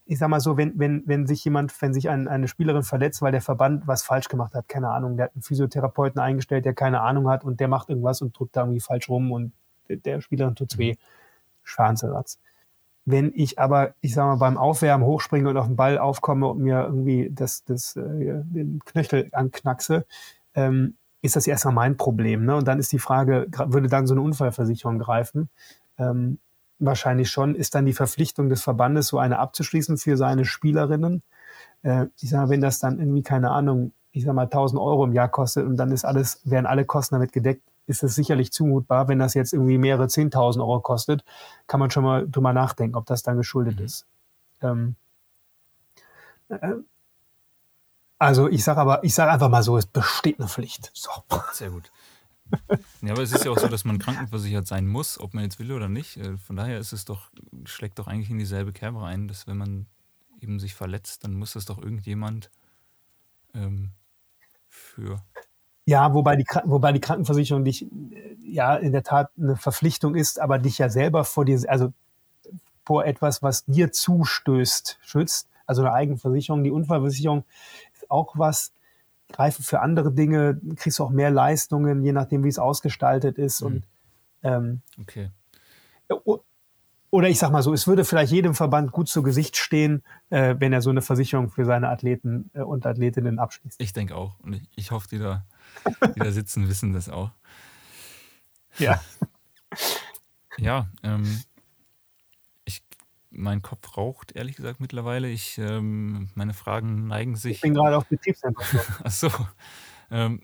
ich sag mal so, wenn, wenn, wenn sich jemand, wenn sich ein, eine Spielerin verletzt, weil der Verband was falsch gemacht hat, keine Ahnung, der hat einen Physiotherapeuten eingestellt, der keine Ahnung hat und der macht irgendwas und drückt da irgendwie falsch rum und der, der Spielerin tut's weh. Schadensersatz. Wenn ich aber, ich sag mal, beim Aufwärmen hochspringe und auf den Ball aufkomme und mir irgendwie das, das, äh, den Knöchel anknackse, ähm, ist das erstmal mein Problem. Ne? Und dann ist die Frage, würde dann so eine Unfallversicherung greifen? Ähm, wahrscheinlich schon, ist dann die Verpflichtung des Verbandes, so eine abzuschließen für seine Spielerinnen. Äh, ich sage mal, wenn das dann irgendwie, keine Ahnung, ich sag mal 1000 Euro im Jahr kostet und dann ist alles, werden alle Kosten damit gedeckt, ist es sicherlich zumutbar. Wenn das jetzt irgendwie mehrere 10.000 Euro kostet, kann man schon mal drüber nachdenken, ob das dann geschuldet mhm. ist. Ähm, äh, also ich sage aber, ich sage einfach mal so, es besteht eine Pflicht. So. Sehr gut. Ja, aber es ist ja auch so, dass man krankenversichert sein muss, ob man jetzt will oder nicht. Äh, von daher ist es doch, schlägt doch eigentlich in dieselbe Kerbe ein, dass wenn man eben sich verletzt, dann muss das doch irgendjemand ähm, für. Ja, wobei die, wobei die Krankenversicherung dich äh, ja in der Tat eine Verpflichtung ist, aber dich ja selber vor dir, also vor etwas, was dir zustößt, schützt. Also eine Eigenversicherung. Die Unfallversicherung ist auch was, greifen für andere Dinge, kriegst du auch mehr Leistungen, je nachdem, wie es ausgestaltet ist. Mhm. Und, ähm, okay. Oder ich sag mal so, es würde vielleicht jedem Verband gut zu Gesicht stehen, äh, wenn er so eine Versicherung für seine Athleten äh, und Athletinnen abschließt. Ich denke auch. Und ich, ich hoffe, die da, die da sitzen, [laughs] wissen das auch. Ja. Ja, ähm, mein Kopf raucht, ehrlich gesagt, mittlerweile. Ich, ähm, meine Fragen neigen sich. Ich bin gerade auf Betriebstemperatur. [laughs] Ach so. Ähm,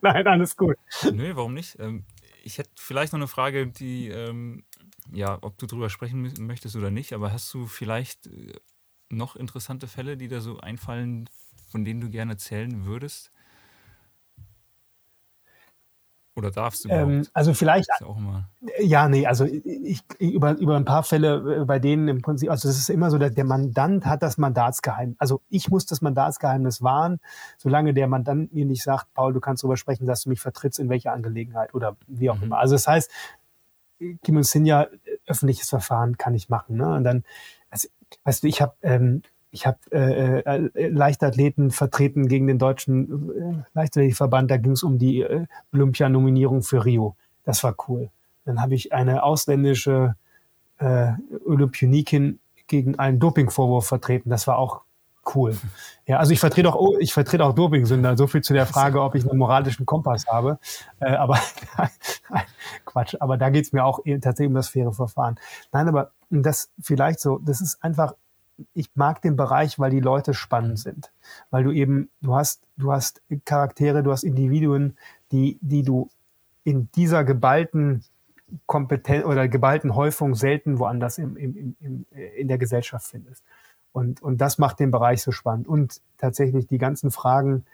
Nein, alles gut. Nö, warum nicht? Ähm, ich hätte vielleicht noch eine Frage, die, ähm, ja, ob du drüber sprechen möchtest oder nicht, aber hast du vielleicht äh, noch interessante Fälle, die da so einfallen, von denen du gerne erzählen würdest? Oder darfst du ähm, Also vielleicht. Ja, nee, also ich, über, über ein paar Fälle, äh, bei denen im Prinzip, also es ist immer so, dass der Mandant hat das Mandatsgeheimnis. Also ich muss das Mandatsgeheimnis wahren, solange der Mandant mir nicht sagt, Paul, du kannst darüber sprechen, dass du mich vertrittst in welcher Angelegenheit oder wie auch mhm. immer. Also das heißt, Kim und Sinja, öffentliches Verfahren kann ich machen. Ne? Und dann, also, weißt du, ich habe ähm, ich habe äh, äh, Leichtathleten vertreten gegen den deutschen äh, Leichtathletikverband. Da ging es um die äh, Olympianominierung für Rio. Das war cool. Dann habe ich eine ausländische äh, Olympionikin gegen einen Dopingvorwurf vertreten. Das war auch cool. Ja, also ich vertrete auch, oh, ich vertrete auch Dopingsünder. So viel zu der Frage, ob ich einen moralischen Kompass habe. Äh, aber [laughs] Quatsch. Aber da geht es mir auch tatsächlich um das faire Verfahren. Nein, aber das vielleicht so, das ist einfach, ich mag den Bereich, weil die Leute spannend sind. Weil du eben, du hast, du hast Charaktere, du hast Individuen, die, die du in dieser geballten Kompetenz oder geballten Häufung selten woanders im, im, im, in der Gesellschaft findest. Und, und das macht den Bereich so spannend. Und tatsächlich die ganzen Fragen,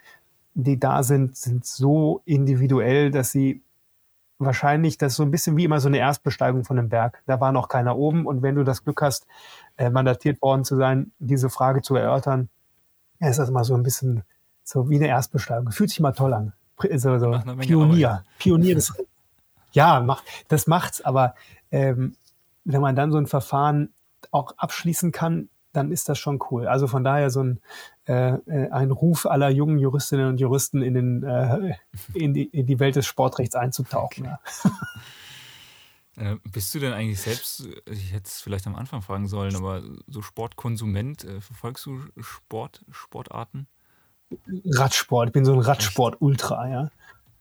die da sind, sind so individuell, dass sie wahrscheinlich, das ist so ein bisschen wie immer so eine Erstbesteigung von einem Berg. Da war noch keiner oben. Und wenn du das Glück hast, äh, mandatiert worden zu sein, diese Frage zu erörtern, ja, ist das immer so ein bisschen so wie eine Erstbesteigung. Fühlt sich mal toll an. So, so Pionier. Arbeit. Pionier des. ja, macht, das macht's, aber ähm, wenn man dann so ein Verfahren auch abschließen kann, dann ist das schon cool. Also von daher so ein, äh, äh, ein Ruf aller jungen Juristinnen und Juristen in, den, äh, in, die, in die Welt des Sportrechts einzutauchen. Okay. Ja. [laughs] äh, bist du denn eigentlich selbst, ich hätte es vielleicht am Anfang fragen sollen, aber so Sportkonsument, äh, verfolgst du Sport, Sportarten? Radsport, ich bin so ein Radsport-Ultra, ja.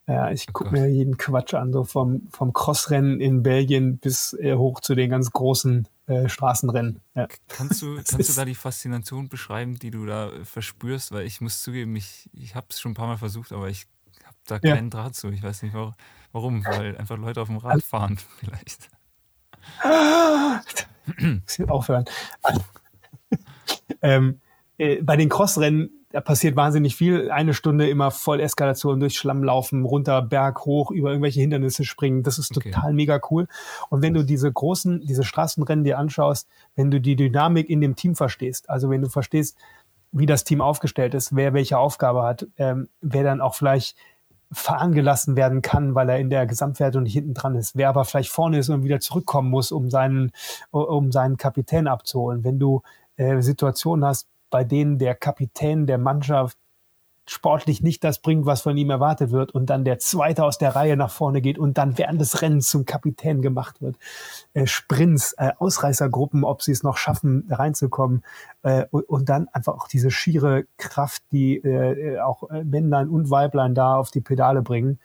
Ja, ich gucke oh mir jeden Quatsch an, so vom, vom Crossrennen in Belgien bis äh, hoch zu den ganz großen äh, Straßenrennen. Ja. Kannst, du, [laughs] kannst du da die Faszination beschreiben, die du da verspürst? Weil ich muss zugeben, ich, ich habe es schon ein paar Mal versucht, aber ich habe da ja. keinen Draht zu. Ich weiß nicht warum, weil einfach Leute auf dem Rad fahren [laughs] vielleicht. [clears throat] Muss ich aufhören. [laughs] ähm, äh, bei den Crossrennen da passiert wahnsinnig viel. Eine Stunde immer voll Eskalation durch Schlamm laufen, runter, Berg, hoch, über irgendwelche Hindernisse springen. Das ist okay. total mega cool. Und wenn du diese großen, diese Straßenrennen dir anschaust, wenn du die Dynamik in dem Team verstehst, also wenn du verstehst, wie das Team aufgestellt ist, wer welche Aufgabe hat, ähm, wer dann auch vielleicht fahren gelassen werden kann, weil er in der Gesamtwertung nicht hinten dran ist, wer aber vielleicht vorne ist und wieder zurückkommen muss, um seinen, um seinen Kapitän abzuholen. Wenn du äh, Situationen hast, bei denen der Kapitän der Mannschaft sportlich nicht das bringt, was von ihm erwartet wird und dann der Zweite aus der Reihe nach vorne geht und dann während des Rennens zum Kapitän gemacht wird. Äh, Sprints, äh, Ausreißergruppen, ob sie es noch schaffen, reinzukommen äh, und, und, dann einfach auch diese schiere Kraft, die äh, auch Männlein und Weiblein da auf die Pedale bringen.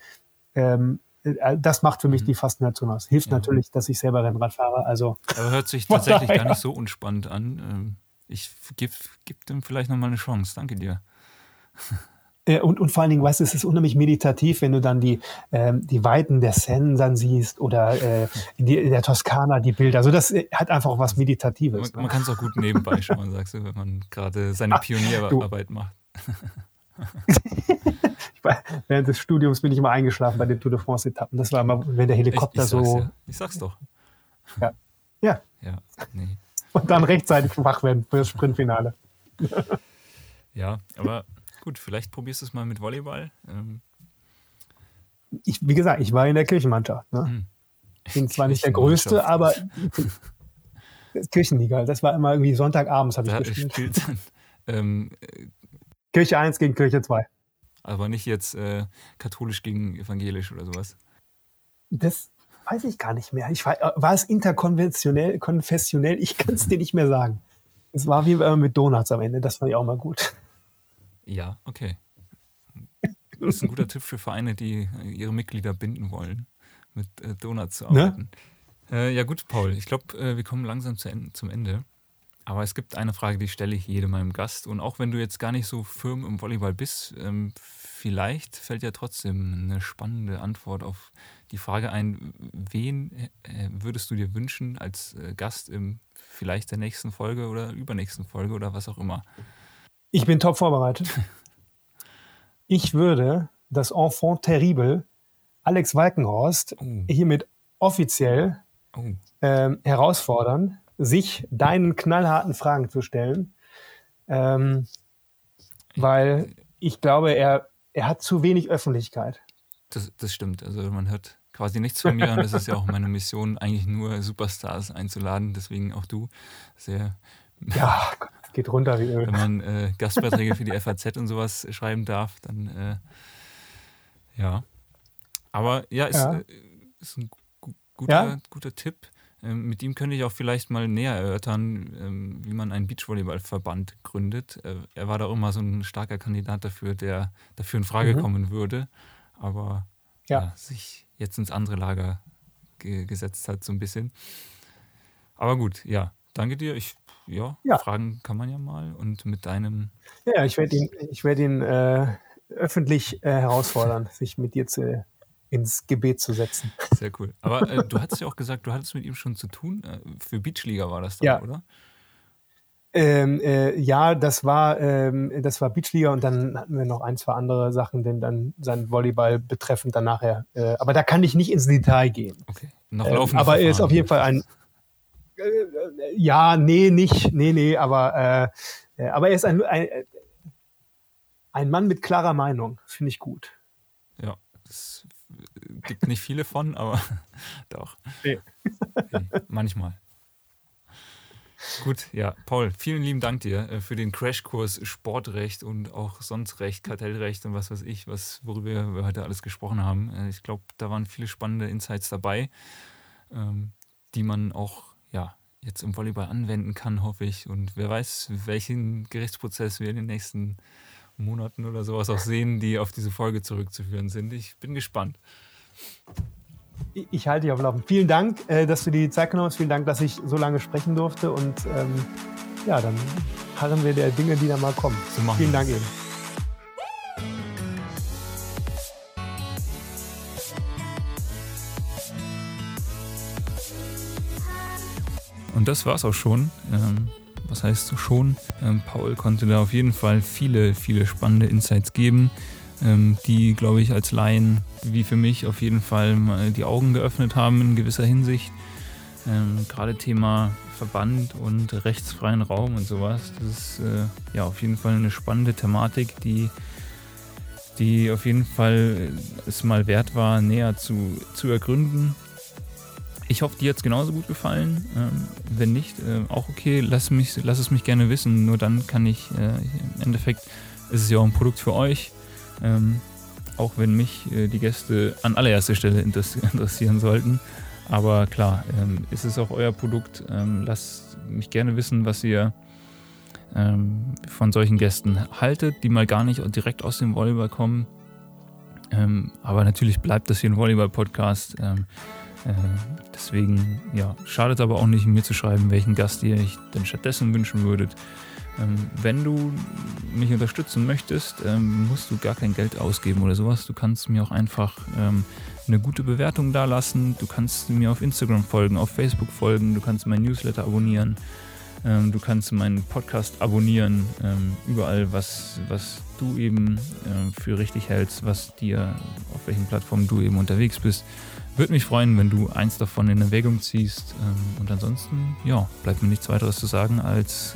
Ähm, äh, das macht für mich mhm. die Faszination aus. Hilft ja. natürlich, dass ich selber Rennrad fahre. Also, Aber hört sich [laughs] tatsächlich gar nicht so unspannend an. Ich gebe gib dem vielleicht nochmal eine Chance. Danke dir. Und, und vor allen Dingen, weißt du, es ist unheimlich meditativ, wenn du dann die, ähm, die Weiten der Seine dann siehst oder äh, in, die, der Toskana die Bilder. Also das äh, hat einfach was Meditatives. Man, man kann es auch gut nebenbei schauen, sagst du, wenn man gerade seine Pionierarbeit macht. [laughs] während des Studiums bin ich immer eingeschlafen bei den Tour de France-Etappen. Das war immer, wenn der Helikopter ich, ich so. Ja. Ich sag's doch. Ja. Ja. Ja, nee und dann rechtzeitig wach werden für das Sprintfinale. [laughs] ja, aber gut, vielleicht probierst du es mal mit Volleyball. Ähm. Ich, wie gesagt, ich war in der Kirchenmannschaft. Ne? Hm. Bin zwar nicht der Größte, aber [laughs] Kirchenliga, das war immer irgendwie Sonntagabends habe ich gespielt. Ähm, Kirche 1 gegen Kirche 2. Aber nicht jetzt äh, katholisch gegen evangelisch oder sowas. Das weiß ich gar nicht mehr. Ich war, äh, war es interkonventionell, konfessionell? Ich kann es dir nicht mehr sagen. Es war wie mit Donuts am Ende. Das fand ich auch mal gut. Ja, okay. Das ist ein guter Tipp für Vereine, die ihre Mitglieder binden wollen, mit äh, Donuts zu ne? arbeiten. Ne? Äh, ja gut, Paul, ich glaube, äh, wir kommen langsam zum Ende. Aber es gibt eine Frage, die stelle ich jedem meinem Gast. Und auch wenn du jetzt gar nicht so firm im Volleyball bist, ähm, vielleicht fällt ja trotzdem eine spannende Antwort auf die Frage ein, wen äh, würdest du dir wünschen als äh, Gast im vielleicht der nächsten Folge oder übernächsten Folge oder was auch immer? Ich bin top vorbereitet. [laughs] ich würde das Enfant terrible Alex Walkenhorst oh. hiermit offiziell oh. ähm, herausfordern, sich deinen knallharten Fragen zu stellen, ähm, weil ich glaube, er, er hat zu wenig Öffentlichkeit. Das, das stimmt. Also man hört quasi nichts von mir und das ist ja auch meine Mission, eigentlich nur Superstars einzuladen. Deswegen auch du. Sehr. Ja, geht runter wie Öl. Wenn man äh, Gastbeiträge für die FAZ und sowas schreiben darf, dann äh, ja. Aber ja, ist, ja. Äh, ist ein gu guter, ja? guter Tipp. Ähm, mit ihm könnte ich auch vielleicht mal näher erörtern, ähm, wie man einen Beachvolleyballverband gründet. Äh, er war da immer so ein starker Kandidat dafür, der dafür in Frage mhm. kommen würde, aber ja. Ja, sich jetzt ins andere Lager ge gesetzt hat, so ein bisschen. Aber gut, ja, danke dir. Ich, ja, ja. Fragen kann man ja mal und mit deinem. Ja, ich werde ihn, ich werd ihn äh, öffentlich äh, herausfordern, [laughs] sich mit dir zu ins Gebet zu setzen. Sehr cool. Aber äh, du hattest ja auch gesagt, du hattest mit ihm schon zu tun. Äh, für Beachliga war das dann, ja. oder? Ähm, äh, ja, das war, ähm, das war Beachliga und dann hatten wir noch ein, zwei andere Sachen, denn dann sein Volleyball betreffend dann nachher. Äh, aber da kann ich nicht ins Detail gehen. Okay. Noch ähm, aber er ist auf jeden Fall ein. Äh, ja, nee, nicht, nee, nee, aber, äh, äh, aber er ist ein, ein, ein Mann mit klarer Meinung. Finde ich gut. Ja, das gibt nicht viele von, aber [laughs] doch. Nee. Okay, manchmal. Gut, ja, Paul, vielen lieben Dank dir äh, für den Crashkurs Sportrecht und auch sonst Recht, Kartellrecht und was weiß ich, was, worüber wir heute alles gesprochen haben. Äh, ich glaube, da waren viele spannende Insights dabei, ähm, die man auch ja, jetzt im Volleyball anwenden kann, hoffe ich. Und wer weiß, welchen Gerichtsprozess wir in den nächsten Monaten oder sowas auch sehen, die auf diese Folge zurückzuführen sind. Ich bin gespannt. Ich halte dich auf dem Laufenden. Vielen Dank, äh, dass du dir die Zeit genommen hast. Vielen Dank, dass ich so lange sprechen durfte. Und ähm, ja, dann harren wir der Dinge, die da mal kommen. So Vielen Dank eben. Und das war's auch schon. Ähm, was heißt schon? Ähm, Paul konnte da auf jeden Fall viele, viele spannende Insights geben die, glaube ich, als Laien wie für mich auf jeden Fall mal die Augen geöffnet haben in gewisser Hinsicht. Ähm, Gerade Thema Verband und rechtsfreien Raum und sowas. Das ist äh, ja auf jeden Fall eine spannende Thematik, die, die auf jeden Fall es mal wert war, näher zu, zu ergründen. Ich hoffe, dir hat es genauso gut gefallen. Ähm, wenn nicht, äh, auch okay, lass, mich, lass es mich gerne wissen. Nur dann kann ich, äh, im Endeffekt ist es ja auch ein Produkt für euch. Ähm, auch wenn mich äh, die Gäste an allererster Stelle [laughs] interessieren sollten. Aber klar, ähm, ist es auch euer Produkt. Ähm, lasst mich gerne wissen, was ihr ähm, von solchen Gästen haltet, die mal gar nicht direkt aus dem Volleyball kommen. Ähm, aber natürlich bleibt das hier ein Volleyball-Podcast. Ähm, äh, deswegen, ja, schadet aber auch nicht, mir zu schreiben, welchen Gast ihr euch denn stattdessen wünschen würdet. Ähm, wenn du mich unterstützen möchtest, ähm, musst du gar kein Geld ausgeben oder sowas. Du kannst mir auch einfach ähm, eine gute Bewertung dalassen. Du kannst mir auf Instagram folgen, auf Facebook folgen. Du kannst mein Newsletter abonnieren. Du kannst meinen Podcast abonnieren. Überall, was, was du eben für richtig hältst, was dir, auf welchen Plattformen du eben unterwegs bist. Würde mich freuen, wenn du eins davon in Erwägung ziehst. Und ansonsten, ja, bleibt mir nichts weiteres zu sagen als